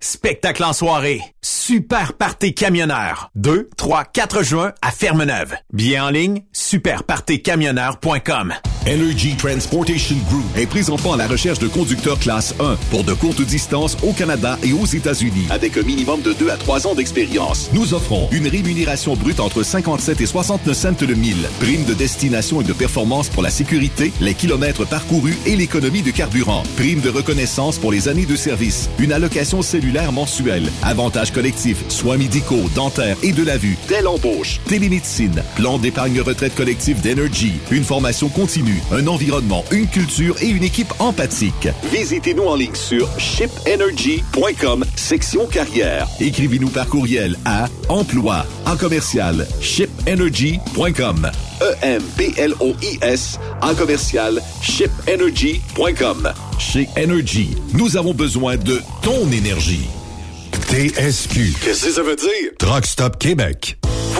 spectacle en soirée, super party camionneur. 2, 3, 4 juin à Fermeneuve. Bien en ligne, superpartycamionneur.com. Energy Transportation Group est présentement à la recherche de conducteurs classe 1 pour de courtes distances au Canada et aux États-Unis avec un minimum de 2 à 3 ans d'expérience. Nous offrons une rémunération brute entre 57 et 69 cents le mille, prime de destination et de performance pour la sécurité, les kilomètres parcourus et l'économie de carburant, prime de reconnaissance pour les années de service, une allocation cellulaire mensuelle, avantages collectifs, soins médicaux, dentaires et de la vue, dès l'embauche, télémédecine, plan d'épargne retraite collective d'Energy, une formation continue, un environnement, une culture et une équipe empathique. Visitez-nous en ligne sur shipenergy.com, section carrière. Écrivez-nous par courriel à emploi en commercial shipenergy.com. E-M-P-L-O-I-S en commercial shipenergy.com. Chez Energy, nous avons besoin de ton énergie. TSQ. Qu'est-ce que ça veut dire? Truck Stop Québec.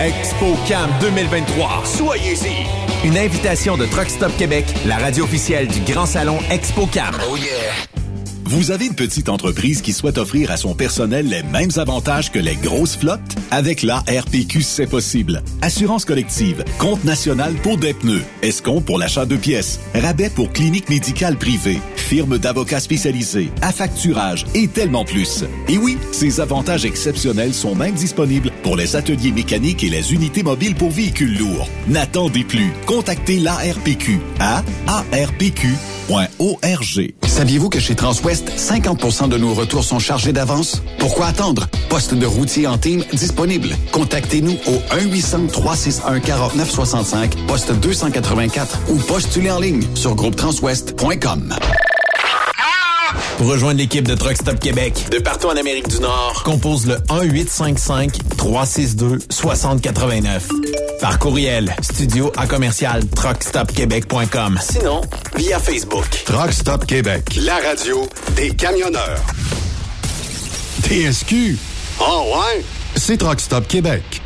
ExpoCam 2023. Soyez-y. Une invitation de Truck Stop Québec, la radio officielle du Grand Salon ExpoCam. Oh yeah. Vous avez une petite entreprise qui souhaite offrir à son personnel les mêmes avantages que les grosses flottes? Avec la RPQ, c'est possible. Assurance collective, compte national pour des pneus, escompte pour l'achat de pièces, rabais pour clinique médicale privée, firme d'avocats spécialisés, affacturage et tellement plus. Et oui, ces avantages exceptionnels sont même disponibles pour les ateliers mécaniques et les unités mobiles pour véhicules lourds. N'attendez plus. Contactez l'ARPQ à arpq.org. Saviez-vous que chez Transwest, 50% de nos retours sont chargés d'avance? Pourquoi attendre? Poste de routier en team disponible. Contactez-nous au 1-800-361-4965, poste 284 ou postulez en ligne sur groupetranswest.com. Pour rejoindre l'équipe de Truck Stop Québec, de partout en Amérique du Nord, compose le 1-855-362-6089. Par courriel, studio à commercial truckstopquebec.com. Sinon, via Facebook. Truck Stop Québec. La radio des camionneurs. TSQ. Oh ouais? C'est Truck Stop Québec.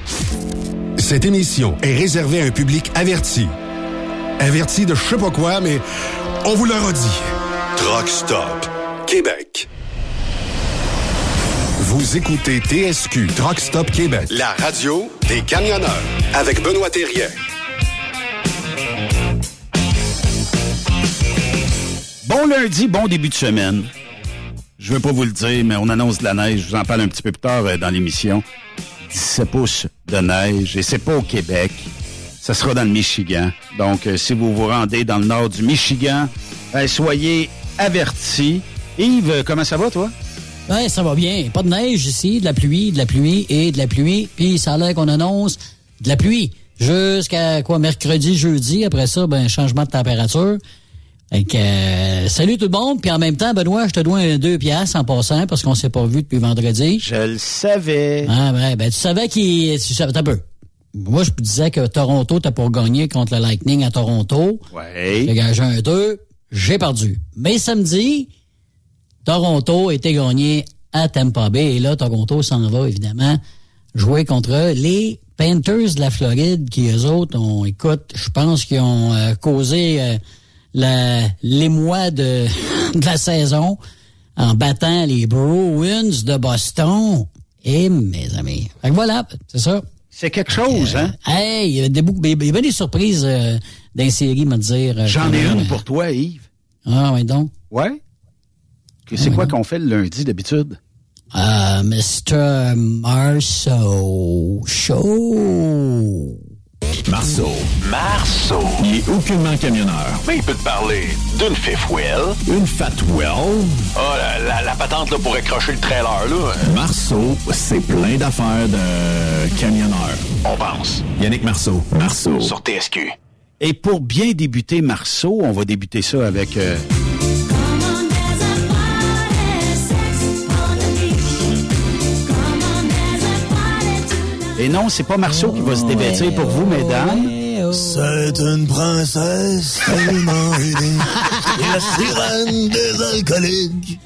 Cette émission est réservée à un public averti. Averti de je sais pas quoi, mais on vous le redit. Truck Stop Québec. Vous écoutez TSQ Truck Stop Québec, la radio des camionneurs avec Benoît Thérien. Bon lundi, bon début de semaine. Je veux pas vous le dire, mais on annonce de la neige. Je vous en parle un petit peu plus tard euh, dans l'émission. 17 pouces de neige, et c'est pas au Québec. Ça sera dans le Michigan. Donc, euh, si vous vous rendez dans le nord du Michigan, ben, soyez avertis. Yves, euh, comment ça va, toi? Ouais, ça va bien. Pas de neige ici, de la pluie, de la pluie et de la pluie. Puis ça a l'air qu'on annonce de la pluie jusqu'à quoi mercredi, jeudi. Après ça, ben changement de température. Euh, salut tout le monde. Puis en même temps, Benoît, je te dois un deux piastres en passant parce qu'on s'est pas vu depuis vendredi. Je le savais. Ah ben, ben tu savais qu'il... Tu savais, t'as peu. Moi, je disais que Toronto, t'as pour gagner contre le Lightning à Toronto. Ouais. J'ai gagé un 2, j'ai perdu. Mais samedi, Toronto était gagné à Tampa Bay. Et là, Toronto s'en va, évidemment, jouer contre les Panthers de la Floride, qui, eux autres, ont, écoute, je pense qu'ils ont euh, causé euh, la, l'émoi de, de la saison en battant les Bruins de Boston. Et mes amis. Fait que voilà, c'est ça. C'est quelque chose, hein? Hey, il y a des, il y des surprises euh, séries, me dire. euh, J'en ai une euh, pour toi, Yves. Ah, oui, donc. Ouais? C'est quoi qu'on fait le lundi d'habitude? Euh, Mr. Marceau Show. Marceau. Marceau. Il est aucunement camionneur. Mais il peut te parler d'une fifth wheel. Une fat wheel. Oh, la, la, la patente là, pour accrocher le trailer, là. Marceau, c'est plein d'affaires de camionneur. On pense. Yannick Marceau. Marceau. Sur TSQ. Et pour bien débuter Marceau, on va débuter ça avec... euh, Et non, c'est pas Marceau qui va se dévêtir pour vous, mesdames. C'est une princesse tellement aidée. Et la sirène des alcooliques.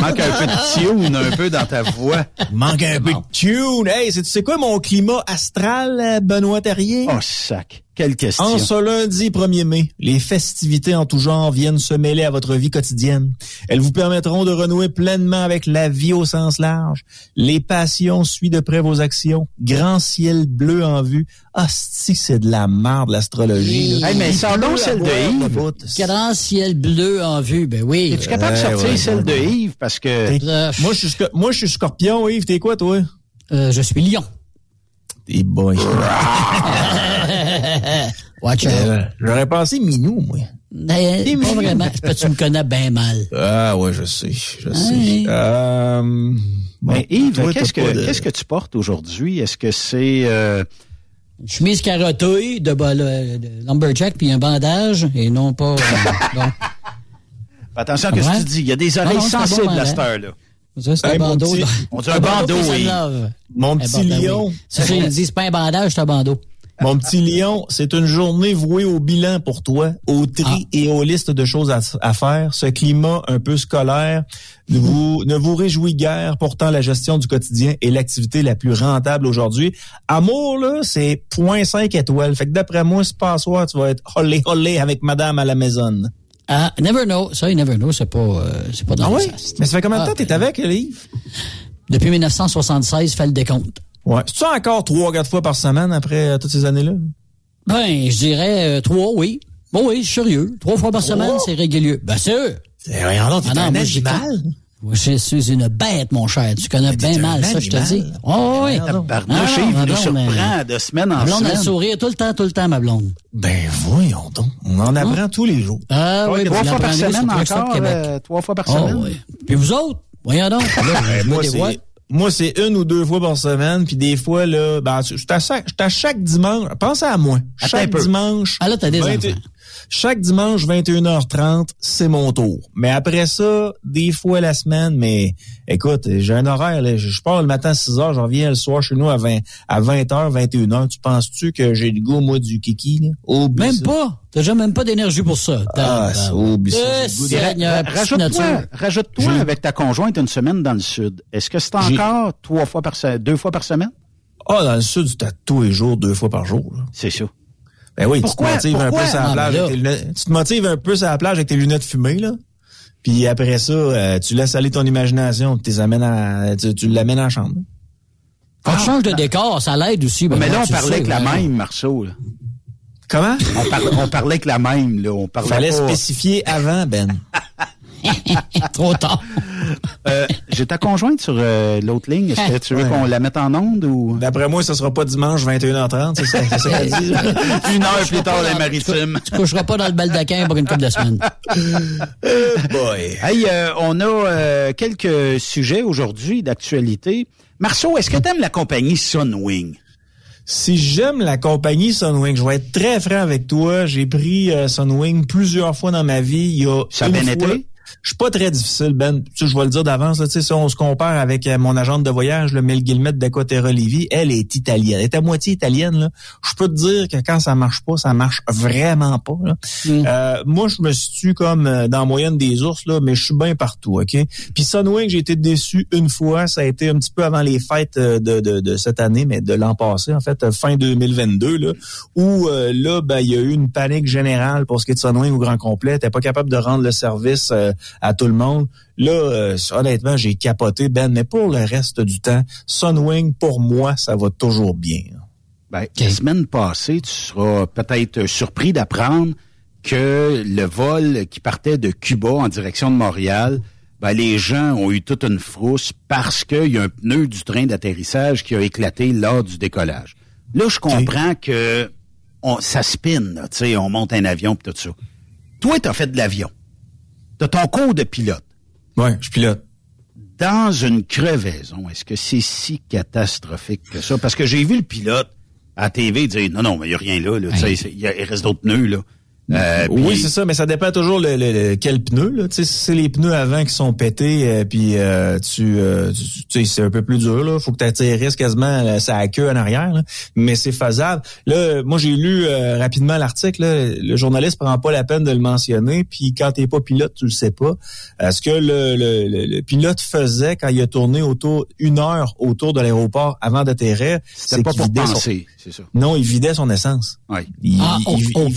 Manque un peu de tune, un peu dans ta voix. Manque un peu de tune. Hey, c'est- tu sais quoi mon climat astral, euh, Benoît Terrier? Oh, sac. Quelle question. En ce lundi 1er mai, les festivités en tout genre viennent se mêler à votre vie quotidienne. Elles vous permettront de renouer pleinement avec la vie au sens large. Les passions suivent de près vos actions. Grand ciel bleu en vue. Hostie, c'est de la merde, l'astrologie. là. Hey, mais pleut celle de Yves. Grand ciel bleu en vue, ben oui. Es-tu capable de sortir ouais, celle de. Yves? Parce que... Moi, je suis, moi, je suis scorpion, Yves. T'es quoi, toi? euh, je suis lion. T'es boy. Watch out. Euh, J'aurais pensé minou, moi. Eh, pas vraiment. C'est parce que tu me connais bien mal. Ah, ouais, je sais. Je sais. Euh, bon, Mais Yves, qu'est-ce que, de- qu'est-ce que tu portes aujourd'hui? Est-ce que c'est... euh, Chemise carottée, de, ba- le- de lumberjack, puis un bandage, et non pas... euh, bon. Attention à ce que tu dis. Il y a des Non, oreilles non, un sensibles bon à moment. cette heure-là. C'est un Hey, bandeau. petit- On dit un bandeau, oui. Mon Eh, petit ben oui. lion. Ça, ils disent, pas un bandage, c'est un bandeau. Mon petit lion, c'est une journée vouée au bilan pour toi, au tri Ah. et aux listes de choses à, à faire. Ce climat un peu scolaire ne vous, ne vous réjouit guère. Pourtant, la gestion du quotidien est l'activité la plus rentable aujourd'hui. Amour, là, c'est 0.5 étoiles. Fait que d'après moi, ce pas soir, tu vas être holé holé avec madame à la maison. Ah, never know. Ça, never know, c'est pas, euh, c'est pas dans Ah le oui? sas. Mais ça fait combien de Ah, temps t'es ben, avec, Yves? Depuis 1976, fais le décompte. Ouais. C'est-tu encore trois, quatre fois par semaine après euh, toutes ces années-là? Ben, je dirais euh, trois, oui. Bon, oui, je suis sérieux. Trois fois par semaine, c'est régulier. Ben, sûr. C'est rien d'autre, Ah t'es non, un animal. Je suis une bête, mon cher. Tu connais bien mal ça, je te dis. Oh, oui. Ah, Yves ma nous blonde, surprend de semaine en blonde a le semaine. sourire tout le temps, tout le temps, ma blonde. Ben voyons donc. On en apprend tous les jours. Ah oui, Trois fois par semaine encore? Québec. euh, Trois fois par Oh, semaine? oui. Puis vous autres, voyons donc. Là, moi, c'est, moi, c'est une ou deux fois par semaine, puis des fois, là, ben, je suis à chaque, dimanche, pensez à moi. Attends Chaque dimanche. Ah, là, t'as des 20 enfants. Chaque dimanche, 21h30, c'est mon tour. Mais après ça, des fois la semaine, mais écoute, j'ai un horaire, là. Je je pars le matin à 6h, je reviens le soir chez nous à 20, à 20h, 21h. Tu penses-tu que j'ai le goût, moi, du kiki, là? Oublie Même ça. pas. T'as déjà même pas d'énergie pour ça. Ah, oublie ça. Euh, Rajoute-toi, rajoute-toi J'ai- avec ta conjointe une semaine dans le sud. Est-ce que c'est J'ai- encore trois fois par se- deux fois par semaine? Ah, dans le sud, tu tous les jours, deux fois par jour, là. C'est ça. Ben oui, Pourquoi? tu te motives un peu sur la Ah, plage avec tes lunettes. Tu te motives un peu sur la plage avec tes lunettes fumées, là. Puis après ça, euh, tu laisses aller ton imagination, tu les amènes à, tu, tu l'amènes à la chambre. Quand tu changes de décor, ça l'aide aussi. ben, Mais là, on parlait avec la ouais. même, Marceau. là. Comment? On, par- on parlait avec la même. Là. On parlait Fallait pas- spécifier avant, Ben. Trop tard. Euh, J'ai ta conjointe sur euh, l'autre ligne. Est-ce que tu veux Ouais. qu'on la mette en onde ou... D'après moi, ce sera pas dimanche 21h30, c'est ça, c'est ça dit. Une heure plus tard, les maritimes. Tu coucheras pas dans le baldaquin pour une couple de semaines. Boy. Hey, euh, on a euh, quelques sujets aujourd'hui d'actualité. Marceau, est-ce que tu aimes la compagnie Sunwing? Si j'aime la compagnie Sunwing, je vais être très franc avec toi. J'ai pris euh, Sunwing plusieurs fois dans ma vie. Il y a Ça a bien fois- été? Je suis pas très difficile, Ben. Tu sais, je vais le dire d'avance. Tu sais, si on se compare avec euh, mon agente de voyage, le Mel Guillemette d'Aquaterra Lévis, elle est italienne. Elle est à moitié italienne. Là. Je peux te dire que quand ça marche pas, ça marche vraiment pas. là. Euh, moi, je me situe comme euh, dans la moyenne des ours, là, mais je suis bien partout, OK? Puis Sunwing, j'ai été déçu une fois. Ça a été un petit peu avant les fêtes euh, de, de, de cette année, mais de l'an passé, en fait, fin 2022, là, où euh, là, ben, il y a eu une panique générale pour ce qui est de Sunwing au grand complet. T'es pas capable de rendre le service euh, à tout le monde. Là, euh, honnêtement, j'ai capoté, Ben, mais pour le reste du temps, Sunwing, pour moi, ça va toujours bien. Ben, La semaine passée, tu seras peut-être surpris d'apprendre que le vol qui partait de Cuba en direction de Montréal, ben, les gens ont eu toute une frousse parce qu'il y a un pneu du train d'atterrissage qui a éclaté lors du décollage. Là, je comprends que on, ça spin, tu sais, on monte un avion et tout ça. Toi, tu as fait de l'avion. As ton cours de pilote. Ouais, je pilote. Dans une crevaison, est-ce que c'est si catastrophique que ça? Parce que j'ai vu le pilote à la TV dire non, non, mais il n'y a rien là, là il reste d'autres pneus, là. Euh, oui, puis- c'est ça, mais ça dépend toujours le, le- le- quel pneu. Là. Tu sais, si c'est les pneus avant qui sont pétés, euh, puis euh, tu, euh, tu, c'est un peu plus dur. Là. Faut que tu atterrisses quasiment là, ça à queue en arrière, là. mais c'est faisable. Là, moi j'ai lu euh, rapidement l'article. là. Le journaliste prend pas la peine de le mentionner. Puis quand t'es pas pilote, tu le sais pas. Euh, ce que le, le, le- le pilote faisait quand il a tourné autour une heure autour de l'aéroport avant d'atterrir, C'était pas pour son- penser, c'est ça. non, il vidait son essence. Oui. Il, Ah, il- il cas vidait où?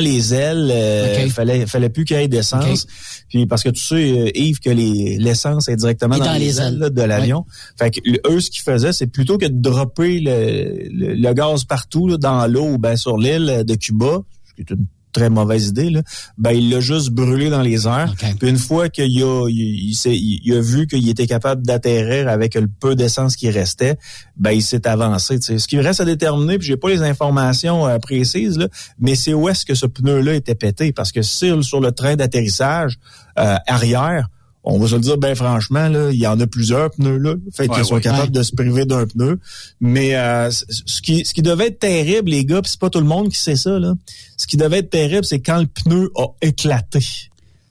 Les ailes. euh, Ok. fallait, fallait plus qu'il y ait d'essence. Puis parce que tu sais, euh, Yves, que les- l'essence est directement dans, dans les, les ailes ailes. là, de l'avion. Fait que eux, ce qu'ils faisaient, c'est plutôt que de dropper le, le, le gaz partout là, dans l'eau ou ben sur l'île de Cuba, ce qui est une très mauvaise idée, là, ben il l'a juste brûlé dans les airs. Puis une fois qu'il a, il, a vu qu'il était capable d'atterrir avec le peu d'essence qui restait, ben il s'est avancé. Ce qui reste à déterminer, puis j'ai pas les informations euh, précises, là, mais c'est où est-ce que ce pneu-là était pété? Parce que sur, sur le train d'atterrissage euh, arrière, on va se le dire bien franchement, là, il y en a plusieurs pneus là. Fait qu'ils sont ouais. capables de se priver d'un pneu. Mais euh, ce qui ce qui devait être terrible, les gars, c'est pas tout le monde qui sait ça, là. Ce qui devait être terrible, c'est quand le pneu a éclaté.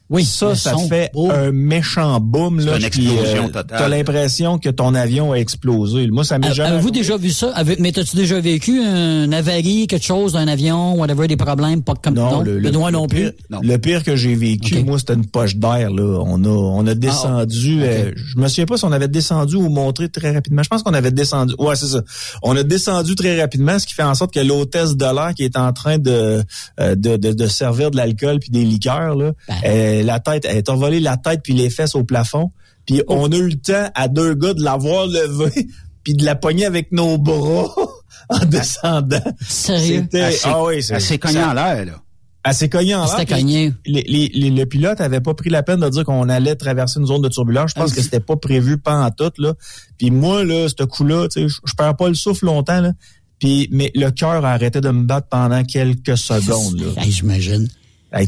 Oui, ça, ça son. fait Oh. un méchant boom. C'est là, une puis, explosion totale. T'as l'impression que ton avion a explosé. Moi, ça m'est A- jamais. Avez-vous déjà vu ça? Avez- mais as-tu déjà vécu un avarie, quelque chose d'un avion, whatever, des problèmes, pas comme Non, non, le, le- le non plus? pire- Le pire que j'ai vécu, moi, c'était une poche d'air. Là, on a, on a descendu. Ah, ok. euh, je me souviens pas si on avait descendu ou montré très rapidement. Je pense qu'on avait descendu. Ouais, c'est ça. On a descendu très rapidement, ce qui fait en sorte que l'hôtesse de l'air qui est en train de, euh, de, de, de servir de l'alcool puis des liqueurs, là, Ben. euh, la tête, elle est envolée la tête puis les fesses au plafond. Puis Oh. on a eu le temps à deux gars de l'avoir levée puis de la pogner avec nos bras en descendant. Sérieux? C'était- ah oui, c'est- elle s'est cognée ça- en l'air, là. elle s'est cognée en l'air. C'était puis cogné. les- les- les- le pilote avait pas pris la peine de dire qu'on allait traverser une zone de turbulence. Je pense Ah, que c'était pas prévu pas en tout là. Puis moi là, ce coup-là, tu sais, je perds pas le souffle longtemps là. Puis mais le cœur a arrêté de me battre pendant quelques secondes là. J'imagine.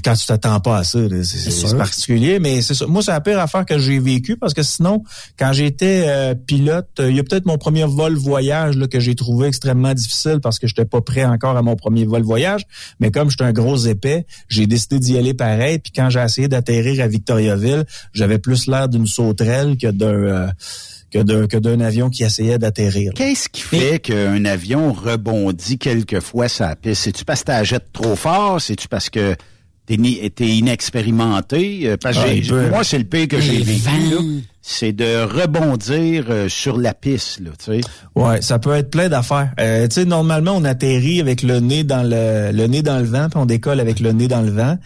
Quand tu t'attends pas à ça, c'est particulier, mais c'est ça. Moi, c'est la pire affaire que j'ai vécue parce que sinon, quand j'étais euh, pilote, euh, il y a peut-être mon premier vol voyage là, que j'ai trouvé extrêmement difficile parce que j'étais pas prêt encore à mon premier vol voyage. Mais comme j'étais un gros épais, j'ai décidé d'y aller pareil. Puis quand j'ai essayé d'atterrir à Victoriaville, j'avais plus l'air d'une sauterelle que d'un euh, que d'un que d'un avion qui essayait d'atterrir. Qu'est-ce qui fait qu'un avion rebondit quelquefois sa piste? C'est-tu parce que tu trop fort? C'est-tu parce que t'es ni- t'es inexpérimenté? Euh, Parce que Ah, moi, c'est le pire que j'ai vécu. C'est de rebondir euh, sur la piste, là, tu sais. Ouais, ça peut être plein d'affaires. Euh, tu sais, normalement, on atterrit avec le nez dans le, le nez dans le vent, puis on décolle avec le nez dans le vent.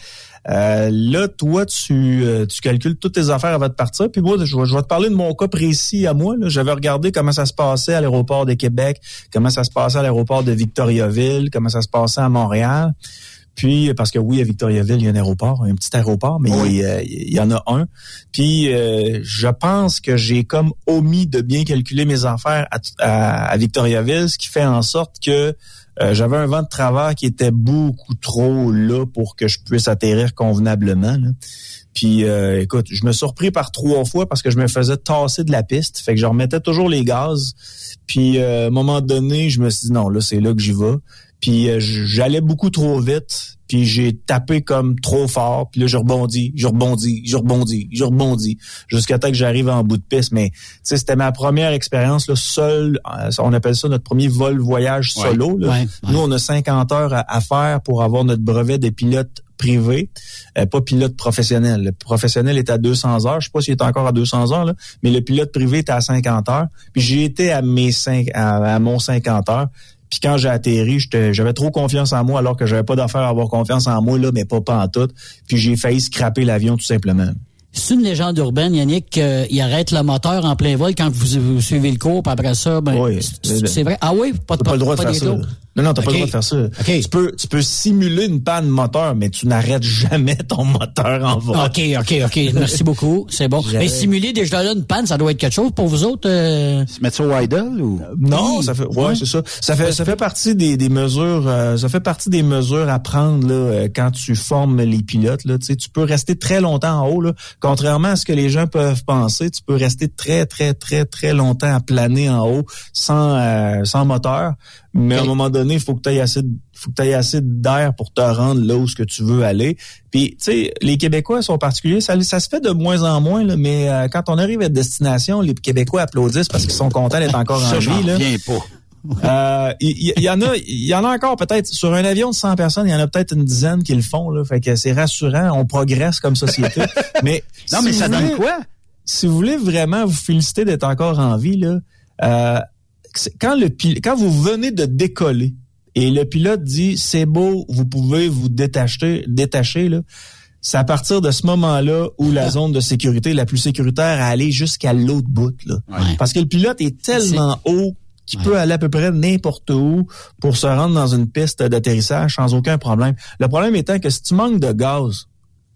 Euh, là, toi, tu, euh, tu calcules toutes tes affaires avant de partir. Puis moi, je vais, je vais te parler de mon cas précis à moi. là. J'avais regardé comment ça se passait à l'aéroport de Québec, comment ça se passait à l'aéroport de Victoriaville, comment ça se passait à Montréal. Puis, parce que oui, à Victoriaville, il y a un aéroport, un petit aéroport, mais il, euh, il y en a un. Puis, euh, je pense que j'ai comme omis de bien calculer mes affaires à, à- à Victoriaville, ce qui fait en sorte que euh, j'avais un vent de travers qui était beaucoup trop là pour que je puisse atterrir convenablement. là. Puis, euh, écoute, je me suis surpris par trois fois parce que je me faisais tasser de la piste. Fait que je remettais toujours les gaz. Puis, euh, à un moment donné, je me suis dit, non, là, c'est là que j'y vais. Puis, euh, j'allais beaucoup trop vite. Puis, j'ai tapé comme trop fort. Puis là, je rebondis, je rebondis, je rebondis, je rebondis. Jusqu'à temps que j'arrive en bout de piste. Mais, tu sais, c'était ma première expérience, là, seul. euh, on appelle ça notre premier vol-voyage Ouais. solo. là. Ouais, ouais. Nous, on a 50 heures à, à faire pour avoir notre brevet de pilote privé, euh, pas pilote professionnel. Le professionnel est à 200 heures. Je sais pas s'il est encore à 200 heures, là, mais le pilote privé est à 50 heures. Puis j'ai été à mes cinq, à, à mon 50 heures. Puis quand j'ai atterri, j'avais trop confiance en moi alors que j'avais pas d'affaire à avoir confiance en moi là, mais pas pas en tout. Puis j'ai failli scraper l'avion tout simplement. C'est une légende urbaine, Yannick, qu'il arrête le moteur en plein vol quand vous, vous suivez le cours, puis après ça, ben, Oui. c'est vrai. Ah oui, pas de T'as pas le droit de faire ça. Non, non, t'as pas le droit de faire ça. OK. Tu peux, tu peux simuler une panne moteur, mais tu n'arrêtes jamais ton moteur en vol. OK, OK, OK. Merci beaucoup. C'est bon. Mais simuler déjà là une panne, ça doit être quelque chose pour vous autres. euh, Se mettre sur idle ou? Non, Oui. ça fait ouais, Ouais. c'est ça. Ça fait ça fait partie des, des mesures euh, ça fait partie des mesures à prendre là euh, quand tu formes les pilotes là, tu sais, tu peux rester très longtemps en haut là contrairement à ce que les gens peuvent penser, tu peux rester très, très, très, très longtemps à planer en haut sans, euh, sans moteur. Mais à un moment donné, il faut que tu aies assez de faut que tu aies assez d'air pour te rendre là où ce que tu veux aller. Puis, tu sais, les Québécois sont particuliers. Ça, ça se fait de moins en moins, là, mais euh, quand on arrive à destination, les Québécois applaudissent parce qu'ils sont contents d'être encore en vie. Là. pas. Euh, il y, en a, il y en a encore peut-être sur un avion de 100 personnes, il y en a peut-être une dizaine qui le font là, fait que c'est rassurant, on progresse comme société. mais non, mais ça donne quoi? Si vous voulez vraiment vous féliciter d'être encore en vie là, euh, quand le quand vous venez de décoller et le pilote dit c'est beau, vous pouvez vous détacher, détacher là. C'est à partir de ce moment-là où la zone de sécurité est la plus sécuritaire à aller jusqu'à l'autre bout. Là. Parce que le pilote est tellement haut qui peut aller à peu près n'importe où pour se rendre dans une piste d'atterrissage sans aucun problème. Le problème étant que si tu manques de gaz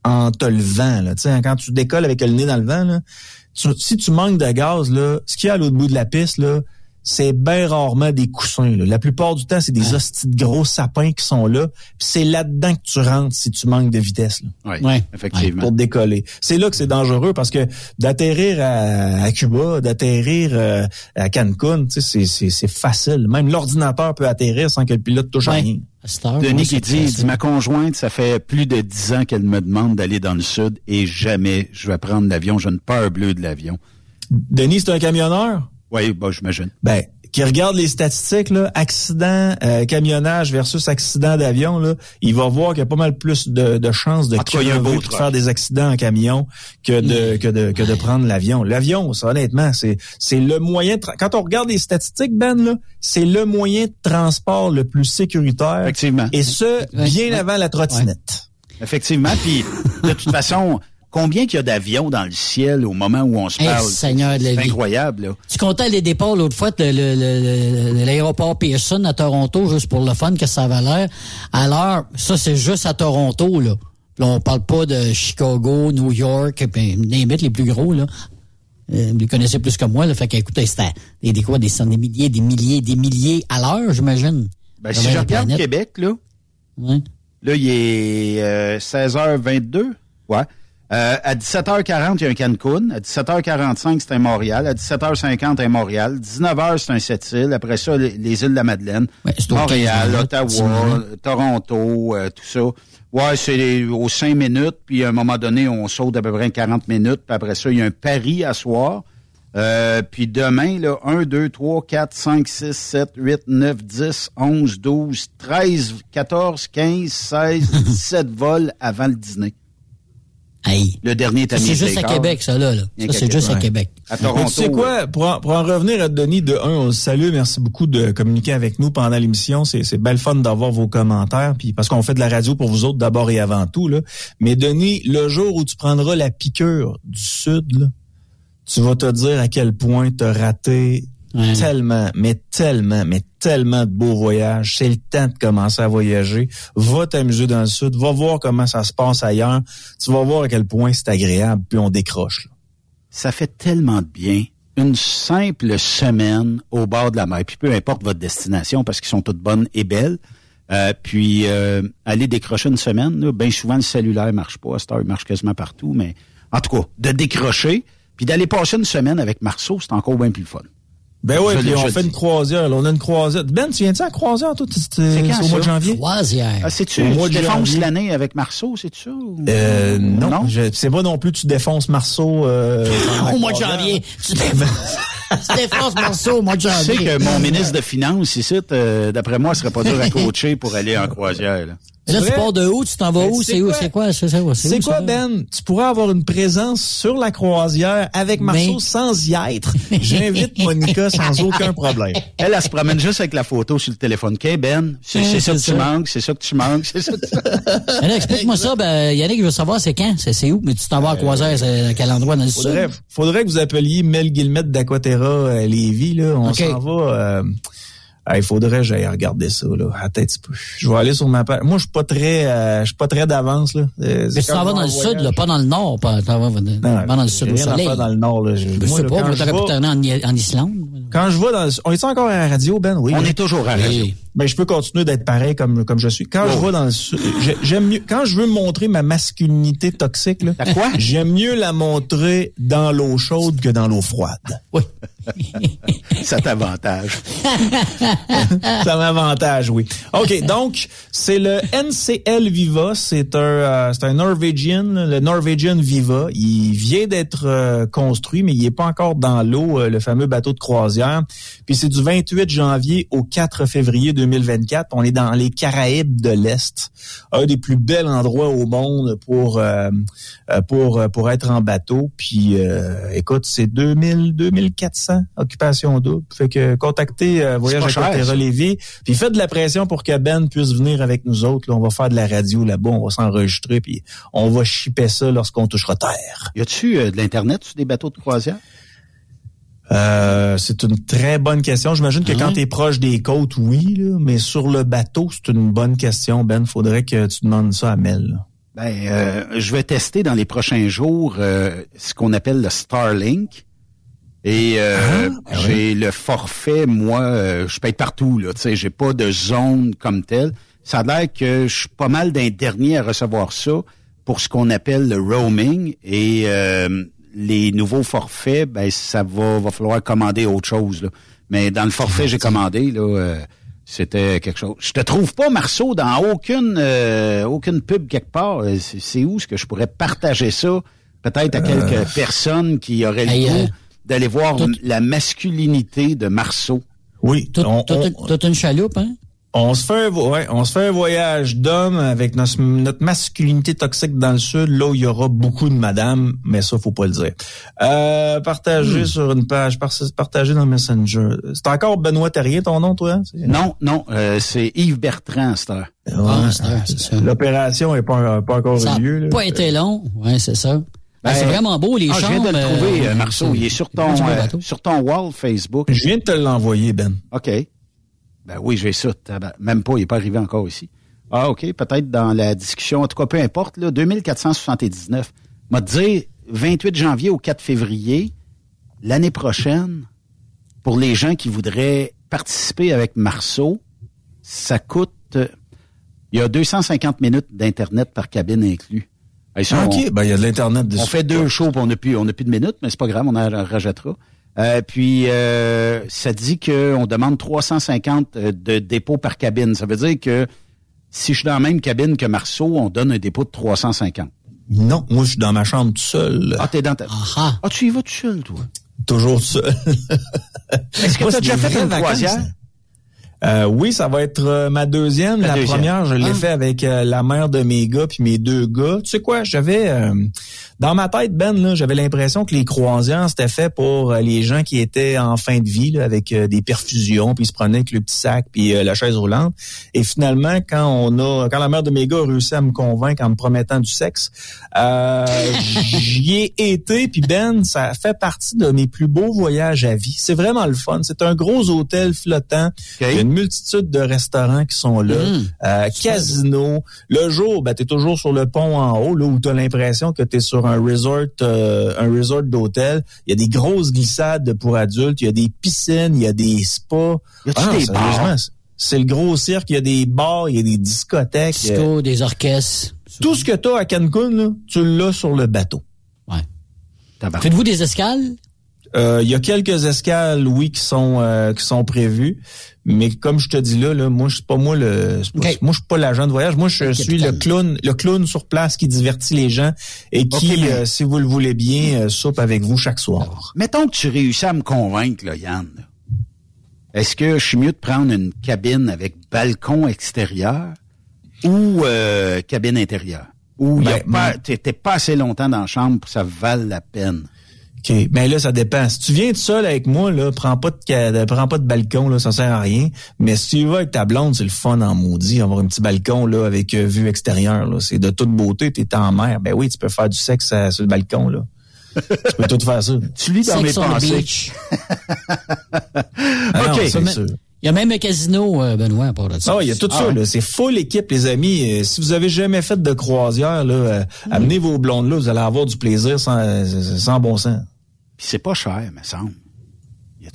en te levant, là, quand tu décolles avec le nez dans le vent, si tu manques de gaz, là, ce qu'il y a à l'autre bout de la piste, là, c'est bien rarement des coussins. La plupart du temps, c'est des hosties de gros sapins qui sont là. Puis c'est là-dedans que tu rentres si tu manques de vitesse. Là. Oui, effectivement. Pour décoller. C'est là que c'est dangereux parce que d'atterrir à, Cuba, d'atterrir euh, à Cancun, c'est facile. Même l'ordinateur peut atterrir sans que le pilote touche à rien. Denis qui dit, dit, ma conjointe, ça fait plus de dix ans qu'elle me demande d'aller dans le sud et jamais je vais prendre l'avion. Je ne peur bleu de l'avion. Denis, c'est un camionneur? Oui, bah, j'imagine. Ben, qui regarde les statistiques, là, accident, euh, camionnage versus accident d'avion, là, il va voir qu'il y a pas mal plus de, de chances de, crever, de faire des accidents en camion que de, que de, que de prendre l'avion. L'avion, ça, honnêtement, c'est, c'est le moyen, de quand on regarde les statistiques, Ben, là, c'est le moyen de transport le plus sécuritaire. Effectivement. Et ce, bien avant la trottinette. Effectivement. Puis, de toute façon, Combien qu'il y a d'avions dans le ciel au moment où on se parle? Seigneur c'est incroyable. Là. Tu comptais les départs l'autre fois de l'aéroport Pearson à Toronto, juste pour le fun que ça avait l'air. Alors, ça, c'est juste à Toronto, là. Là, on parle pas de Chicago, New York, ben, les plus gros, là. Euh, vous les connaissez plus que moi, là. Fait qu'écoutez, c'était des, des, quoi, des centaines, des milliers, des milliers, des milliers à l'heure, j'imagine. Ben, si je regarde Québec, là. Là, il est 16h22. Euh, ouais. Euh, à 17h40, il y a un Cancun. À 17h45, c'est un Montréal. À 17h50, un Montréal. 19h, c'est un Sept-Îles. Après ça, les, îles de la Madeleine. Montréal, Ottawa, Toronto, euh, tout ça. Ouais, c'est aux 5 minutes. Puis à un moment donné, on saute à peu près 40 minutes. Puis après ça, il y a un Paris à soir. Euh, puis demain, là, 1, 2, 3, 4, 5, 6, 7, 8, 9, 10, 11, 12, 13, 14, 15, 16, 17 vols avant le dîner. Le dernier est C'est juste à Québec, ça, là. Ça, c'est juste à Québec. À Toronto. Tu sais quoi? Pour en, revenir à Denis, de un, on salue. Merci beaucoup de communiquer avec nous pendant l'émission. C'est, c'est belle fun d'avoir vos commentaires. Puis parce qu'on fait de la radio pour vous autres d'abord et avant tout, là. Mais Denis, le jour où tu prendras la piqûre du Sud, tu vas te dire à quel point tu as raté tellement, mais tellement, mais tellement de beaux voyages. C'est le temps de commencer à voyager. Va t'amuser dans le sud. Va voir comment ça se passe ailleurs. Tu vas voir à quel point c'est agréable. Puis on décroche. Ça fait tellement de bien. Une simple semaine au bord de la mer. Puis peu importe votre destination, parce qu'ils sont toutes bonnes et belles. Euh, puis euh, aller décrocher une semaine, bien souvent le cellulaire marche pas. Star marche quasiment partout, mais en tout cas, de décrocher, puis d'aller passer une semaine avec Marceau, c'est encore bien plus fun. Ben oui, puis on fait une croisière. Là, on a une croisière. Ben, tu viens-tu à la croisière, toi? C'est au mois de janvier? Croisière. Ah, c'est-tu? Tu défonces l'année avec Marceau, c'est ça? Euh, non. non? C'est pas non plus tu défonces Marceau. Euh, au mois de janvier. Tu défonces. tu défonces Marceau au mois de janvier. Tu sais que mon ministre de Finances, ici, euh, d'après moi, serait pas dur à coacher pour aller en croisière. Là. Là, tu pars de où? Tu t'en vas où? C'est où? C'est quoi? C'est quoi, Ben? Tu pourrais avoir une présence sur la croisière avec Marceau sans y être. J'invite Monica sans aucun problème. Elle, elle se promène juste avec la photo sur le téléphone. OK, Ben? C'est ça que tu manques, c'est ça que tu manques, c'est ça que tu Explique-moi ça. Ben, Yannick, je veux savoir c'est quand? C'est où? Mais tu t'en vas à croisière, c'est à quel endroit? Dans le faudrait, Faudrait que vous appeliez Mel Guillemette d'Aquaterra à Lévis, là. On s'en va... Il faudrait que j'aille regarder ça là. Attends un petit peu. Je vais aller sur ma page. Moi, je suis pas très, euh, je suis pas très d'avance là. Euh, Mais tu t'en vas dans le sud, là, pas dans le nord, pas, non, pas dans le sud soleil. Pas dans le nord là. Je, sais pas, tu t'aurais pu en, en Islande. Quand je vais dans... On est encore à la radio, Ben? Oui. On est toujours à la radio. Ben, je peux continuer d'être pareil comme, comme je suis. Quand je vais dans le sud, j'ai- j'aime mieux, quand je veux montrer ma masculinité toxique, là, quoi? j'aime mieux la montrer dans l'eau chaude que dans l'eau froide. Oui. Ça t'avantage. Ça m'avantage, oui. OK, donc, c'est le NCL Viva. C'est un, euh, un Norwegian, le Norwegian Viva. Il vient d'être euh, construit, mais il n'est pas encore dans l'eau, euh, le fameux bateau de croisière. Puis c'est du 28 janvier au 4 février 2024. On est dans les Caraïbes de l'Est. Un des plus bels endroits au monde pour, euh, pour, pour être en bateau. Puis, écoute, c'est 2000, 2400 occupations doubles. Fait que contactez euh, Voyage à. Lévis. Puis faites de la pression pour que Ben puisse venir avec nous autres. Là, on va faire de la radio là-bas, on va s'enregistrer, puis on va shipper ça lorsqu'on touchera terre. Y a-tu euh, de l'Internet sur des bateaux de croisière? Euh, c'est une très bonne question. J'imagine que Hein? quand tu es proche des côtes, oui, là, mais sur le bateau, c'est une bonne question, Ben. Faudrait que tu demandes ça à Mel. là. Ben, euh, je vais tester dans les prochains jours euh, ce qu'on appelle le Starlink. Et euh, j'ai le forfait, moi, euh, je paye partout, là. Tu sais, j'ai pas de zone comme telle. Ça a l'air que je suis pas mal d'un dernier à recevoir ça pour ce qu'on appelle le roaming. Et euh, les nouveaux forfaits, ben ça va, va falloir commander autre chose. Là. Mais dans le forfait j'ai commandé, là, euh, c'était quelque chose. Je te trouve pas, Marceau, dans aucune euh, aucune pub quelque part. C'est où est-ce que je pourrais partager ça? Peut-être à quelques personnes qui auraient le goût d'aller voir tout- la masculinité de Marceau. Oui, Toute on, toute- on- toute une chaloupe, hein? on se fait un, ouais, on se fait un voyage d'hommes avec notre, notre masculinité toxique dans le sud, là où il y aura beaucoup de madames, mais ça, faut pas le dire. Euh, partagé Hmm. sur une page, par- partagé dans Messenger. C'est encore Benoît Terrier, ton nom, toi? hein? C'est- Non, non, euh, c'est Yves Bertrand, à cette heure. Ouais, Ah, c'est c'est. L'opération est pas, pas encore Ça eu lieu. là. pas été long. Oui, c'est ça. Ben, Ben, c'est vraiment beau, les Ah, je chambres. viens de le trouver, euh, euh, Marceau. Il est sur ton, euh, sur ton wall Facebook. Je viens de te l'envoyer, Ben. OK. Ben oui, j'ai ça. Même pas, il n'est pas arrivé encore ici. Ah, OK, peut-être dans la discussion. En tout cas, peu importe, là, 2479. M'a dit 28 janvier au 4 février, l'année prochaine, pour les gens qui voudraient participer avec Marceau, ça coûte... euh, Il y a 250 minutes d'Internet par cabine inclus. Hey, ça, Ah, OK, ben il y a de l'Internet dessus. on fait deux shows, puis on n'a plus, on n'a plus de minutes, mais c'est pas grave, on en rajoutera. Euh, puis euh, ça dit qu'on demande 350 euh, de dépôt par cabine. Ça veut dire que si je suis dans la même cabine que Marceau, on donne un dépôt de 350. Non, moi, je suis dans ma chambre tout seul. Ah, t'es dans ta... Ah, Ah, tu y vas tout seul, toi? Toujours tout seul. Est-ce que Moi, tu as c'est déjà fait une croisière? Euh, oui, ça va être euh, ma deuxième. La la deuxième. première, je l'ai Ah. fait avec euh, la mère de mes gars puis mes deux gars. Tu sais quoi, j'avais euh, dans ma tête Ben là, j'avais l'impression que les croisières c'était fait pour les gens qui étaient en fin de vie là, avec des perfusions puis ils se prenaient avec le petit sac puis la chaise roulante. Et finalement, quand on a, quand la mère de mes gars a réussi à me convaincre en me promettant du sexe, euh, j'y ai été puis Ben, ça fait partie de mes plus beaux voyages à vie. C'est vraiment le fun. C'est un gros hôtel flottant. Il y a une multitude de restaurants qui sont là. Mmh. Euh, casino. Le jour, ben, tu es toujours sur le pont en haut, là, où tu as l'impression que tu es sur un resort, euh, un resort d'hôtel. Il y a des grosses glissades pour adultes, il y a des piscines, il y a des spas. Y a-tu Ah des bars? c'est- le gros cirque, il y a des bars, il y a des discothèques. Disco, des orchestres. Tout ce que tu as à Cancun, là, tu l'as sur le bateau. Ouais. Faites-vous des escales? Euh, Il y a quelques escales, oui, qui sont euh, qui sont prévues, mais comme je te dis là, là moi je suis pas moi le, pas- moi je suis pas l'agent de voyage, moi je suis le clown, le clown sur place qui divertit les gens et qui, mais- euh, si vous le voulez bien, euh, soupe avec vous chaque soir. Mettons que tu réussis à me convaincre, là, Yann. Est-ce que je suis mieux de prendre une cabine avec balcon extérieur ou euh, cabine intérieure? Ou y a Ben, t'es t'es pas assez longtemps dans la chambre pour que ça vale la peine? OK, mais là ça dépend. Si tu viens tout seul avec moi là, prends pas de prends pas de balcon là, ça sert à rien. Mais si tu vas avec ta blonde, c'est le fun en maudit, avoir un petit balcon là avec euh, vue extérieure là, c'est de toute beauté, t'es en mer. Ben oui, tu peux faire du sexe euh, sur le balcon là. tu peux tout faire ça. Tu lis dans Sex mes pensées. Ah non, OK. c'est Mais- sûr. Il y a même un casino, euh, Benoît, à part de ça. Ah, il y a tout Ah ça, ouais. là. C'est full équipe, les amis. Si vous avez jamais fait de croisière, là, euh, amenez vos blondes là, vous allez avoir du plaisir sans, euh, sans bon sens. Puis c'est pas cher, me semble.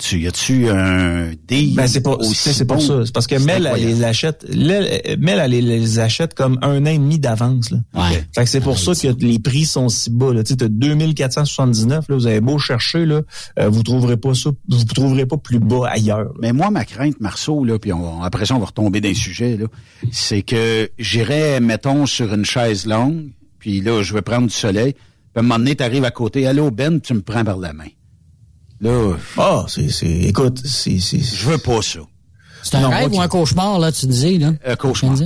Y a-tu, y a-tu un deal Ben c'est pour, aussi c'est pour ça. C'est parce que Mel, elle les achète, le- Mel, elle les achète comme un an et demi d'avance, là. Ouais. Fait que c'est pour ça que les prix sont si bas, là. Tu sais, t'as 2479, là. Vous avez beau chercher, là. euh, vous trouverez pas ça, vous trouverez pas plus bas ailleurs. là. Mais moi, ma crainte, Marceau, là, puis on, après ça, on va retomber dans le sujet, là, c'est que j'irais, mettons, sur une chaise longue, puis là, je vais prendre du soleil, puis à un moment donné, t'arrives à côté, allô, Ben, tu me prends par la main. Là, Ah, c'est, c'est, écoute, c'est, c'est, je veux pas ça. C'est un Non, rêve ou un cauchemar, là, tu disais, là? Un cauchemar.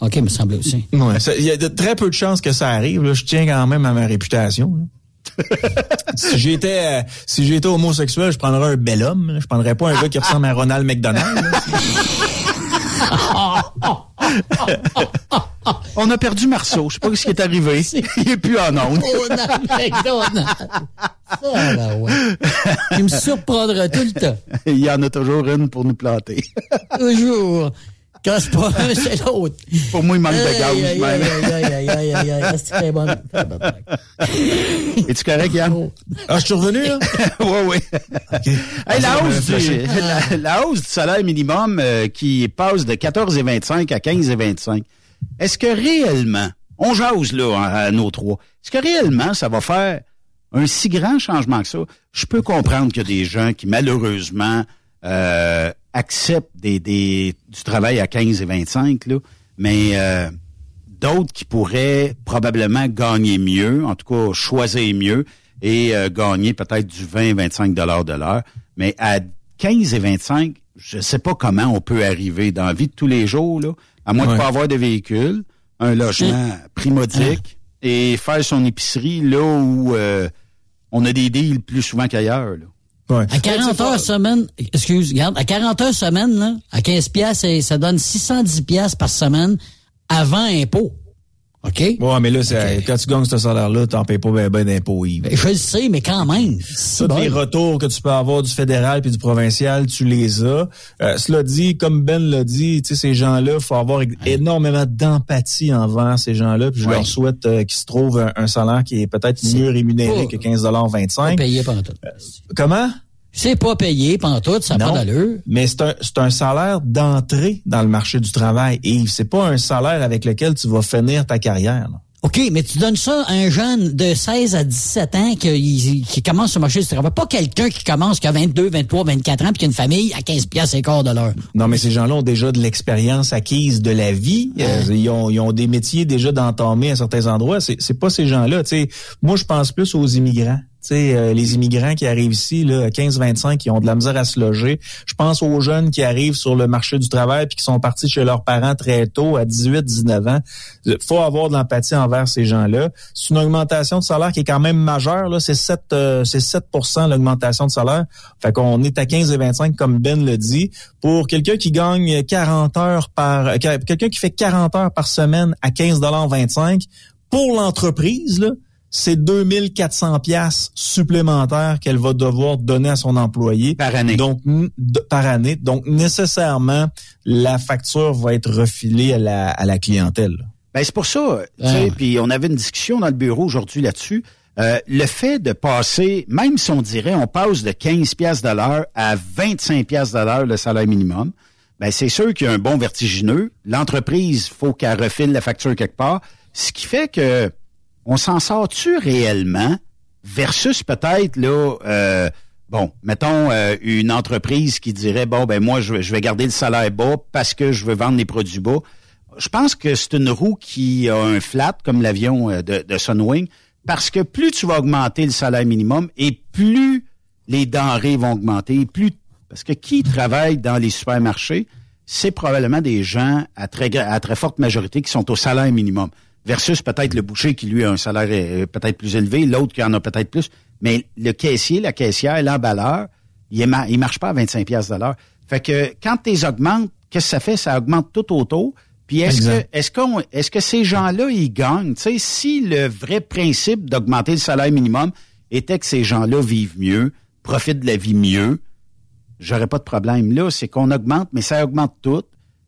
OK, me semble aussi. Ouais, il y a de très peu de chances que ça arrive. Là. Je tiens quand même à ma réputation. là. si j'étais euh, si j'étais homosexuel, je prendrais un bel homme. là. Je prendrais pas un gars qui ressemble à Ronald McDonald. On a perdu Marceau. Je sais pas ce qui est arrivé. Il est plus en onde. Ça, là, ouais. Il me surprendra tout le temps. Il y en a toujours une pour nous planter. Toujours. C'est pas un, c'est l'autre. Pour moi, il manque de gaz, aïe, aïe, aïe. C'est très bon. Es-tu correct, Yann? Ah, je suis revenu, là? oui, oui. Hey, la, hausse du, flashé. la, la hausse du salaire minimum euh, qui passe de 14,25 à 15,25, est-ce que réellement, on jase là à, à nos trois, est-ce que réellement ça va faire un si grand changement que ça? Je peux comprendre qu'il y a des gens qui malheureusement euh, acceptent des, des, du travail à 15 et 25, là, mais euh, d'autres qui pourraient probablement gagner mieux, en tout cas choisir mieux et euh, gagner peut-être du 20-25 dollars de l'heure. Mais à 15 et 25, je sais pas comment on peut arriver dans la vie de tous les jours, là, à moins de pas avoir de véhicule, un logement primodique et faire son épicerie là où euh, on a des deals plus souvent qu'ailleurs. Ouais. À 40 heures semaine, excuse, regarde, à 40 heures semaine, là, à 15 piastres, ça- ça donne 610 piastres par semaine avant impôt. OK? Ouais, mais là, c'est- quand tu gagnes ce salaire-là, t'en payes pas ben, ben d'impôts, Yves. Ben, je le sais, mais quand même. Tous les bon. retours que tu peux avoir du fédéral puis du provincial, tu les as. Euh, cela dit, comme Ben l'a dit, tu sais, ces gens-là, faut avoir énormément d'empathie envers ces gens-là. Puis je Ouais. leur souhaite euh, qu'ils se trouvent un, un salaire qui est peut-être mieux rémunéré que 15,25 Pas payé pendant tout. Comment? C'est pas payé pendant tout, ça n'a pas d'allure. Mais c'est un, c'est un salaire d'entrée dans le marché du travail. Et c'est pas un salaire avec lequel tu vas finir ta carrière. là. OK, mais tu donnes ça à un jeune de 16 à 17 ans qui, qui commence sur le marché du travail. Pas quelqu'un qui commence qui a 22, 23, 24 ans puis qui a une famille à 15 piastres et quart de l'heure. Non, mais ces gens-là ont déjà de l'expérience acquise de la vie. Euh, ils, ont, ils ont des métiers déjà d'entamer à certains endroits. C'est, c'est pas ces gens-là. Moi, je pense plus aux immigrants. Euh, les immigrants qui arrivent ici à 15-25, qui ont de la misère à se loger. Je pense aux jeunes qui arrivent sur le marché du travail puis qui sont partis chez leurs parents très tôt, à 18-19 ans. Il faut avoir de l'empathie envers ces gens-là. C'est une augmentation de salaire qui est quand même majeure. C'est 7, euh, c'est 7 l'augmentation de salaire. Fait qu'on est à 15 et 25, comme Ben le dit. Pour quelqu'un qui gagne 40 heures par... euh, Quelqu'un qui fait 40 heures par semaine à 15,25 pour l'entreprise, c'est 2400 pièces supplémentaires qu'elle va devoir donner à son employé Par année. donc par année donc nécessairement la facture va être refilée à la, à la clientèle. Ben, c'est pour ça, tu sais, puis on avait une discussion dans le bureau aujourd'hui là-dessus. Euh, le fait de passer, même si on dirait on passe de 15 pièces de l'heure à 25 pièces de l'heure le salaire minimum, ben c'est sûr qu'il y a un bon vertigineux. L'entreprise, faut qu'elle refile la facture quelque part, ce qui fait que on s'en sort-tu réellement versus peut-être là euh, bon, mettons euh, une entreprise qui dirait bon ben moi je, vais- je vais garder le salaire bas parce que je veux vendre les produits bas. Je pense que c'est une roue qui a un flat comme l'avion euh, de, de Sunwing parce que plus tu vas augmenter le salaire minimum et plus les denrées vont augmenter, plus parce que qui travaille dans les supermarchés, c'est probablement des gens à très à très forte majorité qui sont au salaire minimum versus peut-être le boucher qui lui a un salaire euh, peut-être plus élevé, l'autre qui en a peut-être plus, mais le caissier, la caissière, l'emballeur, il, il marche pas à 25 pièces de l'heure. Fait que quand tu les augmentes, qu'est-ce que ça fait? Ça augmente tout autour. Puis est-ce que est-ce qu'on est-ce que ces gens-là ils gagnent? Tu sais si le vrai principe d'augmenter le salaire minimum était que ces gens-là vivent mieux, profitent de la vie mieux, j'aurais pas de problème. Là, c'est qu'on augmente, mais ça augmente tout.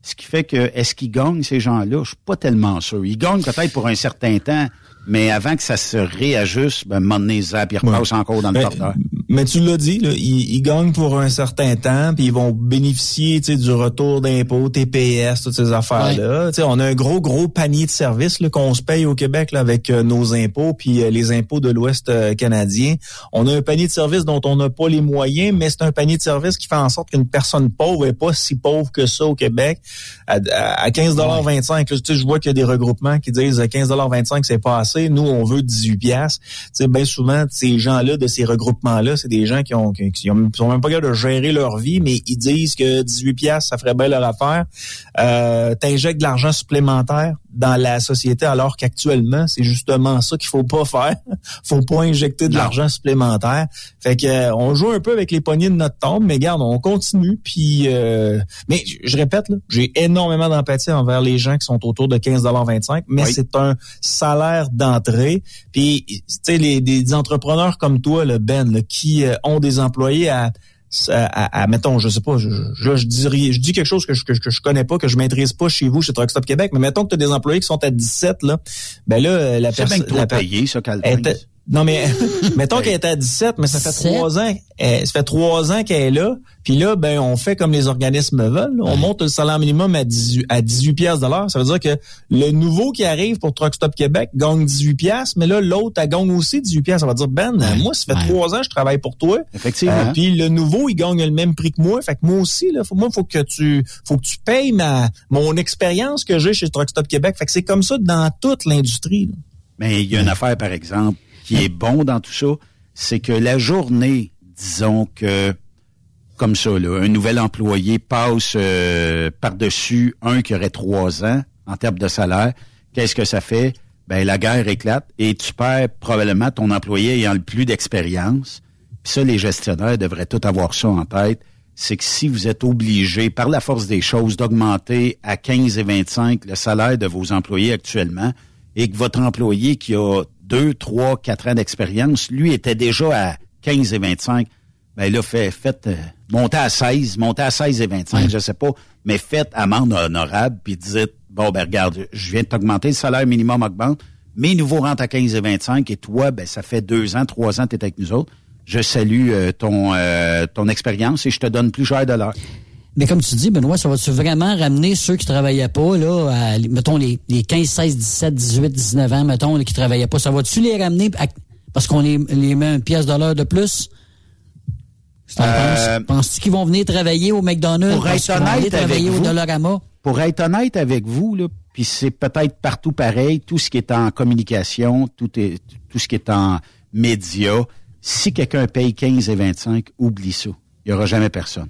Ce qui fait que, est-ce qu'ils gagnent, ces gens-là? Je suis pas tellement sûr. Ils gagnent peut-être pour un certain temps, mais avant que ça se réajuste, ben, donné, zap, ils repassent encore dans le porteur. Mais tu l'as dit, là, ils, ils, gagnent pour un certain temps, puis ils vont bénéficier du retour d'impôts, TPS, toutes ces affaires-là. Ouais. On a un gros, gros panier de services qu'on se paye au Québec là, avec euh, nos impôts, puis euh, les impôts de l'Ouest euh, canadien. On a un panier de services dont on n'a pas les moyens, mais c'est un panier de services qui fait en sorte qu'une personne pauvre est pas si pauvre que ça au Québec. À, à 15,25 ouais. je vois qu'il y a des regroupements qui disent 15,25 c'est pas assez. Nous, on veut 18 piastres. Bien souvent, ces gens-là, de ces regroupements-là, c'est des gens qui ont, qui, qui ont, même pas capables de gérer leur vie, mais ils disent que 18 pièces ça ferait bien leur affaire. Euh, T'injectes de l'argent supplémentaire dans la société alors qu'actuellement c'est justement ça qu'il faut pas faire. Faut pas injecter de l'argent supplémentaire. Fait que euh, on joue un peu avec les poignées de notre tombe mais garde on continue puis euh, mais je répète j'ai énormément d'empathie envers les gens qui sont autour de 15,25 mais oui. c'est un salaire d'entrée. Puis tu sais les des entrepreneurs comme toi le Ben là, qui euh, ont des employés à à, à, mettons, je sais pas, je, je, je, dis, je dis quelque chose que je, que, que je connais pas, que je maîtrise pas chez vous, chez Truck Stop Québec, mais mettons que tu as des employés qui sont à 17, là, ben là, la personne... C'est bien payé, ça. Non, mais mettons qu'elle était à 17, mais ça fait trois ans. Elle, ça fait trois ans qu'elle est là. Puis là, ben, on fait comme les organismes veulent. On ouais. monte le salaire minimum à 18, à 18 piastres de l'heure. Ça veut dire que le nouveau qui arrive pour Truck Stop Québec gagne 18 piastres, mais là, l'autre, elle gagne aussi 18 piastres. Ça va dire, Ben, ouais. moi, ça fait trois ans que je travaille pour toi. Effectivement. Euh, puis le nouveau, il gagne le même prix que moi. Fait que moi aussi, là, faut, moi, faut que tu, faut que tu payes ma, mon expérience que j'ai chez Truck Stop Québec. Fait que c'est comme ça dans toute l'industrie. Mais il y a une affaire, par exemple, qui est bon dans tout ça, c'est que la journée, disons que comme ça, là, un nouvel employé passe euh, par-dessus un qui aurait trois ans en termes de salaire, qu'est-ce que ça fait? Ben la guerre éclate et tu perds probablement ton employé ayant le plus d'expérience. Puis ça, les gestionnaires devraient tout avoir ça en tête. C'est que si vous êtes obligé, par la force des choses, d'augmenter à 15 et 25 le salaire de vos employés actuellement, et que votre employé qui a deux, trois, quatre ans d'expérience, lui était déjà à 15 et 25. Ben là, fait, faites, euh, montez à 16, montez à 16 et 25, ouais. je sais pas, mais faites amende honorable, puis dites, bon, ben regarde, je viens de t'augmenter, le salaire minimum augmente, mes nouveaux rentrent à 15 et 25, et toi, ben ça fait deux ans, trois ans, tu es avec nous autres. Je salue euh, ton, euh, ton expérience et je te donne plus cher de l'heure. Mais comme tu dis, Benoît, ça va-tu vraiment ramener ceux qui travaillaient pas, là, à, mettons, les, les 15, 16, 17, 18, 19 ans, mettons, là, qui travaillaient pas, ça va-tu les ramener à, parce qu'on les, les met une pièce de l'heure de plus? Euh, Penses-tu qu'ils vont venir travailler au McDonald's? Pour être honnête travailler avec au Dollarama? Pour être honnête avec vous, là, puis c'est peut-être partout pareil, tout ce qui est en communication, tout, est, tout ce qui est en médias, si quelqu'un paye 15 et 25, oublie ça. Il n'y aura jamais personne.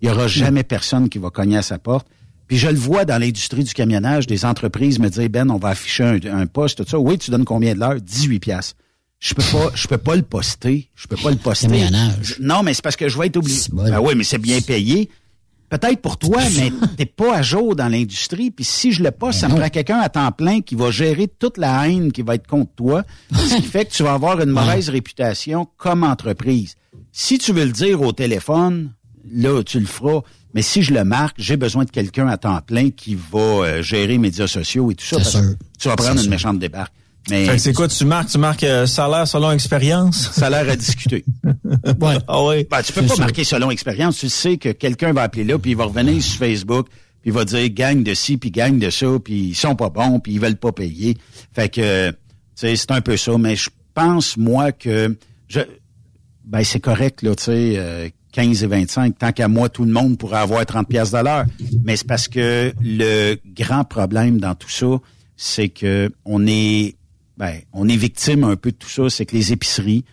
Il n'y aura jamais personne qui va cogner à sa porte. Puis je le vois dans l'industrie du camionnage, des entreprises me disent, Ben, on va afficher un, un poste, tout ça. Oui, tu donnes combien de l'heure? 18 piastres. Je peux pas, je peux pas le poster. Je peux pas le poster. Camionnage. Non, mais c'est parce que je vais être obligé. Ben oui, mais c'est bien payé. Peut-être pour toi, mais t'es pas à jour dans l'industrie. Puis si je le poste, ça me prend quelqu'un à temps plein qui va gérer toute la haine qui va être contre toi. ce qui fait que tu vas avoir une mauvaise réputation comme entreprise. Si tu veux le dire au téléphone, là, tu le feras. Mais si je le marque, j'ai besoin de quelqu'un à temps plein qui va euh, gérer les médias sociaux et tout ça. Sûr. Tu vas prendre une méchante débarque. Mais c'est quoi tu marques Tu marques euh, salaire selon expérience? Salaire à discuter. ouais. Ah ouais. Ben, tu peux pas sûr. marquer selon expérience. Tu sais que quelqu'un va appeler là puis il va revenir sur Facebook puis il va dire gagne de ci puis gagne de ça puis ils sont pas bons puis ils veulent pas payer. Fait que c'est un peu ça. Mais je pense moi que je ben c'est correct là. Tu sais. Euh, 15 et 25, tant qu'à moi, tout le monde pourrait avoir 30 pièces de l'heure. Mais c'est parce que le grand problème dans tout ça, c'est que on est, ben, on est victime un peu de tout ça. C'est que les épiceries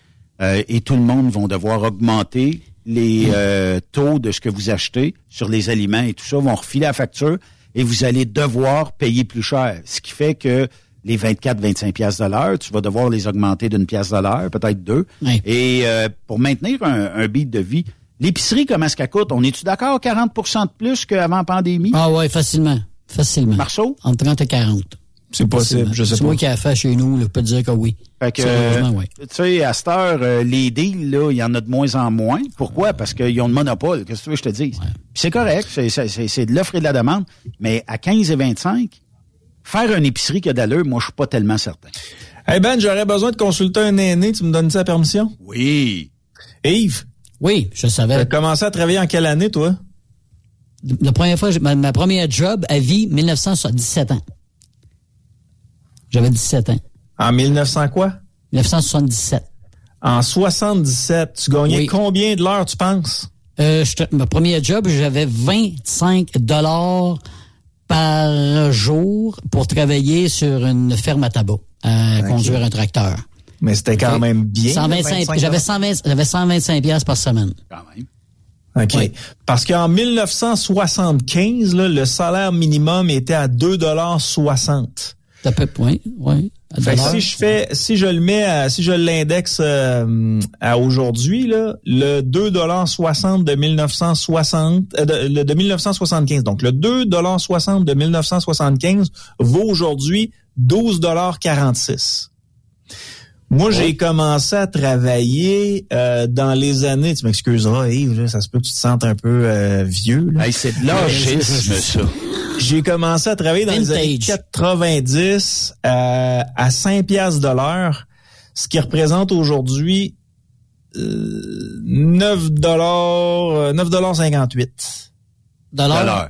euh, et tout le monde vont devoir augmenter les euh, taux de ce que vous achetez sur les aliments et tout ça, vont refiler la facture et vous allez devoir payer plus cher. Ce qui fait que les 24-25 pièces de l'heure, tu vas devoir les augmenter d'une pièce de l'heure, peut-être deux. Oui. Et euh, pour maintenir un, un beat de vie, L'épicerie, comment est-ce qu'elle coûte? On est-tu d'accord 40% de plus qu'avant pandémie? Ah ouais, facilement. Facilement. Marceau? Entre 30 et 40. C'est possible, je sais pas. C'est moi qui a fait chez nous, je peux te dire que oui. Fait que, euh, ouais. tu sais, à cette heure, euh, les deals, là, il y en a de moins en moins. Pourquoi? Parce qu'ils ont le monopole. Qu'est-ce que tu veux que je te dise? Ouais. c'est correct, c'est de l'offre et de la demande. Mais à 15 et 25, faire une épicerie qui a d'allure, moi, je suis pas tellement certain. Hey Ben, j'aurais besoin de consulter un aîné. Tu me donnes ça la permission? Oui. Yves? Oui, je savais. Tu as commencé à travailler en quelle année, toi? La première fois, ma, ma première job à vie, 1977 ans. J'avais 17 ans. En 1900 quoi? 1977. En 77, tu gagnais Oui. combien de l'heure, tu penses? Euh, je ma première job, j'avais 25 dollars par jour pour travailler sur une ferme à tabac, à conduire un tracteur. Mais c'était quand Ok. même bien. 125, 25 j'avais 120, j'avais 125 pièces par semaine. OK. Oui. Parce qu'en 1975, là, le salaire minimum était à 2,60 À peu près, oui. Fait si je fais, si je le mets, à- si je l'indexe euh, à aujourd'hui, là, le 2,60 de 1960, euh, de, le- de 1975. Donc, le 2,60 de 1975 vaut aujourd'hui 12,46 Moi, j'ai commencé à travailler euh, dans les années. Tu m'excuseras, Yves, là, ça se peut que tu te sentes un peu euh, vieux. là. c'est de l'âgisme, ça. J'ai commencé à travailler dans les années 90 euh, à 5 piastres de l'heure, ce qui représente aujourd'hui euh, 9 dollars 9 dollars 58 Dollars?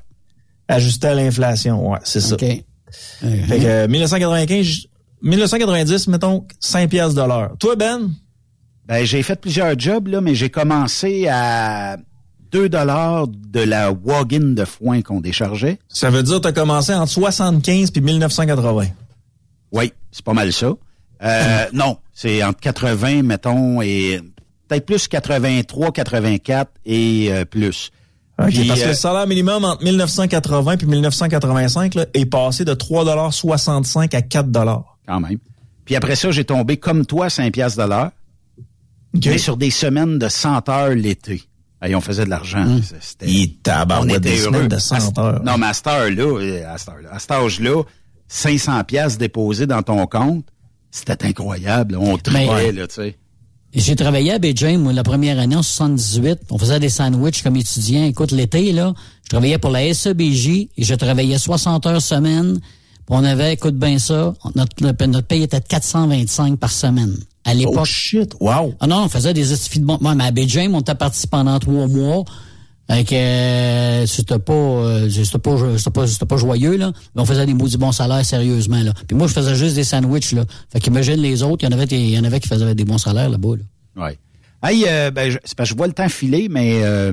ajusté à l'inflation, ouais, c'est ça. OK. Fait que euh, 1995 1990 mettons 5 piastres de l'heure. Toi Ben? Ben, j'ai fait plusieurs jobs, là, mais j'ai commencé à 2 dollars de la wagon de foin qu'on déchargeait. Ça veut dire que tu as commencé entre 75 puis 1980. Oui, c'est pas mal ça. Euh, non, c'est entre 80, mettons, et peut-être plus 83, 84 et euh, plus. Puis, parce que euh, le salaire minimum entre 1980 puis 1985 là, est passé de 3,65 à 4 quand même. Puis après ça, j'ai tombé comme toi 5 piastres de l'heure, mais sur des semaines de 100 heures l'été. Hey, on faisait de l'argent. C'était- Il on était des semaines heureux. de 100 À ce- heures. Non, mais à cette heure-là, euh, à cette heure-là, à cet âge-là, 500 piastres déposés dans ton compte, c'était incroyable. On tripait, là, tu sais. J'ai travaillé à Beijing, moi, la première année en 78. On faisait des sandwichs comme étudiant. Écoute, l'été, là, je travaillais pour la SEBJ et je travaillais 60 heures semaine. On avait, écoute bien ça, notre, notre, paye était de 425 par semaine. À l'époque. Oh shit, wow. Ah non, on faisait des estifs de bon. Moi, mais à Beijing, on était parti pendant trois mois. Fait que euh, c'était pas, euh, c'était pas, c'était pas, c'était pas joyeux là. Mais on faisait des maudits bons salaires sérieusement là. Puis moi, je faisais juste des sandwichs là. Fait qu'imagine les autres, il y en avait, il y en avait qui faisaient des bons salaires là-bas. Là. Ouais. Hey, euh, ben, je- c'est parce que je vois le temps filer, mais euh,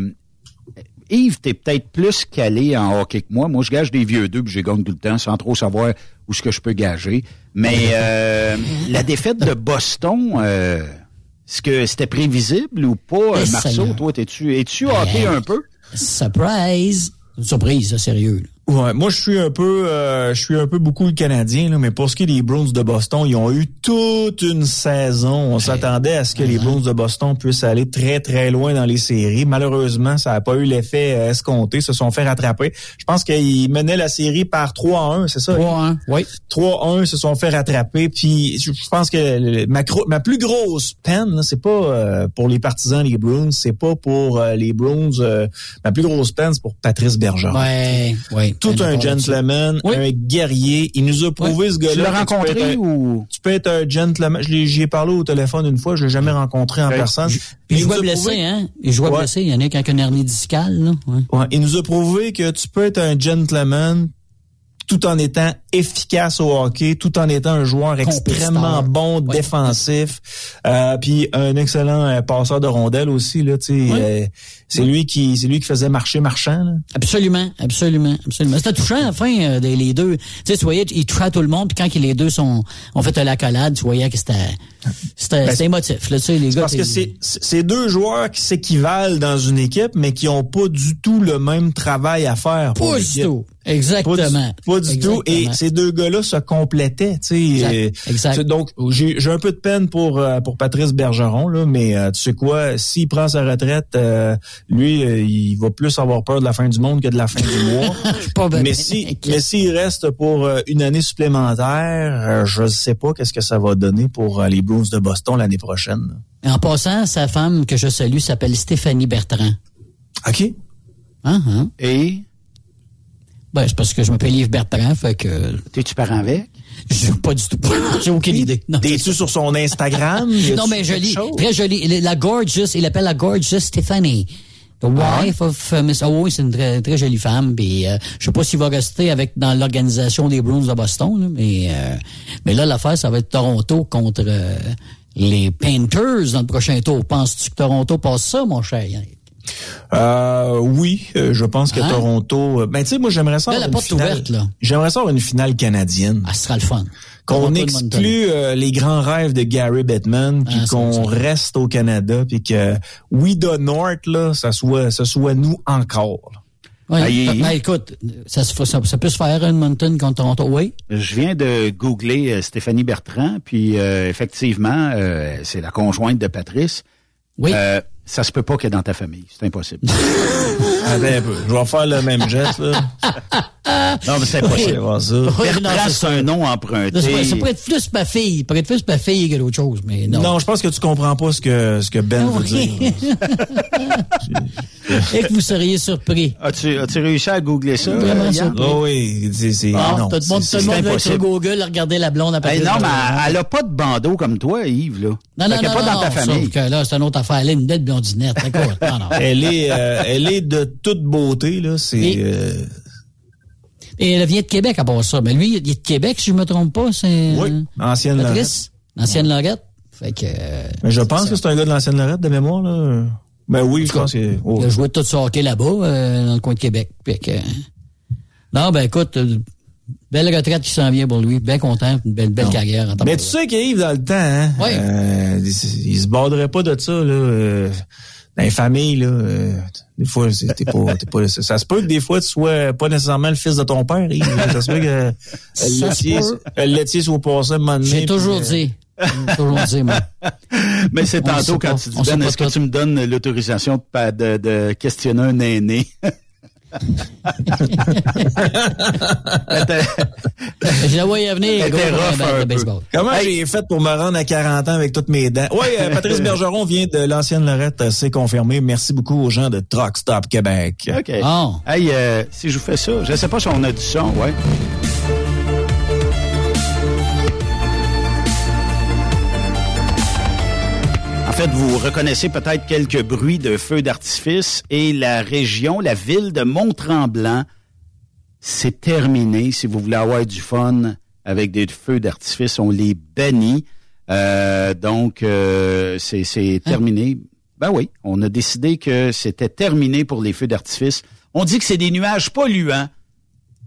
Yves, t'es peut-être plus calé en hockey que moi. Moi, je gage des vieux deux, puis j'ai gagne tout le temps, sans trop savoir où ce que je peux gager. Mais euh, la défaite de Boston, euh, est-ce que c'était prévisible ou pas, Eh, Marceau? Toi, t'es-tu es-tu hockey un peu? Surprise! Une surprise, là, sérieux. là. Ouais, moi je suis un peu euh, je suis un peu beaucoup le Canadien là, mais pour ce qui est des Bruins de Boston, ils ont eu toute une saison. On s'attendait à ce que les Bruins de Boston puissent aller très très loin dans les séries. Malheureusement, ça n'a pas eu l'effet euh, escompté, Ils se sont fait rattraper. Je pense qu'ils menaient la série par 3 à 1, c'est ça? 3 1, oui. 3 à 1, ils se sont fait rattraper puis je pense que ma plus grosse peine, là, c'est pas euh, pour les partisans des Bruins, c'est pas pour euh, les Bruins, ma plus grosse peine c'est pour Patrice Bergeron. Ouais, ouais. Tout un gentleman, un guerrier. Il nous a prouvé ce gars-là. Tu l'as rencontré être un- ou? Tu peux être un gentleman. Je l'ai- J'y ai parlé au téléphone une fois, je l'ai jamais rencontré en Ouais. personne. Il nous jouait a blessé, prouvé- hein? Il jouait Ouais. blessé. Il y en a qui a une hernie discale, là. Ouais. Ouais, il nous a prouvé que tu peux être un gentleman tout en étant efficace au hockey, tout en étant un joueur extrêmement bon défensif, euh, puis un excellent euh, passeur de rondelles aussi là, tu sais, euh, c'est lui qui c'est lui qui faisait marcher marchand. Là. Absolument, absolument, absolument. C'était touchant à la fin euh, des les deux. Tu sais, tu voyais, ils touchaient à tout le monde, puis quand les deux sont ont fait la collade, tu voyais que c'était c'était Ben, c'était émotif. Là, tu sais, les gars. parce que c'est c'est deux joueurs qui s'équivalent dans une équipe, mais qui ont pas du tout le même travail à faire. pour Pas du tout. Exactement. Pas du, pas du tout. Et ces deux gars-là se complétaient. tu sais. Exact. Euh, Exact. Donc, j'ai j'ai un peu de peine pour euh, pour Patrice Bergeron, là, mais euh, tu sais quoi, s'il prend sa retraite, euh, lui, il va plus avoir peur de la fin du monde que de la fin du mois. Pas ben- mais si mais s'il reste pour une année supplémentaire, je sais pas qu'est-ce que ça va donner pour les Blues de Boston l'année prochaine. En passant, sa femme que je salue s'appelle Stéphanie Bertrand. OK. Hein, hein? Et? Ben, c'est parce que je m'appelle Yves Bertrand, fait que... T'es-tu parent avec? Je pas du tout. J'ai aucune idée. T'es-tu sur son Instagram? non, mais joli. Très joli. La gorgeous, il appelle la gorgeous Stephanie. The Ah wife of uh, Miss... Oh oui, c'est une très, très jolie femme. Puis, euh, je sais pas s'il va rester avec dans l'organisation des Bruins de Boston, là, mais euh, mais là l'affaire, ça va être Toronto contre euh, les Painters dans le prochain tour. Penses-tu que Toronto passe ça, mon cher? Euh, oui, euh, je pense que Hein? Toronto. euh, Ben tu sais, moi j'aimerais ça. Là, la une porte finale- ouverte, là. J'aimerais ça avoir une finale canadienne. Ah, ce sera le fun. Qu'on exclue euh, les grands rêves de Gary Bettman, puis Ah, qu'on reste au Canada, puis que We the North là, ça soit, ça soit nous encore. là. Oui, ben, écoute, ça, ça, ça peut se faire à Edmonton contre Toronto, oui. Je viens de googler euh, Stéphanie Bertrand, puis euh, effectivement, euh, c'est la conjointe de Patrice. Oui. Ça se peut pas qu'elle est dans ta famille. C'est impossible. Attends un peu, je vais faire le même geste là. non, mais c'est impossible. voir ça. Bertrand, c'est un nom emprunté. Ça, pourrait- être plus ma fille. Ça pourrait être plus ma fille que d'autres choses, mais non. Non, je pense que tu comprends pas ce que ce que Ben veut dire. Et que vous seriez surpris. As-tu as réussi à googler ça? Vraiment euh, surpris. Oh oui, c'est c'est Ah, non. tout le monde, c'est- tout le monde va être sur. Google à regarder la blonde à Hey, Patrice non, mais elle, a pas de bandeau comme toi, Yves, là. Non, non, non, pas non, dans ta sauf famille. que là, c'est une autre affaire. Elle est une belle blondinette, d'accord? Non, non. Elle est euh, elle est de toute beauté là, c'est Et- euh, Et elle vient de Québec à part ça. Mais lui, il est de Québec, si je me trompe pas. C'est Oui, ancienne Lorette. Patrice, l'ancienne Lorette? Fait que... euh, Mais je pense que c'est un gars de l'ancienne Lorette de mémoire là. Ben oui, je pense que oh. Il a joué tout son hockey là-bas, euh, dans le coin de Québec. Fait que, euh, non, ben écoute, euh, belle retraite qui s'en vient pour lui. Bien content, une belle, belle Non. carrière. En tant Mais tu sais qu'Yves, dans le temps, hein, Oui. euh, il, il se borderait pas de ça, là. Euh, dans les familles, là. euh, des fois, t'es pas, t'es pas, ça, ça se peut que des fois, tu sois pas nécessairement le fils de ton père, Yves. Ça se peut que euh, le laitier, le laitier soit passé un moment donné, J'ai toujours puis, euh, dit. J'ai toujours dit, moi. Mais c'est tantôt pas. quand tu dis, Ben, est-ce que tu me donnes l'autorisation de, pa- de, de questionner un aîné? Je la voyais venir. Rough de baseball. Comment j'ai fait pour me rendre à 40 ans avec toutes mes dents? Oui, euh, Patrice Bergeron vient de l'ancienne Lorette, euh, c'est confirmé. Merci beaucoup aux gens de Truck Stop Québec. OK. Oh. Hey, euh, si je vous fais ça, je sais pas si on a du son, ouais. Fait, vous reconnaissez peut-être quelques bruits de feux d'artifice et la région, la ville de Mont-Tremblant, c'est terminé. Si vous voulez avoir du fun avec des feux d'artifice, on les bannit. Euh, donc, euh, c'est c'est terminé. Ben oui, on a décidé que c'était terminé pour les feux d'artifice. On dit que c'est des nuages polluants,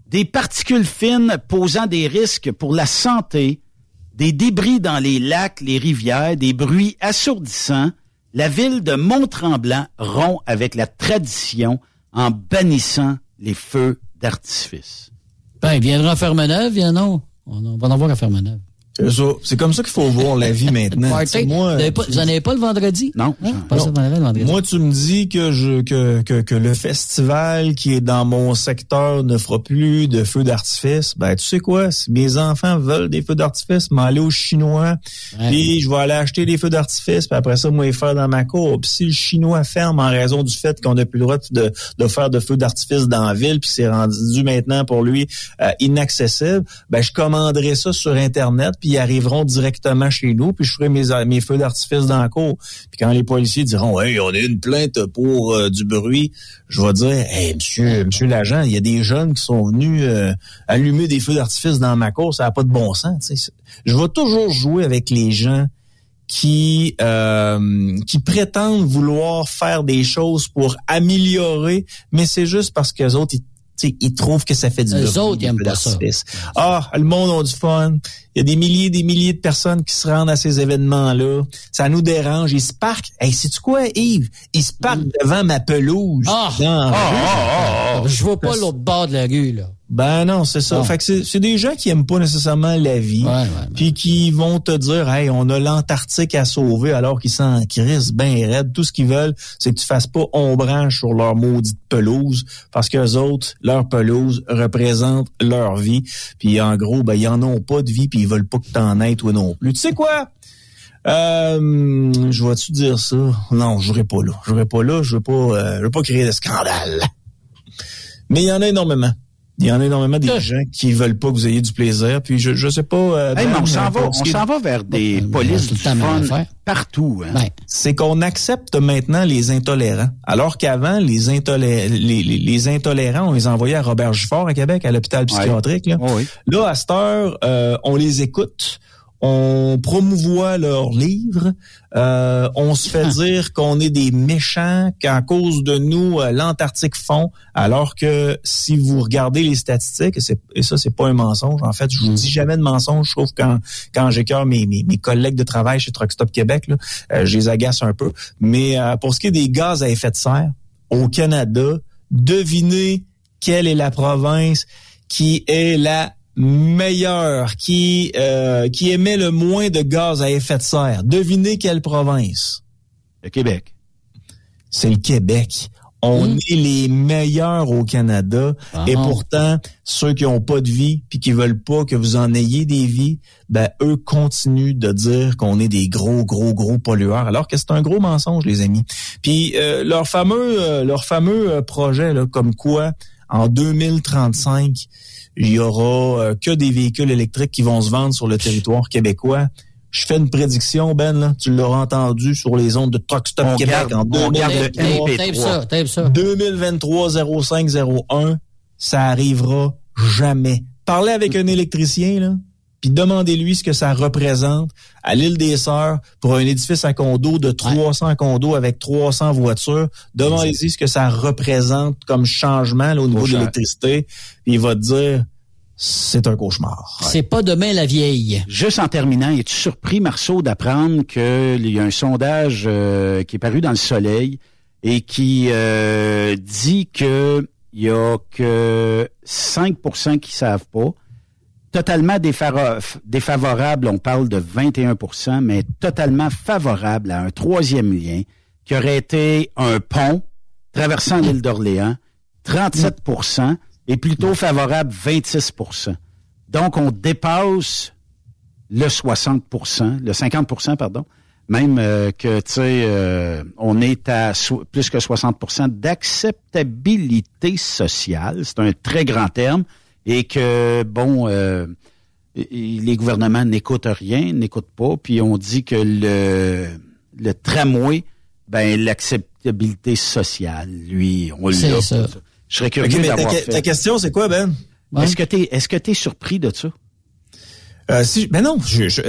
des particules fines posant des risques pour la santé, des débris dans les lacs, les rivières, des bruits assourdissants. La ville de Mont-Tremblant rompt avec la tradition en bannissant les feux d'artifice. Ben, il viendra à Fermeneuve, en a. On va en avoir à Fermeneuve. C'est comme ça qu'il faut voir la vie maintenant. Moi, vous, avez pas, vous en avez pas le vendredi? Non. Hein? Pas Non. le vendredi. Moi, tu me dis que je que, que, que le festival qui est dans mon secteur ne fera plus de feux d'artifice. Ben, tu sais quoi? Si mes enfants veulent des feux d'artifice, m'aller au Chinois, Ouais. puis je vais aller acheter des feux d'artifice, puis après ça, moi, les faire dans ma cour. Puis si le Chinois ferme en raison du fait qu'on n'a plus le droit de, de faire de feux d'artifice dans la ville, puis c'est rendu maintenant pour lui euh, inaccessible, ben je commanderai ça sur Internet, puis ils arriveront directement chez nous, puis je ferai mes, mes feux d'artifice dans la cour. Puis quand les policiers diront Hey, on a une plainte pour euh, du bruit, je vais dire Hey, monsieur, monsieur l'agent, il y a des jeunes qui sont venus euh, allumer des feux d'artifice dans ma cour, ça n'a pas de bon sens. tu sais. Je vais toujours jouer avec les gens qui euh, qui prétendent vouloir faire des choses pour améliorer, mais c'est juste parce que autres ils, tu sais, ils trouvent que ça fait du bruit, autres, ils aiment pas ça. Ah, le monde a du fun. Il y a des milliers et des milliers de personnes qui se rendent à ces événements-là. Ça nous dérange. Ils se parquent. Hey, sais-tu quoi, Yves? Ils se parquent devant ma pelouse. Ah! dans la rue. Je vois pas l'autre bord de la rue, là. Ben non, c'est ça. Non. Fait que c'est c'est des gens qui aiment pas nécessairement la vie, Ouais, ouais, puis qui vont te dire, hey, on a l'Antarctique à sauver alors qu'ils s'en crissent ben raide. Tout ce qu'ils veulent, c'est que tu fasses pas ombrage sur leur maudite pelouse, parce que les autres, leur pelouse représente leur vie. Puis en gros, ben ils en ont pas de vie, puis ils veulent pas que t'en aies toi non plus. Tu sais quoi? Euh, je vais-tu dire ça? Non, je jouerai pas là. Je jouerai pas là. Je veux pas, euh, je veux pas créer de scandale. Mais il y en a énormément. Il y en a énormément des gens qui veulent pas que vous ayez du plaisir. Puis je je sais pas. Euh, Hey, mais Ben, on s'en va, on s'en va vers des polices du fun partout. Hein? c'est qu'on accepte maintenant les intolérants. Alors qu'avant, les, intolé- les, les, les intolérants, on les envoyait à Robert Gifford à Québec, à l'hôpital psychiatrique. Là. là, à cette heure, euh, on les écoute. On promouvoit leurs livres. Euh, on se fait dire qu'on est des méchants, qu'à cause de nous, euh, l'Antarctique fond. Alors que si vous regardez les statistiques, et, et ça, c'est pas un mensonge. En fait, je vous dis jamais de mensonge. Je trouve quand quand j'écœure mes, mes, mes collègues de travail chez Truck Stop Québec, là, euh, je les agace un peu. Mais euh, pour ce qui est des gaz à effet de serre, au Canada, devinez quelle est la province qui est la meilleure, qui euh, qui émet le moins de gaz à effet de serre. Devinez quelle province? Le Québec. C'est le Québec. On est les meilleurs au Canada Ah. et pourtant ceux qui ont pas de vie puis qui veulent pas que vous en ayez des vies, ben eux continuent de dire qu'on est des gros gros gros pollueurs alors que c'est un gros mensonge les amis. Puis euh, leur fameux euh, leur fameux euh, projet là, comme quoi en 2035 il y aura euh, que des véhicules électriques qui vont se vendre sur le territoire québécois. Je fais une prédiction, Ben, là, tu l'auras entendu sur les ondes de Truck Stop On Québec garde- en on garde le 2023. MP3. Tape ça, tape ça. 2023 0501, ça arrivera jamais. Parlez avec un électricien, là, puis demandez-lui ce que ça représente à l'île des Sœurs pour un édifice à condo de 300 condos avec 300 voitures. Demandez-lui ce que ça représente comme changement là, au niveau de l'électricité. Il va te dire, c'est un cauchemar. C'est pas demain la vieille. Juste en terminant, es-tu surpris, Marceau, d'apprendre qu'il y a un sondage euh, qui est paru dans le Soleil et qui euh, dit que il y a que 5% qui savent pas. Totalement défavorable, on parle de 21% mais totalement favorable à un troisième lien qui aurait été un pont traversant l'île d'Orléans, 37% et plutôt favorable 26% Donc, on dépasse le 60% le 50% pardon, même euh, que, tu sais, euh, on est à plus que 60% d'acceptabilité sociale. C'est un très grand terme. Et que, bon, euh, les gouvernements n'écoutent rien, n'écoutent pas, puis on dit que le, le tramway, ben, l'acceptabilité sociale, lui, on C'est l'a. ça. Je serais curieux mais ta, d'avoir fait. ta question, c'est quoi, Ben? Est-ce que t'es, est-ce que t'es surpris de ça? Euh, si, ben non, je, je-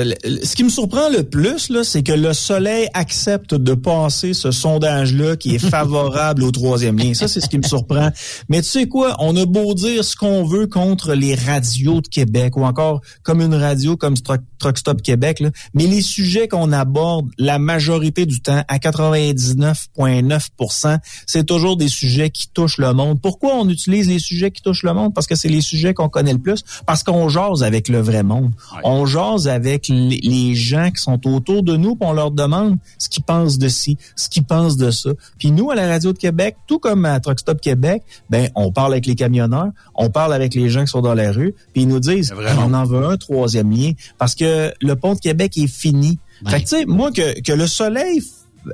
ce qui me surprend le plus, là, c'est que le soleil accepte de passer ce sondage-là qui est favorable au troisième lien. Ça, c'est ce qui me surprend. Mais tu sais quoi, on a beau dire ce qu'on veut contre les radios de Québec ou encore comme une radio comme Truck, Truck Stop Québec, là, mais les sujets qu'on aborde la majorité du temps, à 99,9% c'est toujours des sujets qui touchent le monde. Pourquoi on utilise les sujets qui touchent le monde? Parce que c'est les sujets qu'on connaît le plus, parce qu'on jase avec le vrai monde. On jase avec les, gens qui sont autour de nous, puis on leur demande ce qu'ils pensent de ci, ce qu'ils pensent de ça. Puis nous, à la Radio de Québec, tout comme à Truck Stop Québec, ben on parle avec les camionneurs, on parle avec les gens qui sont dans la rue, puis ils nous disent on en veut un troisième lien parce que le pont de Québec est fini. Fait que tu sais, moi que, que le soleil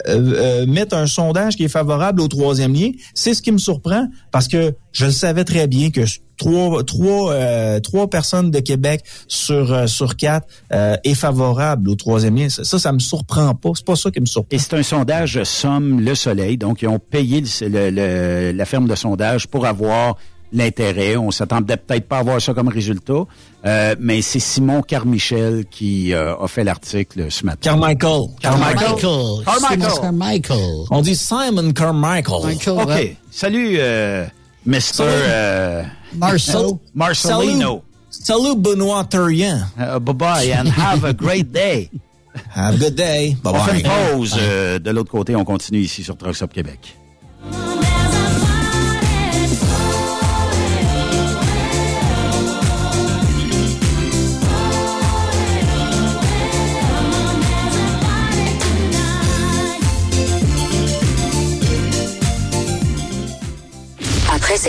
euh, euh, mette un sondage qui est favorable au troisième lien, c'est ce qui me surprend parce que je le savais très bien que trois trois euh, trois personnes de Québec sur sur quatre euh, est favorable au troisième lien. Ça, ça, me surprend pas. C'est pas ça qui me surprend. Et c'est un sondage Somme Le Soleil. Donc, ils ont payé la ferme de sondage pour avoir l'intérêt. On s'attendait peut-être pas à avoir ça comme résultat. Euh, mais c'est Simon Carmichel qui euh, a fait l'article ce matin. Carmichael. Carmichael. Carmichael. Carmichael. On dit Simon Carmichael. OK. Salut, euh, Mr. Euh, Marcel. Marcelino. Salut, Salut Benoît Thurien. Uh, bye-bye and have a great day. Have a good day. On fait une Bye-bye. pause. euh, de l'autre côté, on continue ici sur Trucks Up Québec.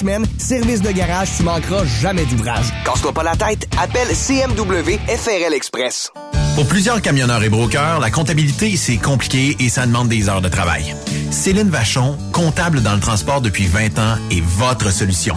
semaines. Service de garage, tu manqueras jamais d'ouvrage. Casse-toi pas la tête, appelle CMW FRL Express. Pour plusieurs camionneurs et brokers, la comptabilité, c'est compliqué et ça demande des heures de travail. Céline Vachon, comptable dans le transport depuis 20 ans, est votre solution.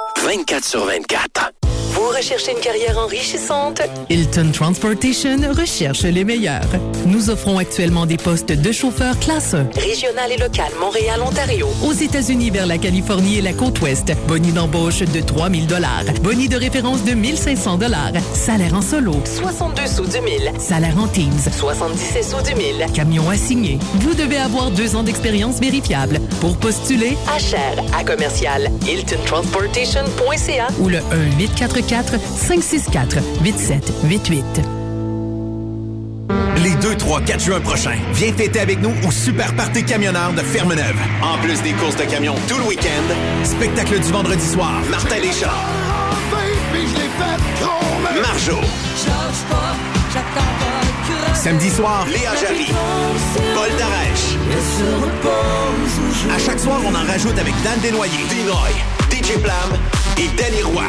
24 sur 24. Vous recherchez une carrière enrichissante? Hilton Transportation recherche les meilleurs. Nous offrons actuellement des postes de chauffeur classe 1. Régional et local, Montréal, Ontario. Aux États-Unis vers la Californie et la côte ouest. Boni d'embauche de 3000 dollars. Boni de référence de 1500 dollars. Salaire en solo. 62 sous du mille. Salaire en teams. 77 sous du mille. Camion assigné. Vous devez avoir deux ans d'expérience vérifiable. Pour postuler, À cher, à commercial, hiltontransportation.ca ou le 1-844-564-8788. Les 2, 3, 4 juin prochains, viens fêter avec nous au Super Party Camionneur de Fermeneuve. En plus des courses de camions tout le week-end, spectacle du vendredi soir, Martin Deschamps, Marjo. Samedi soir, Léa Jarry, Paul Darèche. À chaque soir, on en rajoute avec Dan Desnoyers, Dinoy, DJ Plam et Danny Roy.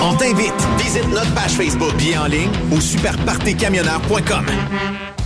On t'invite. Visite notre page Facebook bien en ligne au superpartycamionneur.com.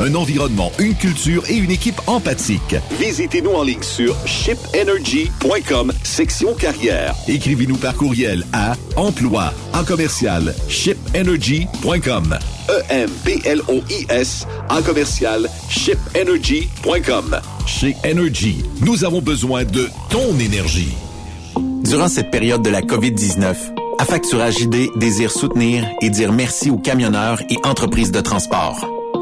un environnement, une culture et une équipe empathique. Visitez-nous en ligne sur shipenergy.com, section carrière. Écrivez-nous par courriel à emploi en commercial shipenergy.com. E-M-P-L-O-I-S en commercial shipenergy.com. Chez Energy, nous avons besoin de ton énergie. Durant cette période de la COVID-19, Affacturage ID désire soutenir et dire merci aux camionneurs et entreprises de transport.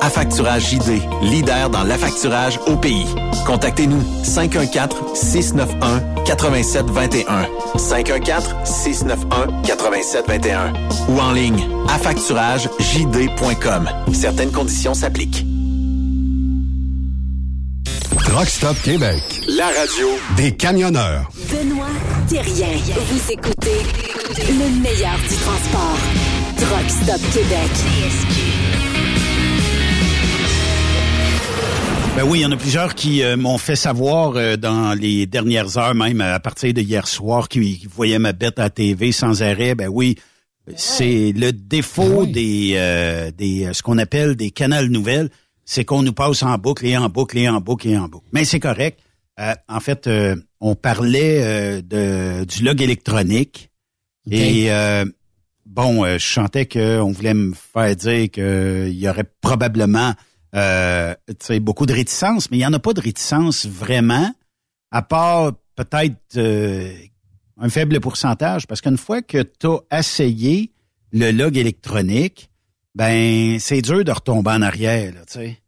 Affacturage JD, leader dans l'affacturage au pays. Contactez-nous 514-691-8721. 514-691-8721. Ou en ligne, affacturagejd.com. Certaines conditions s'appliquent. Truck Stop Québec. La radio Des camionneurs. Benoît Thérien. Vous écoutez le meilleur du transport. Truck Stop Québec. Ben oui, il y en a plusieurs qui euh, m'ont fait savoir euh, dans les dernières heures, même à partir de hier soir, qui, qui voyaient ma bête à la TV sans arrêt. Ben oui, c'est le défaut des, euh, des ce qu'on appelle des canals nouvelles, c'est qu'on nous passe en boucle et en boucle et en boucle et en boucle. Mais c'est correct. Euh, en fait, euh, on parlait euh, de du log électronique et euh, bon, euh, je sentais qu'on voulait me faire dire qu'il y aurait probablement euh, beaucoup de réticence, mais il n'y en a pas de réticence vraiment, à part peut-être euh, un faible pourcentage, parce qu'une fois que tu as essayé le log électronique, ben c'est dur de retomber en arrière, tu sais.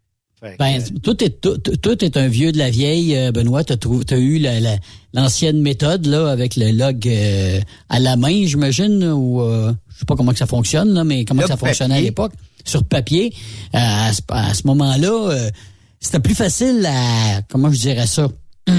Que, Ben, tout est tout, tout est un vieux de la vieille, euh, Benoît. T'as t'as eu la- la- l'ancienne méthode là avec le log euh, à la main, j'imagine, ou euh, je sais pas comment que ça fonctionne, là, mais comment Log ça fonctionnait à l'époque sur papier. Euh, à ce, moment-là, euh, c'était plus facile à comment je dirais ça?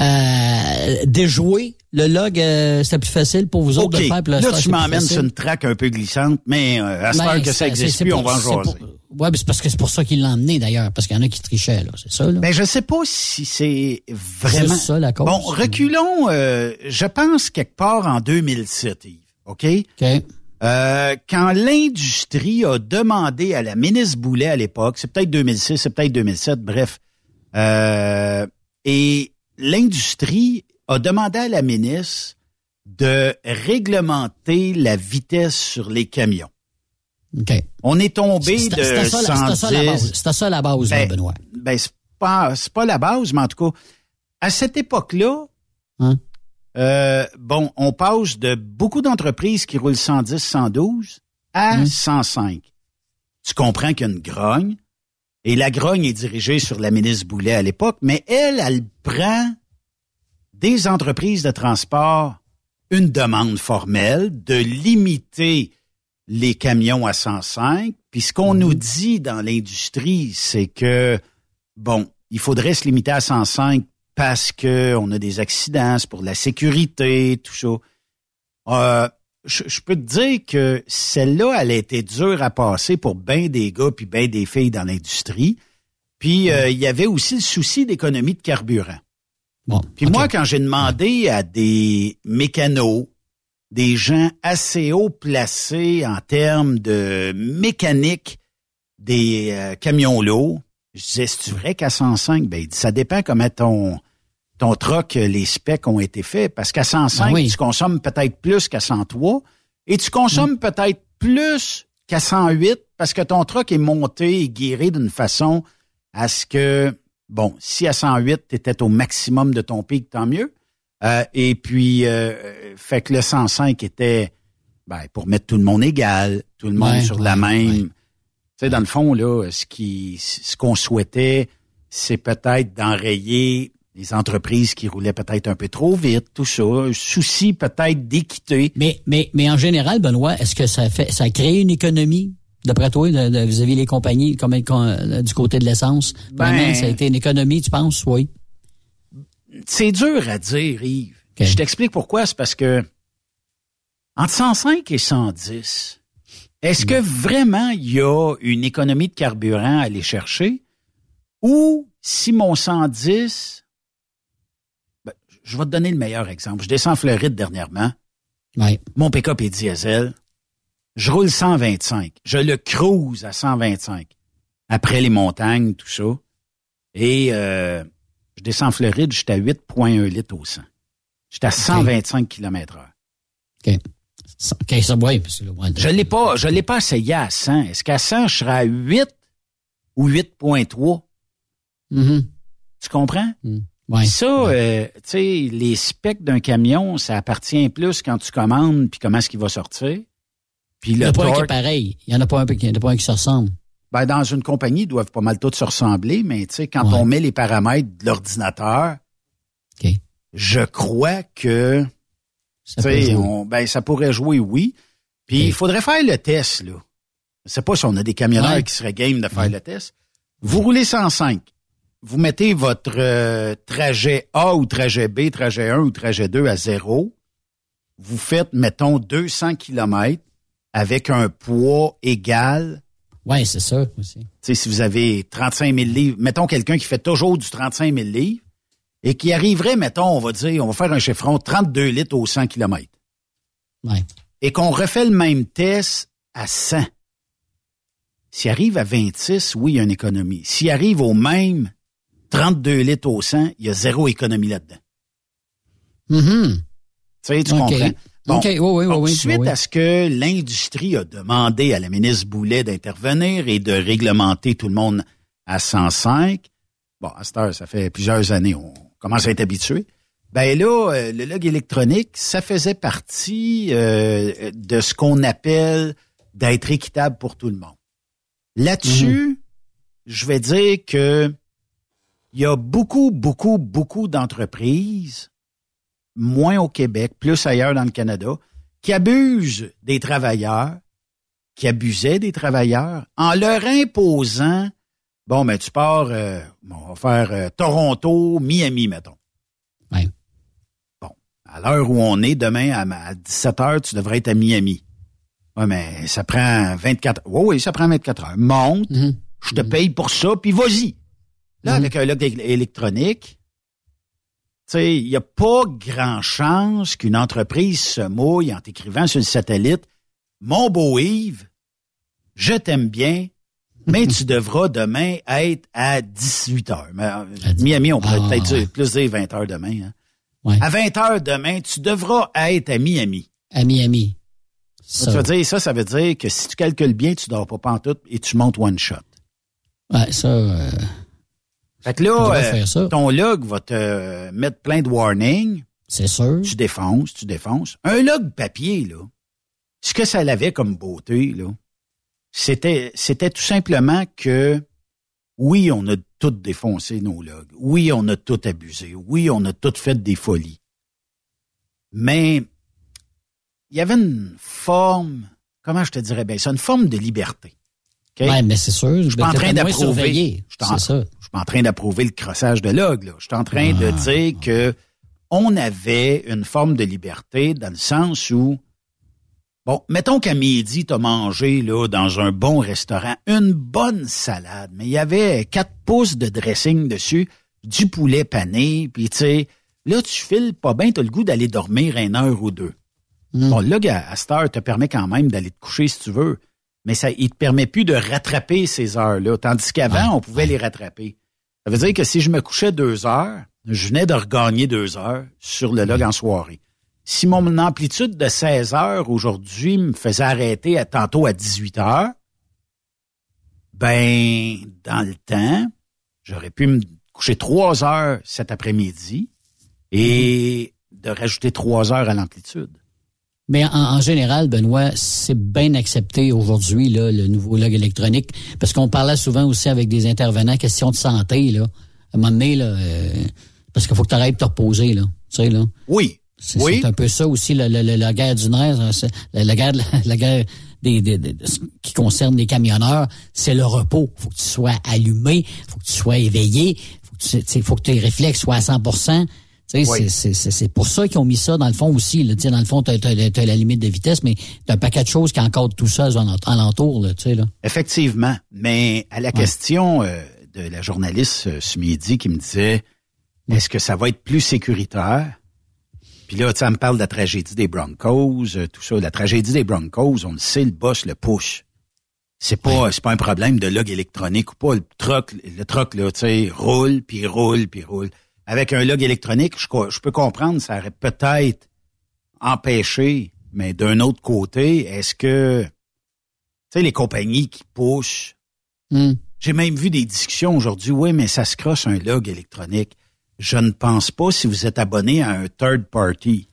Euh, déjouer le log, euh, c'était plus facile pour vous autres OK, de faire. puis là, tu m'emmènes sur une traque un peu glissante, mais euh, à ce Ben, que ça existe plus, on va en jaser. mais c'est parce que c'est pour ça qu'il l'a emmené d'ailleurs, parce qu'il y en a qui trichaient, là, c'est ça, là. Ben, je sais pas si c'est vraiment... C'est ça, la cause. Bon, reculons, euh, je pense quelque part en 2007, Yves, OK? Euh, quand l'industrie a demandé à la ministre Boulet à l'époque, c'est peut-être 2006, c'est peut-être 2007, bref, euh, et l'industrie a demandé à la ministre de réglementer la vitesse sur les camions. OK. On est tombé de c'était ça, la- 110. c'était ça la base. Ça la base, là, Ben, Benoît. Ben, c'est pas, c'est pas la base, mais en tout cas, à cette époque-là, Hein? Euh, bon, on passe de beaucoup d'entreprises qui roulent 110, 112 à Hum. 105. Tu comprends qu'il y a une grogne, et la grogne est dirigée sur la ministre Boulet à l'époque, mais elle, elle prend des entreprises de transport une demande formelle de limiter les camions à 105. Puis ce qu'on nous dit dans l'industrie, c'est que, bon, il faudrait se limiter à 105 parce que on a des accidents, c'est pour la sécurité, tout ça. Euh, je, je peux te dire que celle-là, elle a été dure à passer pour bien des gars puis bien des filles dans l'industrie. Puis euh, il y avait aussi le souci d'économie de carburant. Bon, Puis moi, quand j'ai demandé à des mécanos, des gens assez haut placés en termes de mécanique des euh, camions lourds, je disais, c'est vrai qu'à 105? Ben, il dit, ça dépend comment ton, ton troc, euh, les specs ont été faits. Parce qu'à 105, Ben oui. tu consommes peut-être plus qu'à 103 et tu consommes peut-être plus qu'à 108 parce que ton troc est monté et guéré d'une façon à ce que, bon, si à 108, tu étais au maximum de ton pic, tant mieux. Euh, et puis, euh, fait que le 105 était ben, pour mettre tout le monde égal, tout le monde Ouais, sur la ouais, même. Sais, dans le fond, là, ce qui, ce qu'on souhaitait, c'est peut-être d'enrayer les entreprises qui roulaient peut-être un peu trop vite, tout ça. Un souci peut-être d'équité. Mais, mais, mais en général, Benoît, est-ce que ça fait, ça crée une économie, d'après toi, de, de- vis-à-vis les compagnies, comme euh, du côté de l'essence? Ben- ça a été une économie, tu penses? Oui. C'est dur à dire, Yves. Je t'explique pourquoi. C'est parce que entre 105 et 110, est-ce que vraiment il y a une économie de carburant à aller chercher? Ou si mon 110, ben, je vais te donner le meilleur exemple. Je descends en Floride dernièrement. Ouais. Mon pick-up est diesel. Je roule 125. Je le cruise à 125. Après les montagnes, tout ça. Et euh, je descends en Floride, j'étais à 8,1 litres au 100. J'étais à 125 km heure. OK. OK, ça, oui, Je l'ai pas, je l'ai pas essayé à 100. Est-ce qu'à 100, je serais à 8 ou 8.3? Mhm. Tu comprends? Ouais. Ça, euh, tu sais, les specs d'un camion, ça appartient plus quand tu commandes puis comment est-ce qu'il va sortir. Puis Il n'y en le a pas un qui est pareil. Il n'y en a pas un, qui- il y en a pas un qui se ressemble. ben, dans une compagnie, ils doivent pas mal tous se ressembler, mais tu sais, quand on met les paramètres de l'ordinateur, je crois que Ça on- ben, ça pourrait jouer, oui. Puis il faudrait faire le test, là. Je sais pas si on a des camionneurs qui seraient game de faire le test. Vous roulez 105. Vous mettez votre euh, trajet A ou trajet B, trajet 1 ou trajet 2 à zéro. Vous faites, mettons, 200 kilomètres avec un poids égal. Oui, c'est ça aussi. Tu sais, si vous avez 35 000 livres, mettons quelqu'un qui fait toujours du 35 000 livres et qui arriverait, mettons, on va dire, on va faire un chiffron, 32 litres au 100 kilomètres Ouais. et qu'on refait le même test à 100. S'il arrive à 26, oui, il y a une économie. S'il arrive au même 32 litres au 100, il y a zéro économie là-dedans. Mhm. Tu sais, tu comprends? OK, oui, oui, oui, donc, oui, Suite oui. à ce que l'industrie a demandé à la ministre Boulet d'intervenir et de réglementer tout le monde à 105, bon, à cette heure, ça fait plusieurs années, on commence à être habitué? Ben là, euh, le log électronique, ça faisait partie euh, de ce qu'on appelle d'être équitable pour tout le monde. Là-dessus, je vais dire que il y a beaucoup, beaucoup, beaucoup d'entreprises, moins au Québec, plus ailleurs dans le Canada, qui abusent des travailleurs, qui abusaient des travailleurs en leur imposant, bon, ben tu pars, euh, bon, on va faire euh, Toronto, Miami, mettons. Ouais. Bon, à l'heure où on est, demain à, ma- à 17 heures, tu devrais être à Miami. Oui, mais ça prend 24 heures. Oui, oui, ça prend 24 heures. Monte, Mhm. je te paye pour ça, puis vas-y. Là, avec un log électronique, tu sais, il n'y a pas grand chance qu'une entreprise se mouille en t'écrivant sur le satellite Mon beau Yves, je t'aime bien, mais tu devras demain être à 18 heures. Mais, euh, Miami, on pourrait Ah, peut-être ouais. dire plus dire 20 heures demain. hein. Ouais. À 20 heures demain, tu devras être à Miami. À Miami. Ça. Ça. Tu dire, ça, ça veut dire que si tu calcules bien, tu dors pas pantoute et tu montes one shot. Ouais, ça. euh, Fait que là, euh, ça. ton log va te mettre plein de warnings. C'est sûr. Tu défonces, tu défonces. Un log papier, là, ce que ça avait comme beauté, là, c'était, c'était tout simplement que, oui, on a tout défoncé nos logs. Oui, on a tout abusé. Oui, on a tout fait des folies. Mais, il y avait une forme, comment je te dirais bien, c'est une forme de liberté. OK? Ouais, mais c'est sûr. Je suis pas en train d'approuver. Je suis en- ça. je suis en train d'approuver le crossage de log. Là. Je suis en train de Ah. dire que on avait une forme de liberté dans le sens où, bon, mettons qu'à midi, tu as mangé là, dans un bon restaurant une bonne salade, mais il y avait quatre pouces de dressing dessus, du poulet pané, puis tu sais, là, tu files pas bien, tu as le goût d'aller dormir une heure ou deux. Bon, le log à, à cette heure te permet quand même d'aller te coucher si tu veux, mais ça, il te permet plus de rattraper ces heures-là, tandis qu'avant, on pouvait les rattraper. Ça veut dire que si je me couchais deux heures, je venais de regagner deux heures sur le log en soirée. Si mon amplitude de 16 heures aujourd'hui me faisait arrêter à tantôt à 18 heures, ben, dans le temps, j'aurais pu me coucher trois heures cet après-midi et de rajouter trois heures à l'amplitude. Mais en, en général, Benoît, c'est bien accepté aujourd'hui, là, le nouveau log électronique, parce qu'on parlait souvent aussi avec des intervenants, question de santé, là. À un moment donné, là, euh, parce qu'il faut que tu arrêtes de te reposer, là. Tu sais, là. Oui. C'est Oui. un peu ça aussi, la, la- la- la guerre du nerf, hein, la, la guerre, la, guerre des, des- des- qui concerne les camionneurs, c'est le repos. faut que tu sois allumé, faut que tu sois éveillé, faut que, tu, faut que tes réflexes soient à 100 Tu sais, Oui. c'est- pour ça qu'ils ont mis ça dans le fond aussi. Là. Tu sais, Dans le fond, tu as, la limite de vitesse, mais tu un paquet de choses qui encadrent tout ça en- alentour. Là, tu sais, là. Effectivement. Mais à la question euh, de la journaliste euh, ce midi qui me disait est-ce que ça va être plus sécuritaire? Puis là, tu sais, elle me parle de la tragédie des Broncos, euh, tout ça. La tragédie des Broncos, on le sait, le boss le push. C'est pas, c'est pas un problème de log électronique ou pas. Le truck, le truck, là, tu sais, roule, puis roule, puis roule. Avec un log électronique, je, peux comprendre, ça aurait peut-être empêché, mais d'un autre côté, est-ce que, tu sais, les compagnies qui pushent, Hmm. j'ai même vu des discussions aujourd'hui, oui, mais ça se crosse un log électronique. Je ne pense pas si vous êtes abonné à un third party.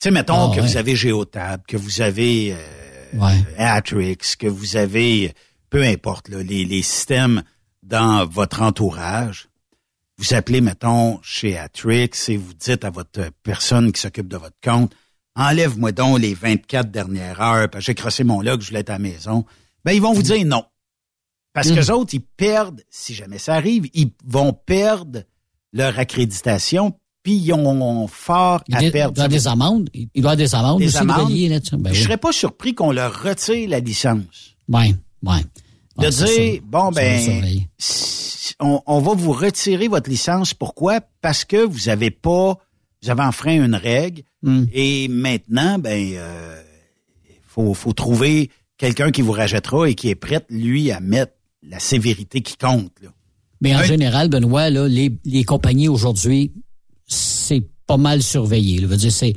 Tu sais, mettons Ah, que ouais. vous avez Geotab, que vous avez euh, Ouais. Atrix, que vous avez, peu importe, là, les, les systèmes dans votre entourage. Vous appelez, mettons, chez Atrix et vous dites à votre personne qui s'occupe de votre compte, enlève-moi donc les 24 dernières heures, parce que j'ai crossé mon log, je voulais être à la maison. Ben, ils vont vous dire non. Parce que Mm. les autres, ils perdent, si jamais ça arrive, ils vont perdre leur accréditation, puis ils ont fort Il à perdre. il doit des amendes. Il doit avoir des amendes Des aussi amendes. Ben je oui. serais pas surpris qu'on leur retire la licence. Ouais, ouais. De dire, ça. bon, ben, on, on va vous retirer votre licence. Pourquoi? Parce que vous avez pas, vous avez enfreint une règle. Hmm. Et maintenant, ben, euh, faut, faut trouver quelqu'un qui vous rajettera et qui est prêt, lui, à mettre la sévérité qui compte. Là. Mais en général, Benoît, là, les, les compagnies aujourd'hui, c'est pas mal surveillé. là. Je veux dire, c'est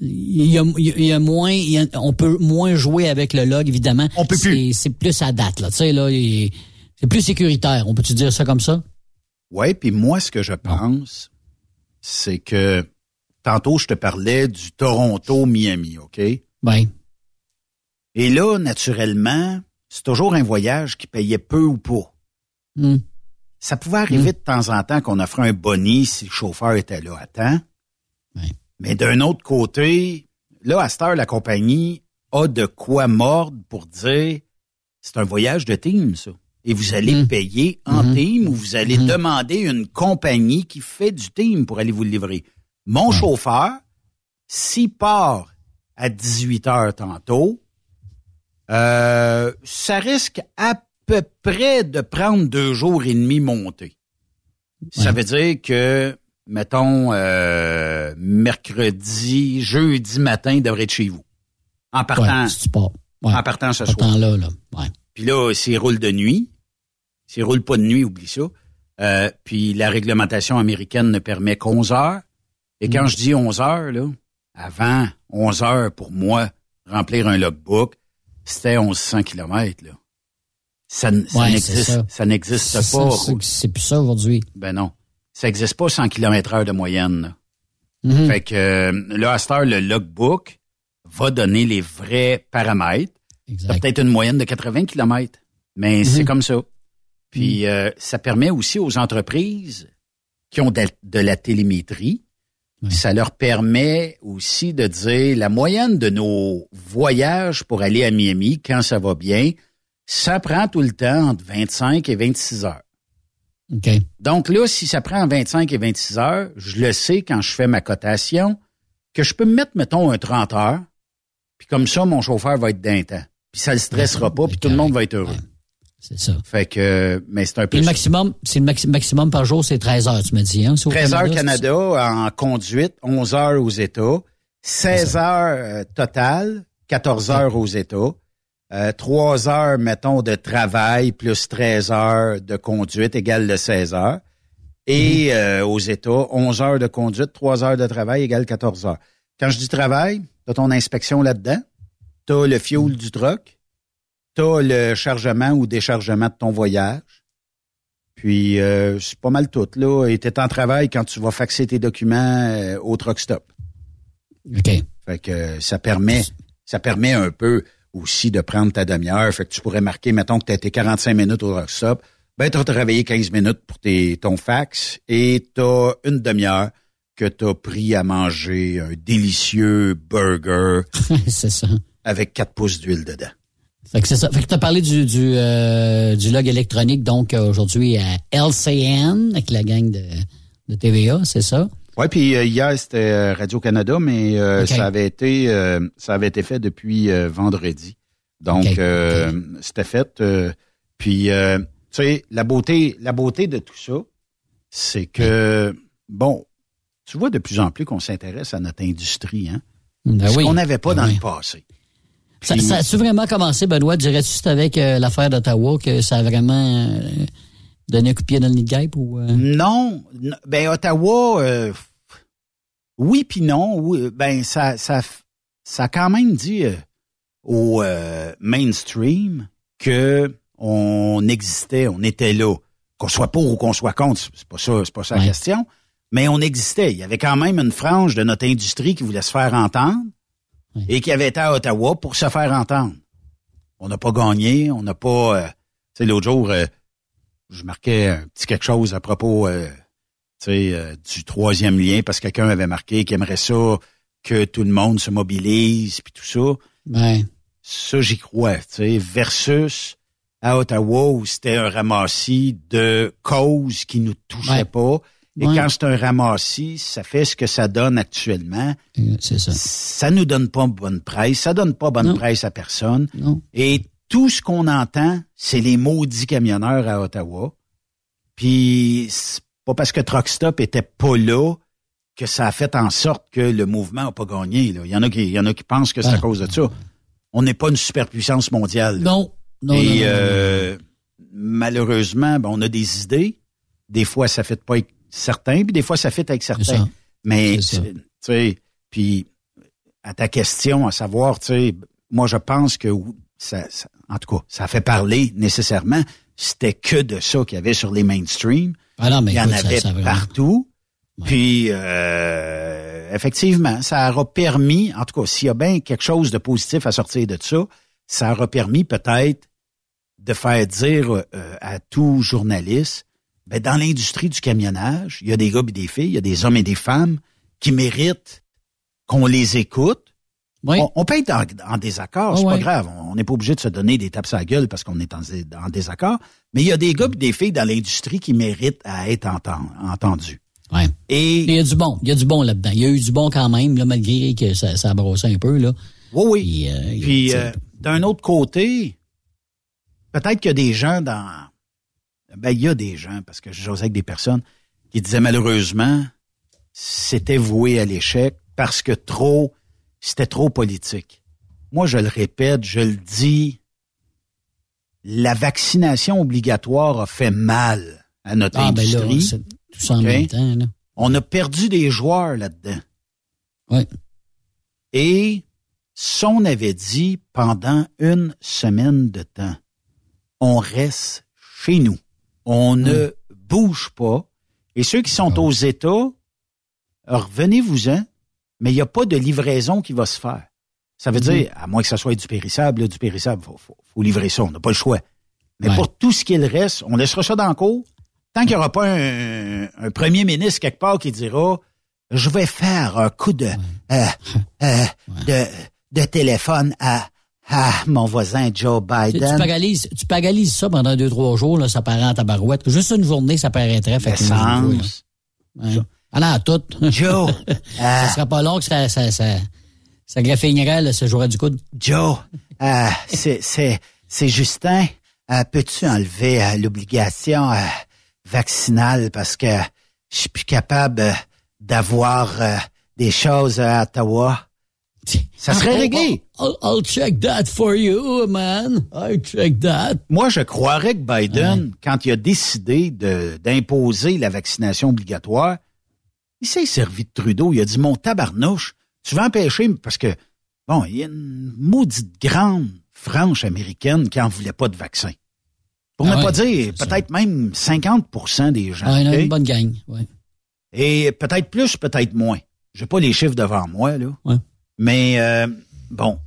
il y a, il y a moins, il y a- on peut moins jouer avec le log, évidemment. On peut plus. C'est plus à date, là. Tu sais, là, c'est plus sécuritaire. On peut-tu dire ça comme ça? Ouais, puis moi, ce que je pense, c'est que tantôt, je te parlais du Toronto-Miami, OK? Ben, Et là, naturellement, c'est toujours un voyage qui payait peu ou pas. hmm. Ça pouvait arriver de temps en temps qu'on offrait un boni si le chauffeur était là à temps. Mais d'un autre côté, là, à cette heure, la compagnie a de quoi mordre pour dire c'est un voyage de team, ça. Et vous allez Mm. payer en Mhm. team ou vous allez Mhm. demander une compagnie qui fait du team pour aller vous le livrer. Mon chauffeur, s'il part à 18 heures tantôt, euh, ça risque à peu près de prendre deux jours et demi monter. Ça Ouais. veut dire que, mettons, euh, mercredi, jeudi matin, il devrait être chez vous. En partant, Ouais, si tu pars. Ouais. en partant ce soir. là, là. Ouais. Puis là, s'il roule de nuit, s'il roule pas de nuit, oublie ça. Euh, puis la réglementation américaine ne permet qu'onze heures. Et quand je dis 11 heures, là, avant 11 heures pour moi, remplir un logbook, c'était 1100 kilomètres, là. Ça, Ouais, ça. n'existe pas. c'est- plus ça aujourd'hui. Ben non. Ça n'existe pas 100 km heure de moyenne. là. Mhm. Fait que euh, là, à cette heure, le logbook va donner les vrais paramètres. T'as peut-être une moyenne de 80 km, mais Mhm. c'est comme ça. Puis euh, ça permet aussi aux entreprises qui ont de, de la télémétrie, ça leur permet aussi de dire la moyenne de nos voyages pour aller à Miami, quand ça va bien, ça prend tout le temps entre 25 et 26 heures. OK. Donc là, si ça prend 25 et 26 heures, je le sais quand je fais ma cotation, que je peux me mettre, mettons, un 30 heures, puis comme ça, mon chauffeur va être d'un temps. Puis ça le stressera pas, puis tout le monde va être heureux. C'est ça. Fait que, mais c'est un peu le maximum, c'est le maxi- maximum par jour, c'est 13 heures, tu me dis, hein? c'est au 13 heures Canada en conduite, 11 heures aux États, 16 heures euh, total, 14 heures aux États, euh, 3 heures, mettons, de travail plus 13 heures de conduite égale le 16 heures. Et Mhm. euh, aux États, 11 heures de conduite, 3 heures de travail égale 14 heures. Quand je dis travail, t'as ton inspection là-dedans, t'as le fuel du truck, t'as le chargement ou déchargement de ton voyage, puis euh, c'est pas mal tout là. Et t'es en travail quand tu vas faxer tes documents euh, au truck stop. OK. Fait que ça permet ça permet un peu aussi de prendre ta demi-heure. Fait que tu pourrais marquer, mettons que tu as été 45 minutes au stop, ben tu as travaillé 15 minutes pour tes, ton fax et tu as une demi-heure que tu as pris à manger un délicieux burger c'est ça. avec 4 pouces d'huile dedans. Fait que c'est ça. Fait que tu as parlé du, du, euh, du log électronique, donc euh, aujourd'hui à LCN, avec la gang de, de TVA, c'est ça? Oui, puis euh, hier, c'était euh, Radio-Canada, mais euh, ça avait été euh, ça avait été fait depuis euh, vendredi. Donc, euh, c'était fait. euh, puis, euh, tu sais, la beauté, la beauté de tout ça, c'est que, bon, tu vois de plus en plus qu'on s'intéresse à notre industrie, hein? Ben ce oui. qu'on n'avait pas Ben dans oui. le passé. Ça, Puis- ça a-tu vraiment commencé, Benoît? Dirais-tu c'est avec l'affaire d'Ottawa que ça a vraiment donné un coup de pied dans le nid de guêpe? Ou, euh? Non, ben Ottawa, euh, oui puis non. Oui, ben ça, ça, ça a quand même dit euh, au euh, mainstream que on existait, on était là, qu'on soit pour ou qu'on soit contre, c'est pas ça, c'est pas ça la question. Mais on existait. Il y avait quand même une frange de notre industrie qui voulait se faire entendre et qui avait été à Ottawa pour se faire entendre. On n'a pas gagné, on n'a pas. tu sais, l'autre jour, euh, je marquais un petit quelque chose à propos euh, euh, du troisième lien parce que quelqu'un avait marqué qu'il aimerait ça que tout le monde se mobilise puis tout ça. Ouais. Ça, j'y crois, versus à Ottawa où c'était un ramassis de causes qui nous touchaient Ouais. pas. Et Ouais. quand c'est un ramassis, ça fait ce que ça donne actuellement. Euh, C'est ça. Ça nous donne pas bonne presse, ça donne pas bonne Non. presse à personne. Non. Et tout ce qu'on entend, c'est les maudits camionneurs à Ottawa. Puis c'est pas parce que Truck Stop était pas là que ça a fait en sorte que le mouvement a pas gagné. Là. Il y en a qui, il y en a qui pensent que c'est à Ah. cause de ça. On n'est pas une superpuissance mondiale. là. Non. Non, Et non, non, non, euh, malheureusement, ben, on a des idées. Des fois, ça fait pas avec certains, puis des fois, ça fait avec certains. Mais tu sais, puis à ta question, à savoir, tu sais, moi je pense que ça, ça- en tout cas, ça fait parler nécessairement. C'était que de ça qu'il y avait sur les mainstream. Ah non, mais Il y en écoute, avait ça a partout. Puis euh, effectivement, ça aura permis, en tout cas, s'il y a bien quelque chose de positif à sortir de ça, ça aura permis peut-être de faire dire euh, à tout journaliste, ben, dans l'industrie du camionnage, il y a des gars et des filles, il y a des hommes et des femmes qui méritent qu'on les écoute. On, on peut être en, en désaccord, c'est pas ouais. grave. On n'est pas obligé de se donner des tapes à la gueule parce qu'on est en, en désaccord. Mais il y a des gars et des filles dans l'industrie qui méritent à être enten- entendus. Ouais. Et il y a du bon. Il y a du bon là-dedans. Il y a eu du bon quand même, là, malgré que ça, ça a brossé un peu. Là. Oui, oui. Puis, euh, Puis, euh, d'un autre côté, peut-être qu'il y a des gens dans... Ben, il y a des gens, parce que j'osais avec des personnes qui disaient malheureusement, c'était voué à l'échec parce que trop, c'était trop politique. Moi, je le répète, je le dis, la vaccination obligatoire a fait mal à notre Ah, ben là, industrie. tout ça en même temps, là. On a perdu des joueurs là-dedans. Oui. Et si on avait dit pendant une semaine de temps, on reste chez nous, on ne bouge pas, et ceux qui sont aux États, revenez-vous-en, mais il n'y a pas de livraison qui va se faire. Ça veut Mhm. dire, à moins que ça soit du périssable, là, du périssable, faut, faut, faut livrer ça, on n'a pas le choix. Mais Ouais. pour tout ce qui est le reste, on laissera ça dans le cours. Tant qu'il n'y aura pas un, un premier ministre quelque part qui dira je vais faire un coup de euh, euh, de, de téléphone à, à mon voisin Joe Tu, tu Biden. paralyses, tu paralyses ça pendant deux, trois jours, là, ça paraît en tabarouette. Juste une journée, ça paraîtrait. Fait que Ah non, tout. Joe, ça euh, sera pas long que ça, ça, ça, ça graffinerait, là, ce jour du coude. Joe, euh, c'est c'est c'est Justin. Euh, Peux-tu enlever euh, l'obligation euh, vaccinale parce que je suis plus capable euh, d'avoir euh, des choses à Ottawa? Ça serait Oh, réglé. I'll, I'll check that for you, man. I'll check that. Moi, je croirais que Biden, quand il a décidé de- d'imposer la vaccination obligatoire, il s'est servi de Trudeau. Il a dit, mon tabarnouche, tu vas empêcher, parce que, bon, il y a une maudite grande franche américaine qui en voulait pas de vaccin. Pour Ah ne ouais, pas dire, peut-être même 50% des gens. Ah, il y en a une bonne gang. Ouais. Et peut-être plus, peut-être moins. J'ai pas les chiffres devant moi, là. Ouais. Mais euh, bon,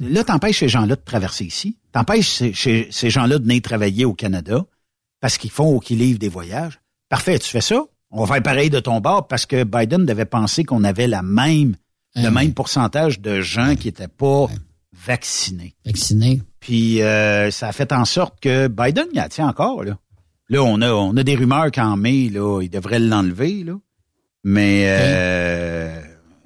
là, t'empêches ces gens-là de traverser ici. T'empêches ces, ces- ces gens-là de venir travailler au Canada parce qu'ils font ou qu'ils livrent des voyages. Parfait, tu fais ça. On va faire pareil de ton bord parce que Biden devait penser qu'on avait la même, le même pourcentage de gens qui étaient pas vaccinés. Vaccinés. Puis euh, ça a fait en sorte que Biden il en tient encore là. Là, on a on a des rumeurs qu'en mai là, il devrait l'enlever là. Mais euh,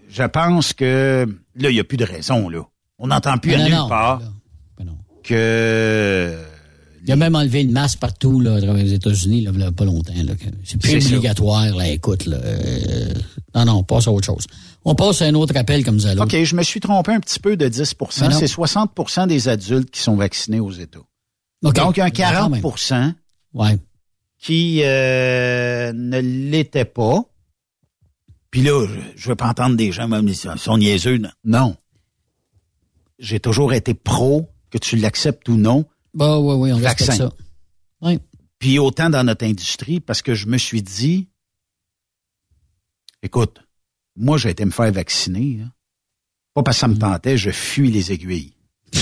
je pense que là, il n'y a plus de raison là. On n'entend plus à non, nulle non, part que Il a même enlevé le masque partout là, à travers les États-Unis, là, il y a pas longtemps. Là, c'est plus C'est obligatoire, là, écoute. Là, euh, non, non, on passe à autre chose. On passe à un autre appel comme ça. OK, je me suis trompé un petit peu de 10 Mais non. C'est 60% des adultes qui sont vaccinés aux États. OK. Donc, il y a un Quand même. 40% Ouais. qui euh, ne l'était pas. Puis là, je, je veux pas entendre des gens, même ils sont niaiseux. non. Non. J'ai toujours été pro, que tu l'acceptes ou non. Bah oui, oui, on respecte ça. Oui. Puis autant dans notre industrie, parce que je me suis dit, écoute, moi j'ai été me faire vacciner. là. Pas parce que ça me tentait, je fuis les aiguilles.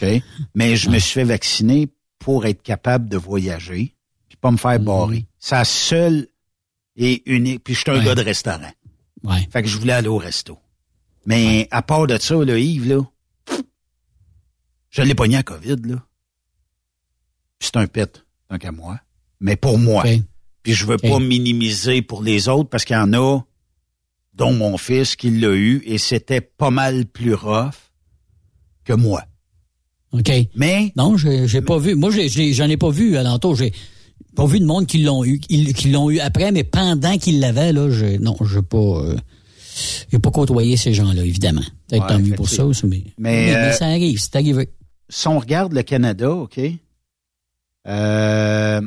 OK? Mais je me suis fait vacciner pour être capable de voyager, puis pas me faire barrer. C'est la seule et unique. Puis je suis un Ouais. gars de restaurant. Ouais. Fait que je voulais aller au resto. Mais à part de ça, là, Yves, là, je l'ai pogné à COVID, là. C'est un pet, tant qu'à moi. Mais pour moi. Puis je veux pas minimiser pour les autres parce qu'il y en a, dont mon fils, qui l'a eu, et c'était pas mal plus rough que moi. OK. Mais. Non, j'ai j'ai pas vu. Moi, j'ai- j'ai- j'en ai, pas vu alentour. J'ai pas vu de monde qui l'ont eu, qui, qui l'ont eu après, mais pendant qu'ils l'avaient, là, j'ai, non, j'ai pas, euh, j'ai pas côtoyé ces gens-là, évidemment. Peut-être Ouais, tant mieux pour ça aussi, mais, Mais, mais, mais euh, ça arrive, c'est arrivé. si on regarde le Canada, OK, euh,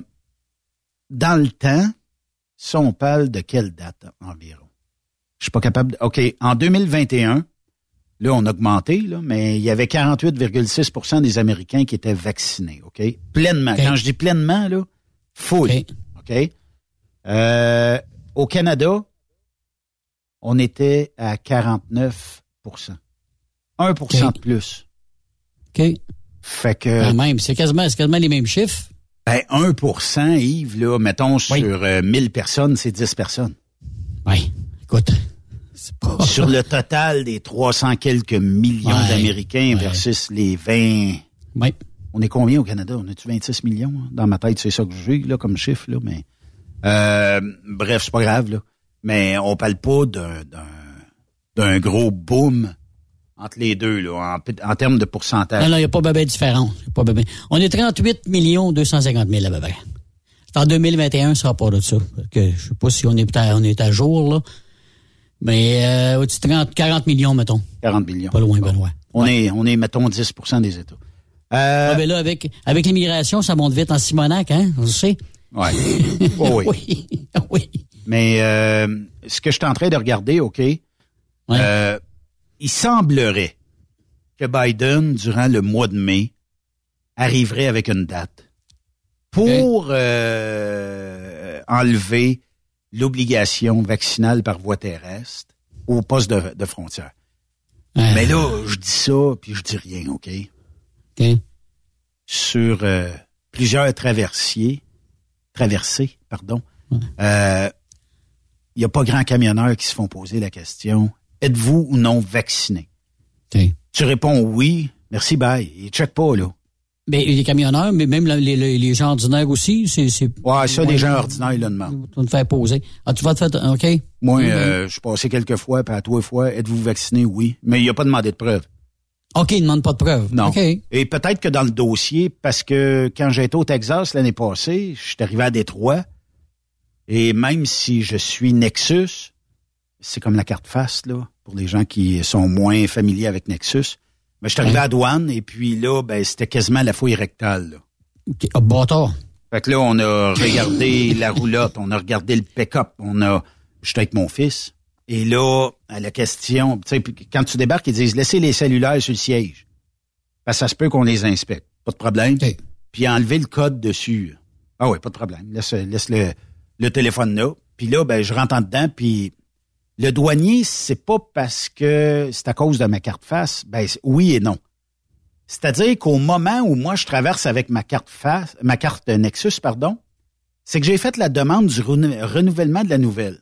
dans le temps, si on parle de quelle date environ? Je suis pas capable de... OK, en 2021, là, on a augmenté, là, mais il y avait 48,6% des Américains qui étaient vaccinés, OK? Pleinement. Quand je dis pleinement, là, full. OK? Euh, au Canada, on était à 49% 1% de plus. OK. Fait que... Quand même, c'est quasiment, c'est quasiment les mêmes chiffres. Ben, 1% Yves, là, mettons, sur euh, 1000 personnes, c'est 10 personnes. Oui. Écoute, Sur le total des 300 quelques millions Ouais, d'Américains versus les 20... Oui. On est combien au Canada? On a-tu 26 millions? hein? Dans ma tête, c'est ça que j'ai, là, comme chiffre, là, mais... Euh, bref, c'est pas grave, là. Mais on parle pas d'un, d'un, d'un gros boom entre les deux, là, en, en termes de pourcentage. Non, non, il n'y a pas de différent. Y a pas bébé. On est 38 millions 250 000 à peu près. En 2021, ça part de ça. Je sais pas si on est, à, on est à jour, là. Mais euh, au-dessus de 30, 40 millions, mettons. 40 millions. Pas loin, Benoît. On est, on est, mettons, 10% des États. Ah, ben là, avec, avec l'immigration, ça monte vite en Simonac, hein? On le sait. Ouais. Oh, oui. oui. Mais euh, ce que je suis en train de regarder, OK, euh, il semblerait que Biden, durant le mois de mai, arriverait avec une date pour euh, enlever l'obligation vaccinale par voie terrestre au poste de, de frontière. Mais là, je dis ça, puis je dis rien, OK? OK. Sur euh, plusieurs traversiers, traversés, pardon, euh, il n'y a pas grand camionneurs qui se font poser la question êtes-vous ou non vacciné? Tu réponds oui, merci, bye. Ils check pas, là. Mais les camionneurs, mais même les, les, les gens ordinaires aussi, c'est. Ouais, ça, les gens ordinaires, ils le demandent. Tu vas te faire poser. Ah, tu vas te faire. OK. Moi, Mhm. euh, je suis passé quelques fois, puis à trois fois, êtes-vous vacciné? Oui. Mais il n'y a pas demandé de preuve. OK, il ne demande pas de preuve. Non. OK. Et peut-être que dans le dossier, parce que quand j'étais au Texas l'année passée, je suis arrivé à Détroit, et même si je suis Nexus, c'est comme la carte face, là, pour les gens qui sont moins familiers avec Nexus. Mais je suis arrivé à la douane, et puis là, ben, c'était quasiment la fouille rectale, là. OK. Ah, bâtard. Fait que là, on a regardé la roulotte, on a regardé le pick-up, on a... J'étais avec mon fils. Et là, à la question, tu sais, quand tu débarques, ils disent laissez les cellulaires sur le siège. Parce que ça se peut qu'on les inspecte. Pas de problème. Puis enlever le code dessus. Ah oui, pas de problème. Laisse, laisse le, le téléphone là. Puis là, ben, je rentre en dedans, puis le douanier, c'est pas parce que c'est à cause de ma carte face. Ben, oui et non. C'est-à-dire qu'au moment où moi je traverse avec ma carte face, ma carte Nexus, pardon, c'est que j'ai fait la demande du renou- renouvellement de la nouvelle.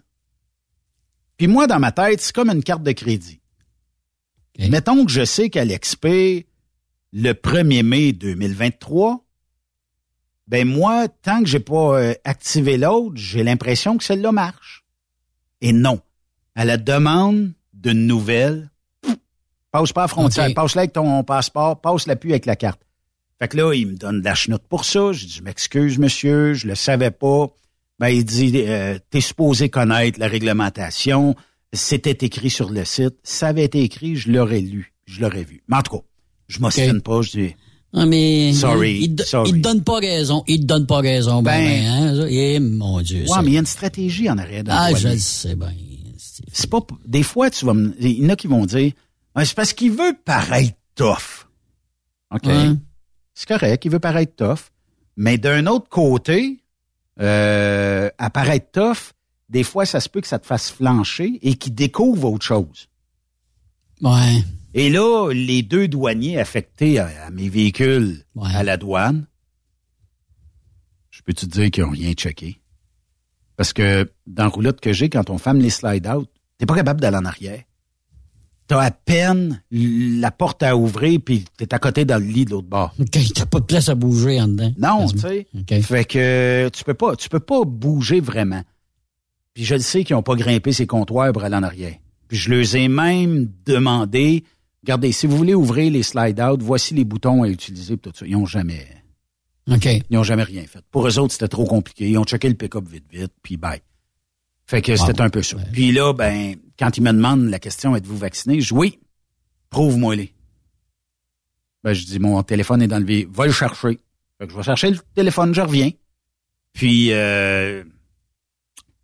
Puis moi, dans ma tête, c'est comme une carte de crédit. Mettons que je sais qu'elle expire le 1er mai 2023. Ben moi, tant que j'ai pas euh, activé l'autre, j'ai l'impression que celle-là marche. Et non. À la demande d'une nouvelle, passe pas à la frontière, passe-la avec ton passeport, passe l'appui avec la carte. Fait que là, il me donne de la chenoute pour ça. Je dis, je m'excuse, monsieur, je le savais pas. Ben, il dit, euh, t'es supposé connaître la réglementation. C'était écrit sur le site. Ça avait été écrit, je l'aurais lu, je l'aurais vu. Mais en tout cas, je m'ostine pas, je dis, Ah, mais. Sorry, Il, sorry. il te donne pas raison. Il te donne pas raison. Ben, Ben- ben, hein, ça. Eh, mon Dieu. ouais, mais il y a une stratégie en arrière. Ah, je le sais bien. C'est pas, des fois, tu vas me, il y en a qui vont dire, Ah, c'est parce qu'il veut paraître tough. OK. C'est correct, il veut paraître tough. Mais d'un autre côté, euh, à paraître tough, des fois, ça se peut que ça te fasse flancher et qu'il découvre autre chose. Ouais. Et là, les deux douaniers affectés à, à mes véhicules à la douane, je peux te dire qu'ils n'ont rien checké? Parce que dans la roulotte que j'ai, quand on ferme les slide out, t'es pas capable d'aller en arrière. T'as à peine la porte à ouvrir puis t'es à côté dans le lit de l'autre bord. OK, t'as pas de place à bouger en dedans. Non, tu sais. Fait que tu peux pas, tu peux pas bouger vraiment. Puis je le sais qu'ils ont pas grimpé ces comptoirs pour aller en arrière. Puis je leur ai même demandé, regardez, si vous voulez ouvrir les slide out, voici les boutons à utiliser tout ça. Ils ont jamais, OK. ils ont jamais rien fait. Pour eux autres, c'était trop compliqué. Ils ont checké le pick-up vite, vite, puis bye. Fait que c'était un peu ça. Puis là, ben, quand ils me demandent la question, êtes-vous vacciné? Je dis oui. Prouve-moi-les. Ben, je dis, mon téléphone est dans le. Va le chercher. Fait que je vais chercher le téléphone, je reviens. Puis, euh,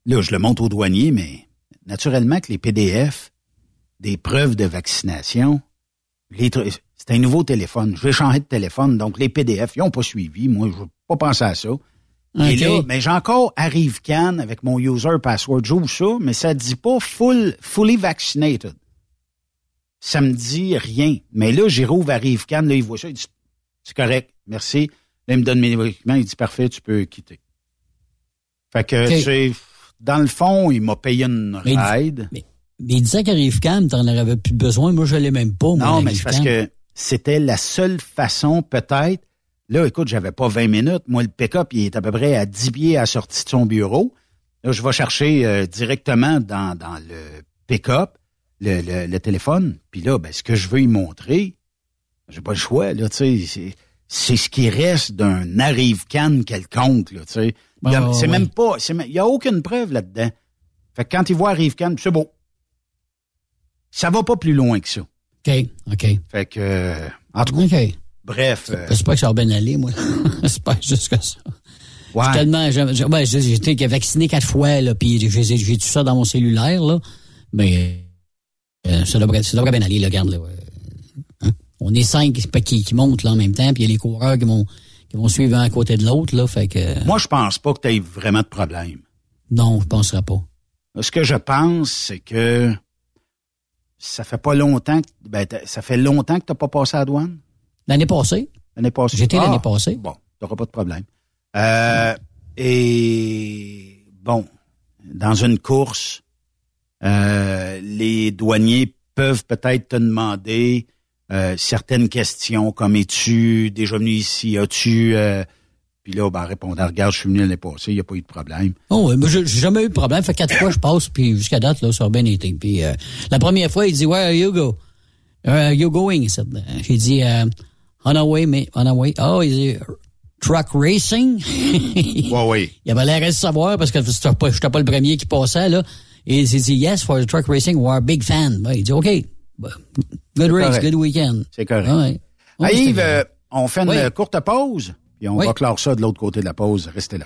là, je le montre au douanier, mais naturellement que les PDF, des preuves de vaccination, les c'est un nouveau téléphone. Je vais changer de téléphone, donc les PDF, ils n'ont pas suivi. Moi, je n'ai pas pensé à ça. Et là, mais j'ai encore ArriveCan avec mon user password. J'ouvre ça, mais ça dit pas full, fully vaccinated. Ça me dit rien. Mais là, j'y rouvre ArriveCan, là, il voit ça, il dit, c'est correct, merci. Là, il me donne mes documents, il dit, parfait, tu peux quitter. Fait que, tu sais, dans le fond, il m'a payé une Mais ride. Mais il disait qu'Arrive Cam, t'en avais plus besoin. Moi, je l'ai même pas. moi, Non, mais c'est parce que c'était la seule façon, peut-être. Là, écoute, j'avais pas 20 minutes. Moi, le pick-up, il est à peu près à 10 pieds à la sortie de son bureau. Là, je vais chercher euh, directement dans, dans le pick-up le, le, le téléphone. Puis là, ben, ce que je veux y montrer, j'ai pas le choix, là, tu sais. c'est- C'est ce qui reste d'un arrive-can quelconque, là, tu sais. Il y a- Ah, c'est même pas, il y a aucune preuve là-dedans. Fait que quand il voit arrive-can, c'est beau. Ça va pas plus loin que ça. OK, OK. Fait que, euh, en tout cas. Bref. euh, C'est pas que ça va bien aller, moi. c'est pas juste que ça. Ouais. Tellement, j'ai j'ai- ouais, été vacciné quatre fois, là, puis j'ai j'ai- j'ai tout ça dans mon cellulaire, là. Mais euh, ça, devrait, ça devrait bien aller, là, regarde, là. hein? On est cinq qui, qui montent, là, en même temps, puis il y a les coureurs qui vont, qui vont suivre un à côté de l'autre, là, fait que... Moi, je pense pas que tu aies vraiment de problème. Non, je penserais pas. Ce que je pense, c'est que ça fait pas longtemps, que, ben, ça fait longtemps que t'as pas passé à la douane? L'année passée? L'année passée. J'étais Ah, l'année passée. Bon, t'auras pas de problème. Euh, et bon, dans une course, euh, les douaniers peuvent peut-être te demander euh, certaines questions comme es-tu déjà venu ici, as-tu euh, puis là, ben, répondant, regarde, je suis venu l'année passée, il n'y a pas eu de problème. Oh, moi, j'ai jamais eu de problème. Fait quatre fois, je passe, puis jusqu'à date, là, ça a bien été. Puis euh, la première fois, il dit, Where are you go? Are you going? Euh, J'ai dit, euh, on our way, mais on our way. Oh, il dit, truck racing? ouais, oui. Il avait l'air de savoir parce que j'étais pas, pas le premier qui passait, là. Et il dit, yes, for the truck racing, we're a big fan. Ben, il dit, OK. Ben, Good race, correct. good weekend. C'est correct. Ah ouais. C'était Yves, euh, on fait une Oui. courte pause, puis on Oui. va clore ça de l'autre côté de la pause. Restez là.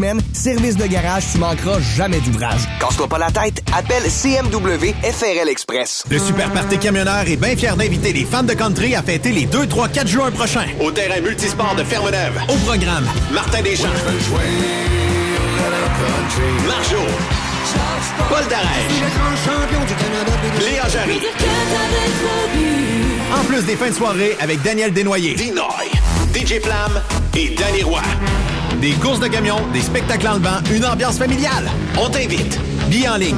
Service de garage, tu manqueras jamais d'ouvrage. Casse-toi pas la tête, appelle CMW FRL Express. Le Super Party Camionneur est bien fier d'inviter les fans de country à fêter les 2, 3, 4 juin prochains au terrain multisport de Fermeneuve. Au programme, Martin Deschamps. Marjo. Paul Darèche. Léa Jarry. En plus des fins de soirée avec Daniel Desnoyers. Dinoy. DJ Flamme et Danny Roy. Des courses de camions, des spectacles en levant, une ambiance familiale. On t'invite. Billets en ligne.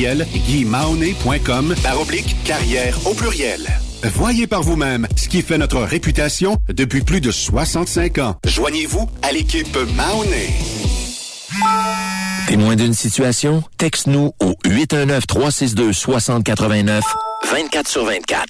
guimaone.com par oblique carrière au pluriel. Voyez par vous-même ce qui fait notre réputation depuis plus de 65 ans. Joignez-vous à l'équipe Mahoney. Témoin d'une situation? Texte-nous au 819-362-6089, 24 sur 24.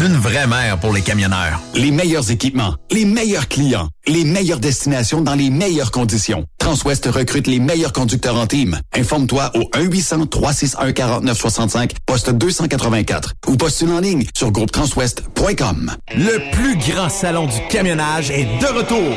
Une vraie mère pour les camionneurs. Les meilleurs équipements, les meilleurs clients, les meilleures destinations dans les meilleures conditions. Transwest recrute les meilleurs conducteurs en team. Informe-toi au 1-800-361-4965, poste 284 ou postule en ligne sur groupetranswest.com. Le plus grand salon du camionnage est de retour.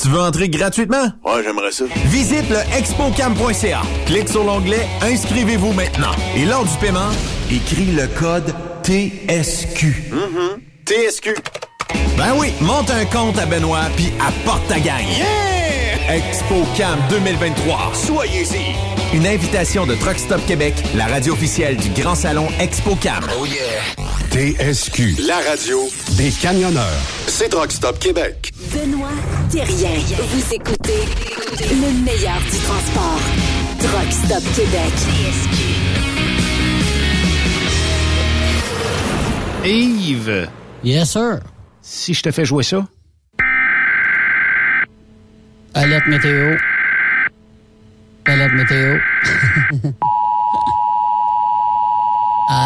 Tu veux entrer gratuitement? Ouais, j'aimerais ça. Visite le expocam.ca. Clique sur l'onglet Inscrivez-vous maintenant. Et lors du paiement, écris le code TSQ. TSQ. Ben oui, monte un compte à Benoît puis apporte ta gagne. Yeah! ExpoCam 2023. Soyez-y. Une invitation de Truck Stop Québec, la radio officielle du Grand Salon ExpoCam. Oh yeah. TSQ, la radio des camionneurs. C'est Truck Stop Québec. Benoît Thérien. Vous écoutez le meilleur du transport. Truck Stop Québec. Yves. Yes, sir. Si je te fais jouer ça? Alerte météo. Alerte météo. euh...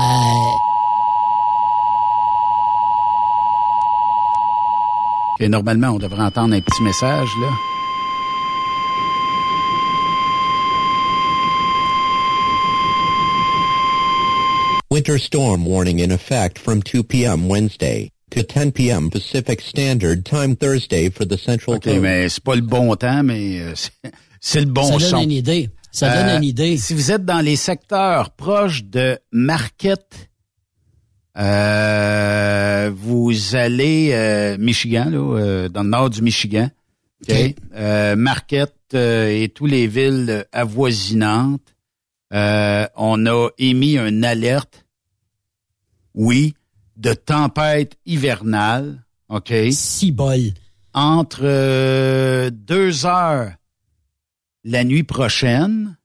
Et normalement, on devrait entendre un petit message, là. Winter storm warning in effect from 2 p.m. Wednesday to 10 p.m. Pacific Standard Time Thursday for the Central OK, mais c'est pas le bon temps, mais euh, c'est le bon Ça son. donne une idée. Ça donne Euh, une idée. Si vous êtes dans les secteurs proches de Marquette, euh, vous allez euh, Michigan, là, euh, dans le nord du Michigan. OK? OK. Euh, Marquette euh, et toutes les villes avoisinantes. Euh, on a émis une alerte, oui, de tempête hivernale. OK? Six bols. Entre euh, deux heures la nuit prochaine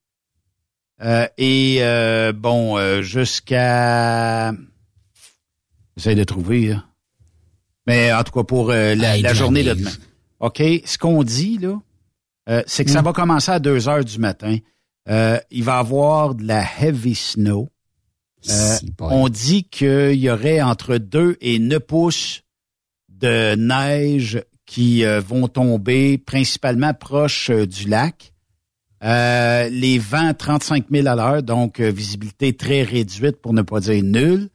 euh, et euh, bon euh, jusqu'à j'essaie de trouver là. mais en tout cas pour euh, la, journée de demain ok? Ce qu'on dit là euh, c'est que ça Mm. va commencer à 2 heures du matin Euh, il va y avoir de la heavy snow Euh, on dit qu'il y aurait entre 2 et 9 pouces de neige qui euh, vont tomber principalement proche euh, du lac. Les vents 35 000 à l'heure, donc visibilité très réduite pour ne pas dire nulle.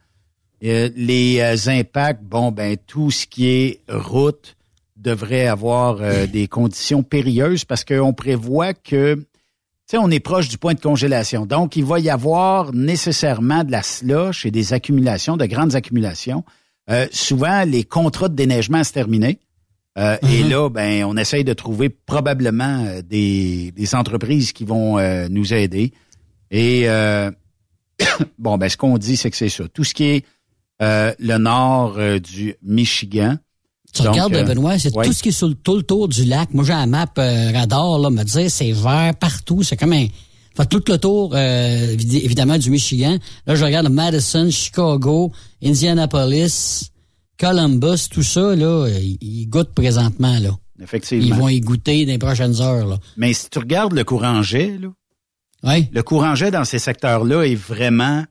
Les impacts, bon, ben tout ce qui est route devrait avoir des conditions périlleuses parce qu'on prévoit que, sais, on est proche du point de congélation. Donc, il va y avoir nécessairement de la slush et des accumulations, de grandes accumulations. Euh, souvent, les contrats de déneigement se terminaient. Euh, Et là, ben, on essaye de trouver probablement euh, des, des entreprises qui vont euh, nous aider. Et bon, ben, ce qu'on dit, c'est que c'est ça. Tout ce qui est le nord du Michigan. Tu Donc, regardes, euh, Benoît, c'est ouais. tout ce qui est sur le, tout le tour du lac. Moi, j'ai un map euh, radar, là, me dire c'est vert partout. C'est comme un... Fait tout le tour, euh, évi- évidemment, du Michigan. Là, je regarde Madison, Chicago, Indianapolis, Columbus, tout ça, là, ils, goûtent présentement, là. Effectivement. Ils vont y goûter dans les prochaines heures, là. Mais si tu regardes le courant jet, là, Oui. le courant jet dans ces secteurs-là est vraiment,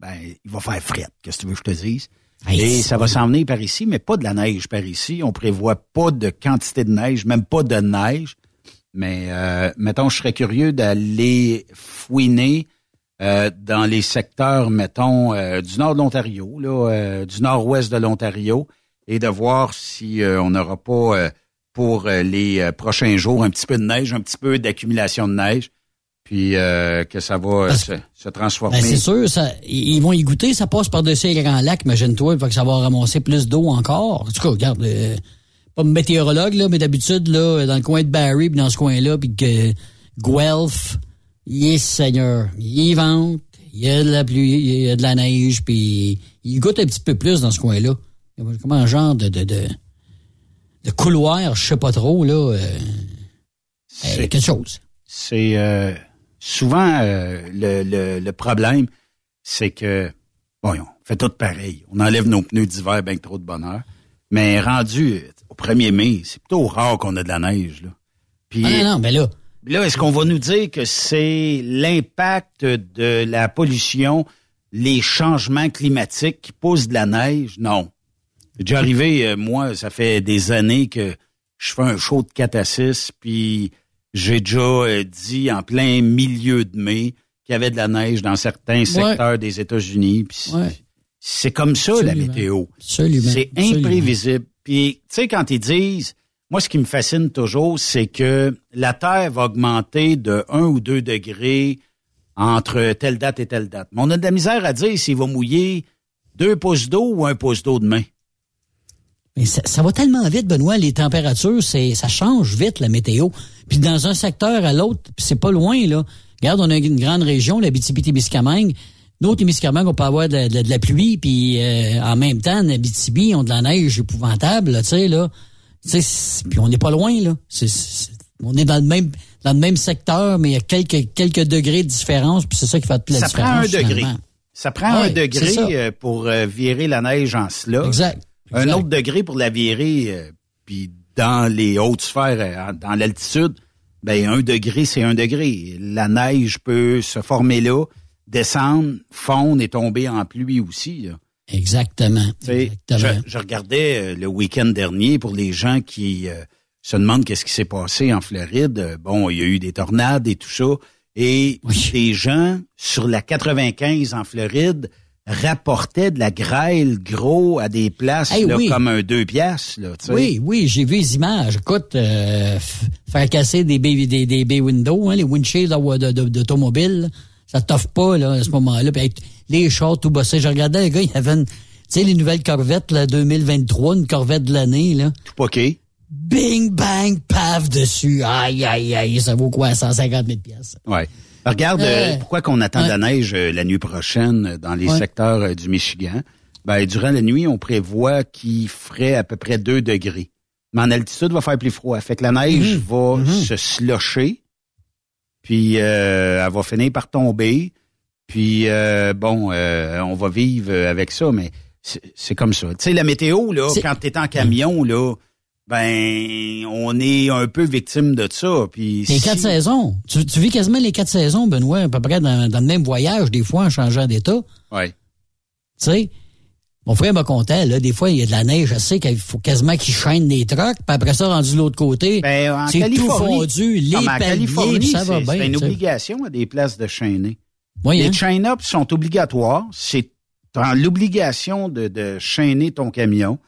ben, il va faire frette, qu'est-ce que tu veux que je te dise? Et ça va s'en venir par ici, mais pas de la neige par ici. On prévoit pas de quantité de neige, même pas de neige. Mais euh, mettons, je serais curieux d'aller fouiner euh, dans les secteurs, mettons, euh, du nord de l'Ontario, là, euh, du nord-ouest de l'Ontario, et de voir si euh, on n'aura pas euh, pour les prochains jours un petit peu de neige, un petit peu d'accumulation de neige, puis euh, que ça va Parce- se, se transformer. Ben, c'est sûr, ça, ils vont y goûter, ça passe par-dessus les grands lacs, imagine-toi, que ça va ramasser plus d'eau encore. En tout cas, regarde, euh, pas météorologue, là, mais d'habitude, là, dans le coin de Barrie, puis dans ce coin-là, puis que Guelph, yes Seigneur, ils ventent, il y a de la pluie, il y a de la neige, puis ils goûtent un petit peu plus dans ce coin-là. Il y a Comme un genre de, de, de, de couloir, je sais pas trop, là, euh, euh, C'est- quelque chose. c'est euh, souvent euh, le, le, le problème, c'est que bon, on fait tout pareil. On enlève nos pneus d'hiver bien que trop de bonheur. Mais rendu euh, au 1er mai, c'est plutôt rare qu'on a de la neige. Là. Puis Ah non, non, mais là, là, est-ce qu'on va nous dire que c'est l'impact de la pollution, les changements climatiques qui poussent de la neige? Non. C'est déjà arrivé, euh, moi, ça fait des années que je fais un show de 4 à 6, puis j'ai déjà euh, dit en plein milieu de mai qu'il y avait de la neige dans certains secteurs des États-Unis. c'est- Ouais. C'est comme ça, la météo. C'est imprévisible. Puis, tu sais, quand ils disent, moi, ce qui me fascine toujours, c'est que la Terre va augmenter de 1 ou 2 degrés entre telle date et telle date. Mais on a de la misère à dire s'il va mouiller deux pouces d'eau ou un pouce d'eau demain. Mais ça, ça, va tellement vite, Benoît, les températures, c'est ça change vite la météo. Puis dans un secteur à l'autre, c'est pas loin là. Regarde, on a une grande région, la BTB-Témiscamingue. Nous, Témiscamingue, on peut avoir de, la pluie, puis euh, en même temps, en Abitibi, on a de la neige épouvantable, tu sais là. Puis on n'est pas loin là. On est dans le même dans le même secteur, mais il y a quelques quelques degrés de différence, puis c'est ça qui fait toute la ça différence. Ça prend un degré. Ça prend un degré pour euh, virer la neige en cela. Exact. Un autre degré pour la virer, euh, puis dans les hautes sphères, dans l'altitude, ben un degré, c'est un degré. La neige peut se former là, descendre, fondre et tomber en pluie aussi. Là. Exactement. Exactement. Je, je, regardais le week-end dernier pour les gens qui se demandent qu'est-ce qui s'est passé en Floride. Bon, il y a eu des tornades et tout ça. Et des gens sur la 95 en Floride rapportaient de la grêle gros à des places là, comme un deux piastres. Là, oui, oui, j'ai vu les images. Écoute, euh, faire casser des bay, des, des bay windows, hein, les windshields d'automobile, ça t'offre pas là, à ce moment-là. les chars tout bossés. Je regardais les gars, il y avait une, tu sais, les nouvelles corvettes là, 2023, une corvette de l'année. là. Tout poqué bing, bang, paf dessus. Aïe, aïe, aïe, ça vaut quoi, 150 000 pièces. Ouais. Regarde, euh, pourquoi qu'on attend de la neige euh, la nuit prochaine euh, dans les secteurs du Michigan? Ben, durant la nuit, on prévoit qu'il ferait à peu près 2 degrés. Mais en altitude, il va faire plus froid. Fait que la neige Mhm. va se slocher, puis elle va finir par tomber. Puis, bon, on va vivre avec ça, mais c'est comme ça. Tu sais, la météo, là, quand tu es en camion, là, ben on est un peu victime de ça. Puis les quatre saisons. Tu, tu, vis quasiment les quatre saisons, Benoît, à peu près dans, dans le même voyage, des fois en changeant d'état. Oui. Tu sais, mon frère m'a conté, là, des fois, il y a de la neige, je sais qu'il faut quasiment qu'il chaîne des trucks, puis après ça, rendu de l'autre côté, ben, c'est tout fondu, les non, paliers, ça va bien. C'est une t'sais. obligation à des places de chaîner. Oui, les hein? chain-ups sont obligatoires. C'est l'obligation de, de chaîner ton camion.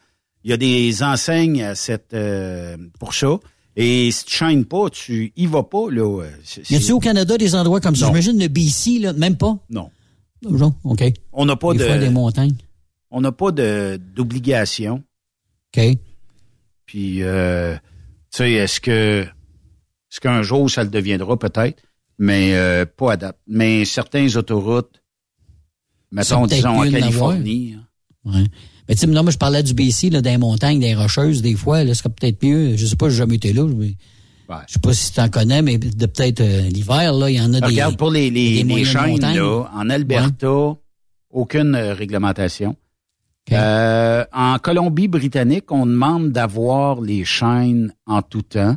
Il y a des enseignes à cette, euh, pour ça. Et si tu chaînes pas, tu y vas pas. Là, y a-t-il au Canada des endroits comme ça? J'imagine le BC, là, même pas? Non. Non, OK. On n'a pas des de. Fois, des montagnes. On n'a pas d'obligation. OK. Puis, euh, tu sais, est-ce que est-ce qu'un jour ça le deviendra peut-être, mais euh, pas à date. Mais certains autoroutes, mettons, disons en Californie. Ouais. Mais tu sais, non, moi, je parlais du BC, là, des montagnes, des rocheuses, des fois, là, ce serait peut-être mieux. Je sais pas, j'ai jamais été là. Mais... Ouais. Je sais pas si tu en connais, mais de peut-être euh, l'hiver, là, il y en a des. Regarde, pour les, les, les chaînes, là, en Alberta, ouais. aucune euh, réglementation. Okay. Euh, en Colombie-Britannique, on demande d'avoir les chaînes en tout temps,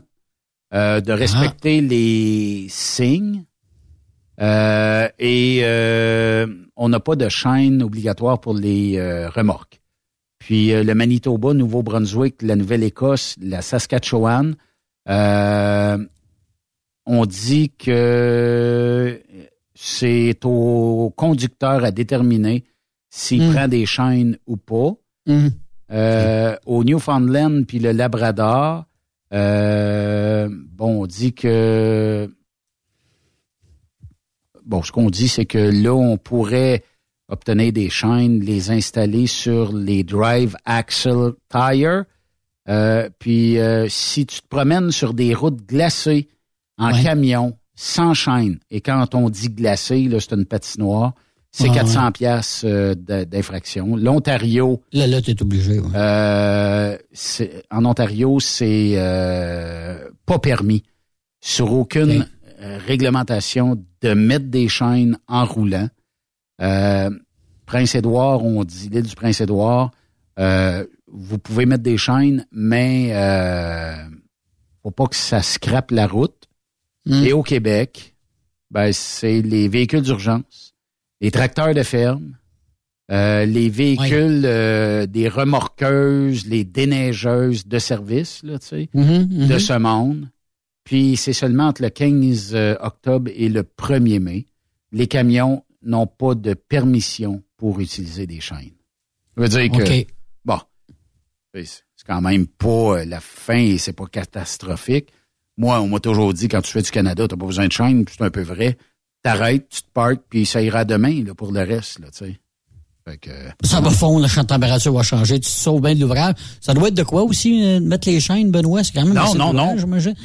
euh, de respecter ah. les signes. Euh, et on n'a pas de chaîne obligatoire pour les remorques. Puis euh, le Manitoba, Nouveau-Brunswick, la Nouvelle-Écosse, la Saskatchewan, euh, on dit que c'est au conducteur à déterminer s'il mmh. prend des chaînes ou pas. Mmh. Euh, au Newfoundland puis le Labrador, euh, bon, on dit que bon, ce qu'on dit, c'est que là, on pourrait obtenir des chaînes, les installer sur les drive axle tire. Euh, puis euh, si tu te promènes sur des routes glacées en ouais. camion, sans chaîne, et quand on dit glacé, là, c'est une patinoire, c'est Ah, 400 pièces euh, d'infraction. L'Ontario... Là, là, tu es obligé. Ouais. En Ontario, c'est pas permis sur aucune okay. réglementation de mettre des chaînes en roulant. Euh, Prince-Édouard, on dit l'île du Prince-Édouard, euh, vous pouvez mettre des chaînes, mais euh, faut pas que ça scrape la route. Mm. Et au Québec, ben, c'est les véhicules d'urgence, les tracteurs de ferme, euh, les véhicules oui. euh, des remorqueuses, les déneigeuses de service, là, tu sais, mm -hmm, mm -hmm. de ce monde. Puis c'est seulement entre le 15 octobre et le 1er mai, les camions n'ont pas de permission pour utiliser des chaînes. Ça veut dire que, okay. bon, c'est quand même pas la fin et c'est pas catastrophique. Moi, on m'a toujours dit, quand tu fais du Canada, t'as pas besoin de chaîne, c'est un peu vrai. T'arrêtes, tu te parques, puis ça ira demain là, pour le reste, là, tu sais. Fait que, Ça va fondre, la température va changer, tu te sauves bien de l'ouvrage. Ça doit être de quoi aussi, euh, mettre les chaînes, Benoît? C'est quand même Non, non, non.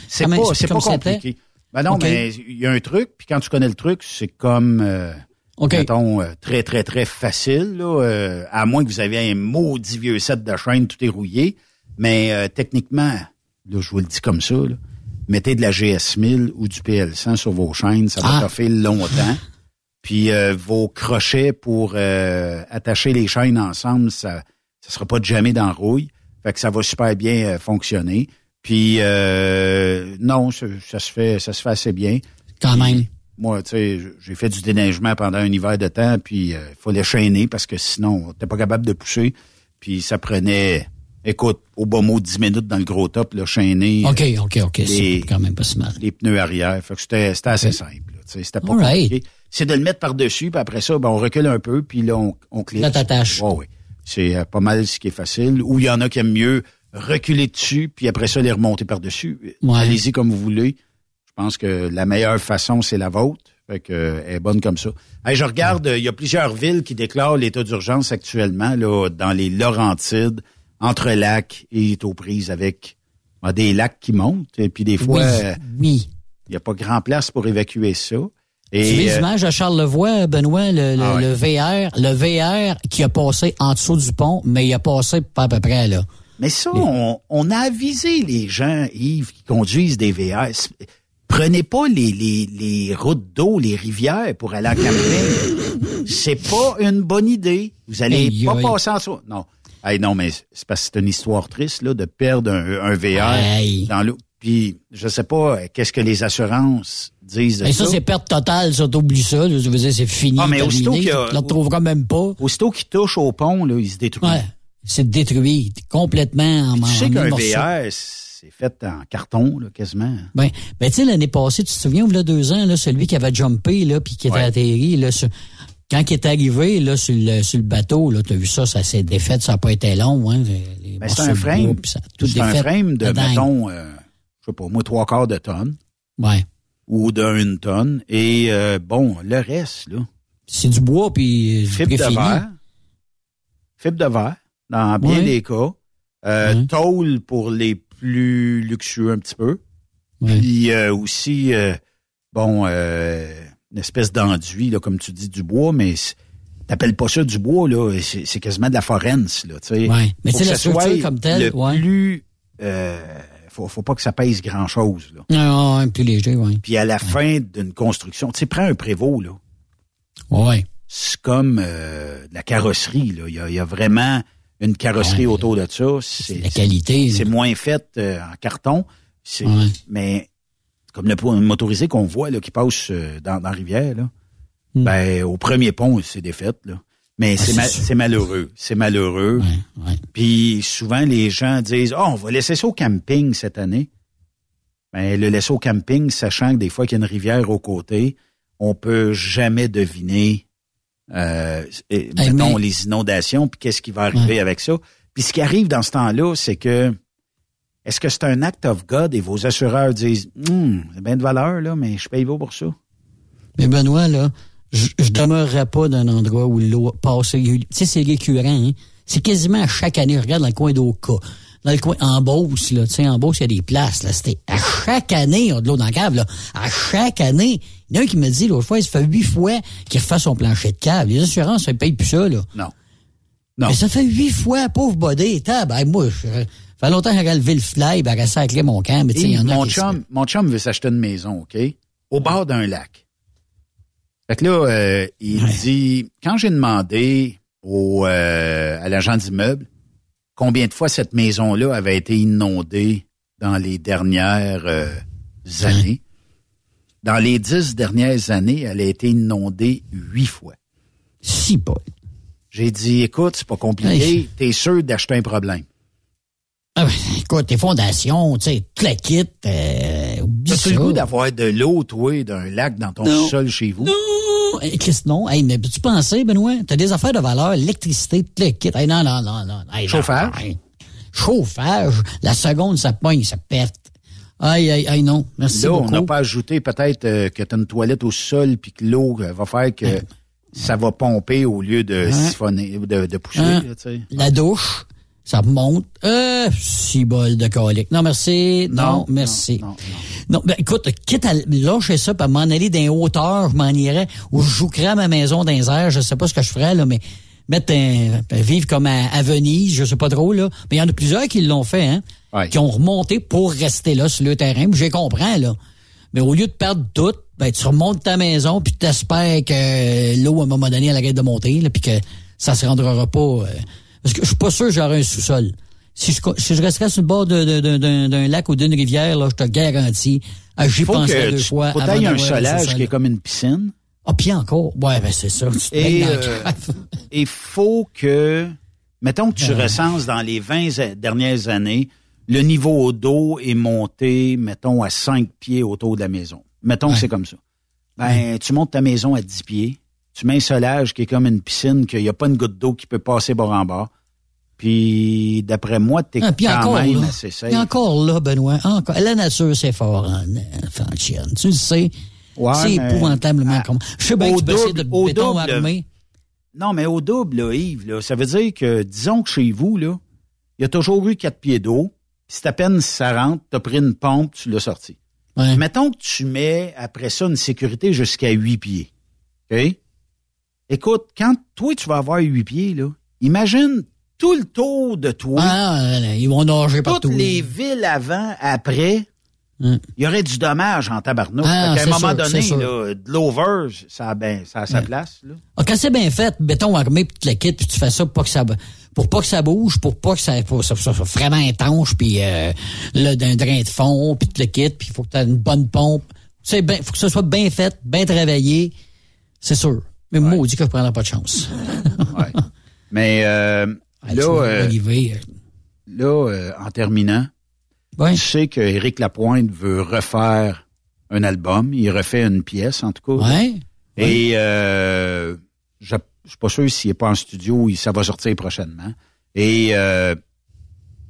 C'est pas, pas compliqué. Ben non, mais il y a un truc, puis quand tu connais le truc, c'est comme, euh, OK. mettons, euh, très, très, très facile, là, euh, à moins que vous ayez un maudit vieux set de chaîne, tout est rouillé. Mais euh, techniquement, là, je vous le dis comme ça, là, mettez de la GS1000 ou du PL100 sur vos chaînes, ça va Ah. toffer longtemps. Puis euh, vos crochets pour euh, attacher les chaînes ensemble, ça ça sera pas de jamais dans rouille. Fait que ça va super bien euh, fonctionner. Puis euh, non, ça, ça se fait ça se fait assez bien. Quand même. Moi, tu sais, j'ai fait du déneigement pendant un hiver de temps, puis il fallait chaîner parce que sinon, t'es pas capable de pousser. Puis ça prenait, écoute, au bas mot 10 minutes dans le gros top, là, chaîner. OK, euh, OK, OK. C'est les- quand même pas si mal. les pneus arrière. Fait que c'était, assez simple. là, tu sais, C'était pas right. compliqué. C'est de le mettre par-dessus, puis après ça, ben, on recule un peu, puis là, on, on clip. Là, t'attaches. Ouais, ouais. C'est euh, pas mal ce qui est facile. Ou il y en a qui aiment mieux reculer dessus, puis après ça, les remonter par-dessus. Ouais. Allez-y comme vous voulez. Je pense que la meilleure façon, c'est la vôtre. Fait que, euh, elle est bonne comme ça. Hey, je regarde, euh, il y a plusieurs villes qui déclarent l'état d'urgence actuellement, là, dans les Laurentides, entre lacs, et aux prises avec ben, des lacs qui montent. Et puis des fois, Oui, euh, oui. il n'y a pas grand place pour évacuer ça. tu Et, les euh, images de Charlevoix, Benoît, le, le, Ah ouais. le VR, le VR qui a passé en dessous du pont, mais il a passé pas à peu près là. mais ça, on, on a avisé les gens, Yves, qui conduisent des VR. Prenez pas les, les, les routes d'eau, les rivières pour aller en camping. c'est pas une bonne idée. Vous allez pas passer en dessous. Non. Hey, non, mais c'est parce que c'est une histoire triste, là, de perdre un, un VR Aïe. dans l'eau. Puis, je sais pas, qu'est-ce que les assurances disent de Et ça. ça, c'est perte totale, ça, t'oublies ça. là, je veux dire, c'est fini. Ah, mais terminé, aussitôt Tu le retrouveras même pas. Aussitôt qu'il touche au pont, là, il se détruit. Ouais. C'est détruit complètement en Tu sais qu'un. VR, c'est fait en carton, là, quasiment. Ben, ben tu sais, l'année passée, tu te souviens, il y a deux ans, là, celui qui avait jumpé, là, puis qui était Ouais. atterri, là, sur- quand il est arrivé, là, sur le, sur le bateau, là, t'as vu ça, ça s'est défait, ça n'a pas été long, hein. Ben, c'est un frame. C'est un frame de, mettons, euh, je sais pas, moi, trois quarts de tonne. Ouais. Ou d'une tonne. Et, euh, bon, le reste, là. C'est du bois, puis du Fibre de verre. Fibre de verre, dans bien Ouais. des cas. Euh, Ouais. Tôle pour les plus luxueux un petit peu. Ouais. Puis euh, aussi, euh, bon, euh, une espèce d'enduit, là, comme tu dis, du bois, mais t'appelles pas ça du bois, là. C'est quasiment de la forence, là, tu sais. Ouais. Mais c'est la structure comme telle, Le ouais. plus... Euh, faut, faut pas que ça pèse grand-chose, là. Ah, ouais, plus léger, ouais. Puis à la fin d'une construction, tu sais, prends un prévôt, là. Ouais. C'est comme euh, de la carrosserie, là. Il y a, il y a vraiment une carrosserie Ouais, autour de ça. C'est la qualité, C'est moins fait euh, en carton. C'est- Ouais. Mais comme le pont motorisé qu'on voit là, qui passe euh, dans, dans la rivière, là, Hmm. ben, au premier pont, c'est défait. Là. Mais Ah, c'est ma- malheureux. C'est malheureux. Puis souvent, les gens disent Oh, on va laisser ça au camping cette année. Ben, le laisser au camping, sachant que des fois qu'il y a une rivière aux côtés, on peut jamais deviner euh, et, Hey, mettons, mais- les inondations, puis qu'est-ce qui va arriver Ouais. avec ça? Puis ce qui arrive dans ce temps-là, c'est que est-ce que c'est un act of God et vos assureurs disent Hum, c'est bien de valeur, là, mais je paye pas pour ça? Mais Benoît, là, je, je demeurerais pas d'un endroit où l'eau passe. Tu sais, c'est récurrent, hein. C'est quasiment à chaque année. Regarde dans le coin d'Oka. Dans le coin, en Beauce, là. Tu sais, en Beauce, il y a des places, là. C'était à chaque année, il y a de l'eau dans la cave, là. À chaque année. Il y en a un qui me dit, l'autre fois, il se fait huit fois qu'il refait son plancher de cave. Les assurances, ça ne paye plus ça, là. Non. Non. Mais ça fait huit fois, pauvre body. Tab, hey, moi, je, ça fait longtemps que j'ai levé le fly, ben, ça avec mon camp, mais tu sais, il y en a mon qui- chum, mon chum veut s'acheter une maison, OK? Au bord d'un lac. Fait que là, euh, il dit, quand j'ai demandé au, euh, à l'agent d'immeuble combien de fois cette maison-là avait été inondée dans les dernières euh, années, dans les dix dernières années, elle a été inondée huit fois. Si, Paul. J'ai dit, écoute, c'est pas compliqué, t'es sûr d'acheter un problème? Ah, ben, écoute, tes fondations, tu sais, tout la kit, euh, T'as-tu le goût d'avoir de l'eau, toi, d'un lac dans ton sol chez vous? Non! Hey, Chris, non. Hey, mais tu pensais, Benoît? T'as des affaires de valeur, électricité, tout le kit. Hey, non, non, non, non. Hey, Chauffage? hey. Chauffage. La seconde, ça pogne, ça pète. Aïe, aïe, aïe, non. Merci Là, beaucoup. on n'a pas ajouté peut-être euh, que tu as une toilette au sol puis que l'eau euh, va faire que ça va pomper au lieu de siphonner, de, de pousser. Hein? là. La douche, ça remonte. Euh, si bol de colique. Non, merci. Non, Non, merci. Non, ben écoute, quitte à lâcher ça, puis m'en aller dans les hauteurs, je m'en irais, ou je jouerais à ma maison dans les airs, je sais pas ce que je ferais, là, mais mettre un, ben, vivre comme à, à Venise, je sais pas trop, là. Mais il y en a plusieurs qui l'ont fait, hein, qui ont remonté pour rester là sur le terrain, les comprends, là. Mais au lieu de perdre tout, ben, tu remontes ta maison, puis tu espères que l'eau, à un moment donné, elle arrête de monter, là, puis que ça se rendra pas... euh, parce que je suis pas sûr que j'aurais un sous-sol. Si je, si je resterais sur le bord d'un lac ou d'une rivière, là, je te garantis, ah, j'y penserais deux tu- fois. faut avant y ait un solage qui est comme une piscine. Ah, puis encore. Ouais, ben c'est ça. Tu Et la euh, il faut que, mettons que tu Ouais. recenses dans les 20 a- dernières années, le niveau d'eau est monté, mettons, à 5 pieds autour de la maison. Mettons que c'est comme ça. Ben, tu montes ta maison à 10 pieds, tu mets un solage qui est comme une piscine, qu'il n'y a pas une goutte d'eau qui peut passer bord en bord. Puis, d'après moi, t'es Ah, quand encore, même là. assez safe. Puis encore là, Benoît, encore. La nature, c'est fort en chienne. Tu le sais. Ouais, c'est épouvantablement comme. Je sais bien que tu peux essayer de béton double, armé. Non, mais au double, là, Yves, là, ça veut dire que, disons que chez vous, là, il y a toujours eu quatre pieds d'eau. puis Si à peine ça rentre, t'as pris une pompe, tu l'as sorti. Mettons que tu mets, après ça, une sécurité jusqu'à huit pieds. OK? Écoute, quand toi, tu vas avoir huit pieds, là, imagine tout le tour de toi. Ah, ils vont nager partout. Toutes les villes avant, après, il y aurait du dommage en tabarnouche. Ah, qu'à un moment sûr, donné, là, de l'over, ça a, ben, ça a sa place. Là. Ah, quand c'est bien fait, béton armé, puis tu le quittes, puis tu fais ça pour pas que ça pour pas que ça bouge, pour pas que ça, pour ça soit vraiment étanche, puis euh, là, d'un drain de fond, puis tu le quittes, puis il faut que tu aies une bonne pompe. C'est ben, faut que ce soit bien fait, bien travaillé, c'est sûr. Mais moi, on dit que je prendrai pas de chance. Mais euh, là, tu vois, euh, là euh, en terminant, tu sais que Éric Lapointe veut refaire un album. Il refait une pièce, en tout cas. Ouais. Et euh, je je suis pas sûr s'il est pas en studio, ça va sortir prochainement. Et euh,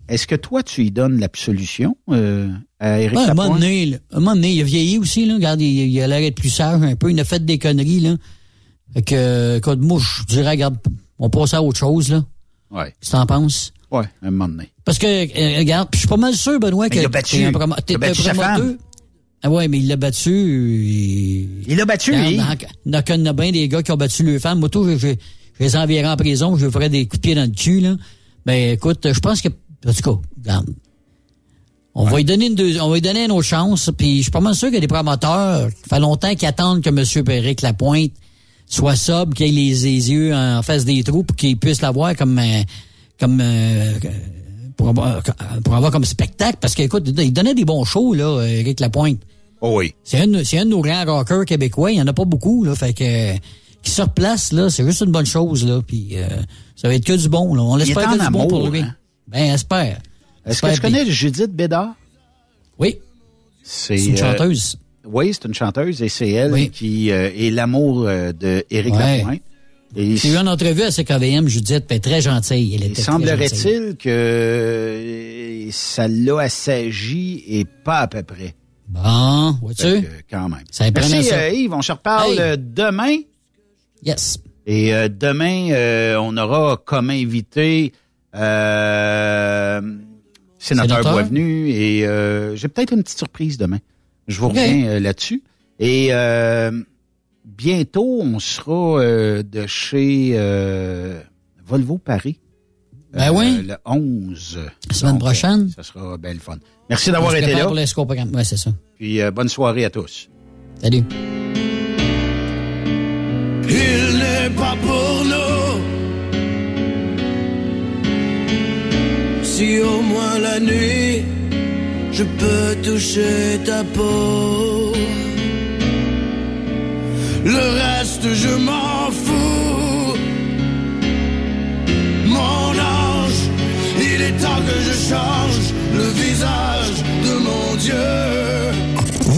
est-ce que toi, tu y donnes l'absolution euh, à Éric Ouais, un moment Lapointe? donné, là, un moment donné, il a vieilli aussi, là. Regarde, il, il a l'air d'être plus sage un peu. Il a fait des conneries, là. Fait que, écoute, moi, je dirais, regarde, on passe à autre chose, là. Ouais. Que t'en penses? Ouais, un moment donné. Parce que, euh, regarde, je suis pas mal sûr, Benoît, Mais que il a battu- t'es un promo- il a t'es un battu sa promoteur. femme. Ah ouais, mais il l'a battu. Il l'a battu, lui. Il y en a- bien des gars qui ont battu leur femme. Moi, tout, je, je, je les enverrai en prison, je ferai des coups de pied dans le cul, là. Ben, écoute, je pense que, en tout cas, regarde. On va lui donner une deux, on va lui donner une autre chance, puis je suis pas mal sûr qu'il y a des promoteurs, ça fait longtemps qu'ils attendent que M. Péric Lapointe soit sobre, qu'il ait les, les yeux en face des trous pour qu'il puisse l'avoir comme, euh, comme, euh, pour avoir, pour avoir comme spectacle, parce qu'écoute, il donnait des bons shows, là, Éric Lapointe. Oh oui. C'est un, de- c'est un de nos grands rockers québécois. Il n'y en a pas beaucoup, là. Fait que, qui se replace, là, c'est juste une bonne chose, là. Puis, euh, ça va être que du bon, là. On l'espère que du bon pour lui. hein? Ben, espère. Est-ce que je connais Judith Bédard? Oui. C'est C'est une euh, chanteuse. Oui, c'est une chanteuse et c'est elle qui euh, est l'amour euh, de Éric Ouais. Lapointe. J'ai eu une entrevue à CKVM, Judith, puis très gentille. Elle il était gentille. semblerait-il que euh, ça l'a assagi et pas à peu près. Bon, vois-tu? Quand même. Ça Merci ça. euh, Yves, on se reparle Hey. demain. Yes. Et euh, demain, euh, on aura comme invité Sénateur Sénateur? Boisvenu et j'ai peut-être une petite surprise demain. Je vous reviens euh, là-dessus. Et euh, bientôt, on sera euh, de chez euh, Volvo Paris. Ben Euh, oui. Le 11. La semaine Donc, prochaine. euh, Ça sera bien le fun. Merci d'avoir été là. pour. Ouais, c'est ça. Puis euh, bonne soirée à tous. Salut. Il n'est pas pour nous. Si au moins la nuit, je peux toucher ta peau. Le reste, je m'en fous. Mon ange, il est temps que je change le visage de mon Dieu.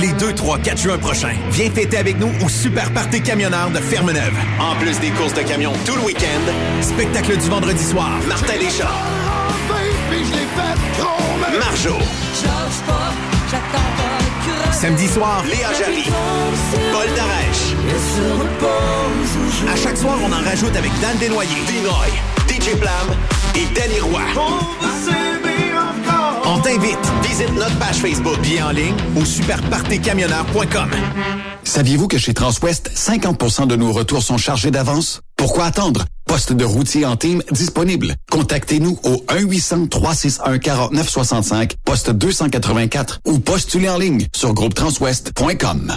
Les 2, 3, 4 juin prochains, viens fêter avec nous au Super Party Camionneur de Fermeneuve. En plus des courses de camions tout le week-end, spectacle du vendredi soir, Martin Deschamps, Marjo. Samedi soir, Léa Jarry, Paul Darèche. À chaque soir, on en rajoute avec Dan Desnoyers, Dinoy, DJ Plam et Danny Roy. T'invite. Visite notre page Facebook, bien en ligne ou superpartycamionneur.com. Saviez-vous que chez Transwest, 50% de nos retours sont chargés d'avance? Pourquoi attendre? Poste de routier en team disponible. Contactez-nous au 1-800-361-4965, poste 284 ou postulez en ligne sur groupetranswest.com.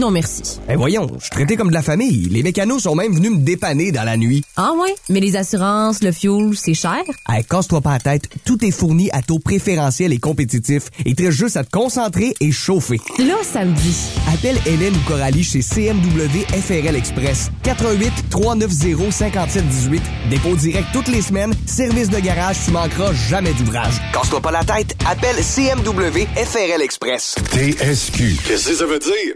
Non merci. Eh voyons, je suis traité comme de la famille. Les mécanos sont même venus me dépanner dans la nuit. Ah ouais? Mais les assurances, le fuel, c'est cher? Hey, casse-toi pas la tête, tout est fourni à taux préférentiel et compétitif. Il te reste juste à te concentrer et chauffer. Là, ça me dit. Appelle Hélène ou Coralie chez CMW FRL Express. 88 390 5718. Dépôt direct toutes les semaines. Service de garage, tu manqueras jamais d'ouvrage. Casse-toi pas la tête, appelle CMW FRL Express. TSQ. Qu'est-ce que ça veut dire?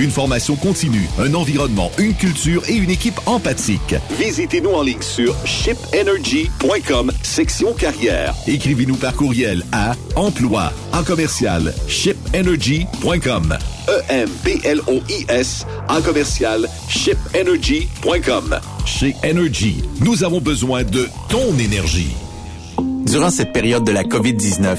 une formation continue, un environnement, une culture et une équipe empathique. Visitez-nous en ligne sur shipenergy.com, section carrière. Écrivez-nous par courriel à emploi en commercial shipenergy.com. E-M-P-L-O-I-S en commercial shipenergy.com. Chez Energy, nous avons besoin de ton énergie. Durant cette période de la COVID-19,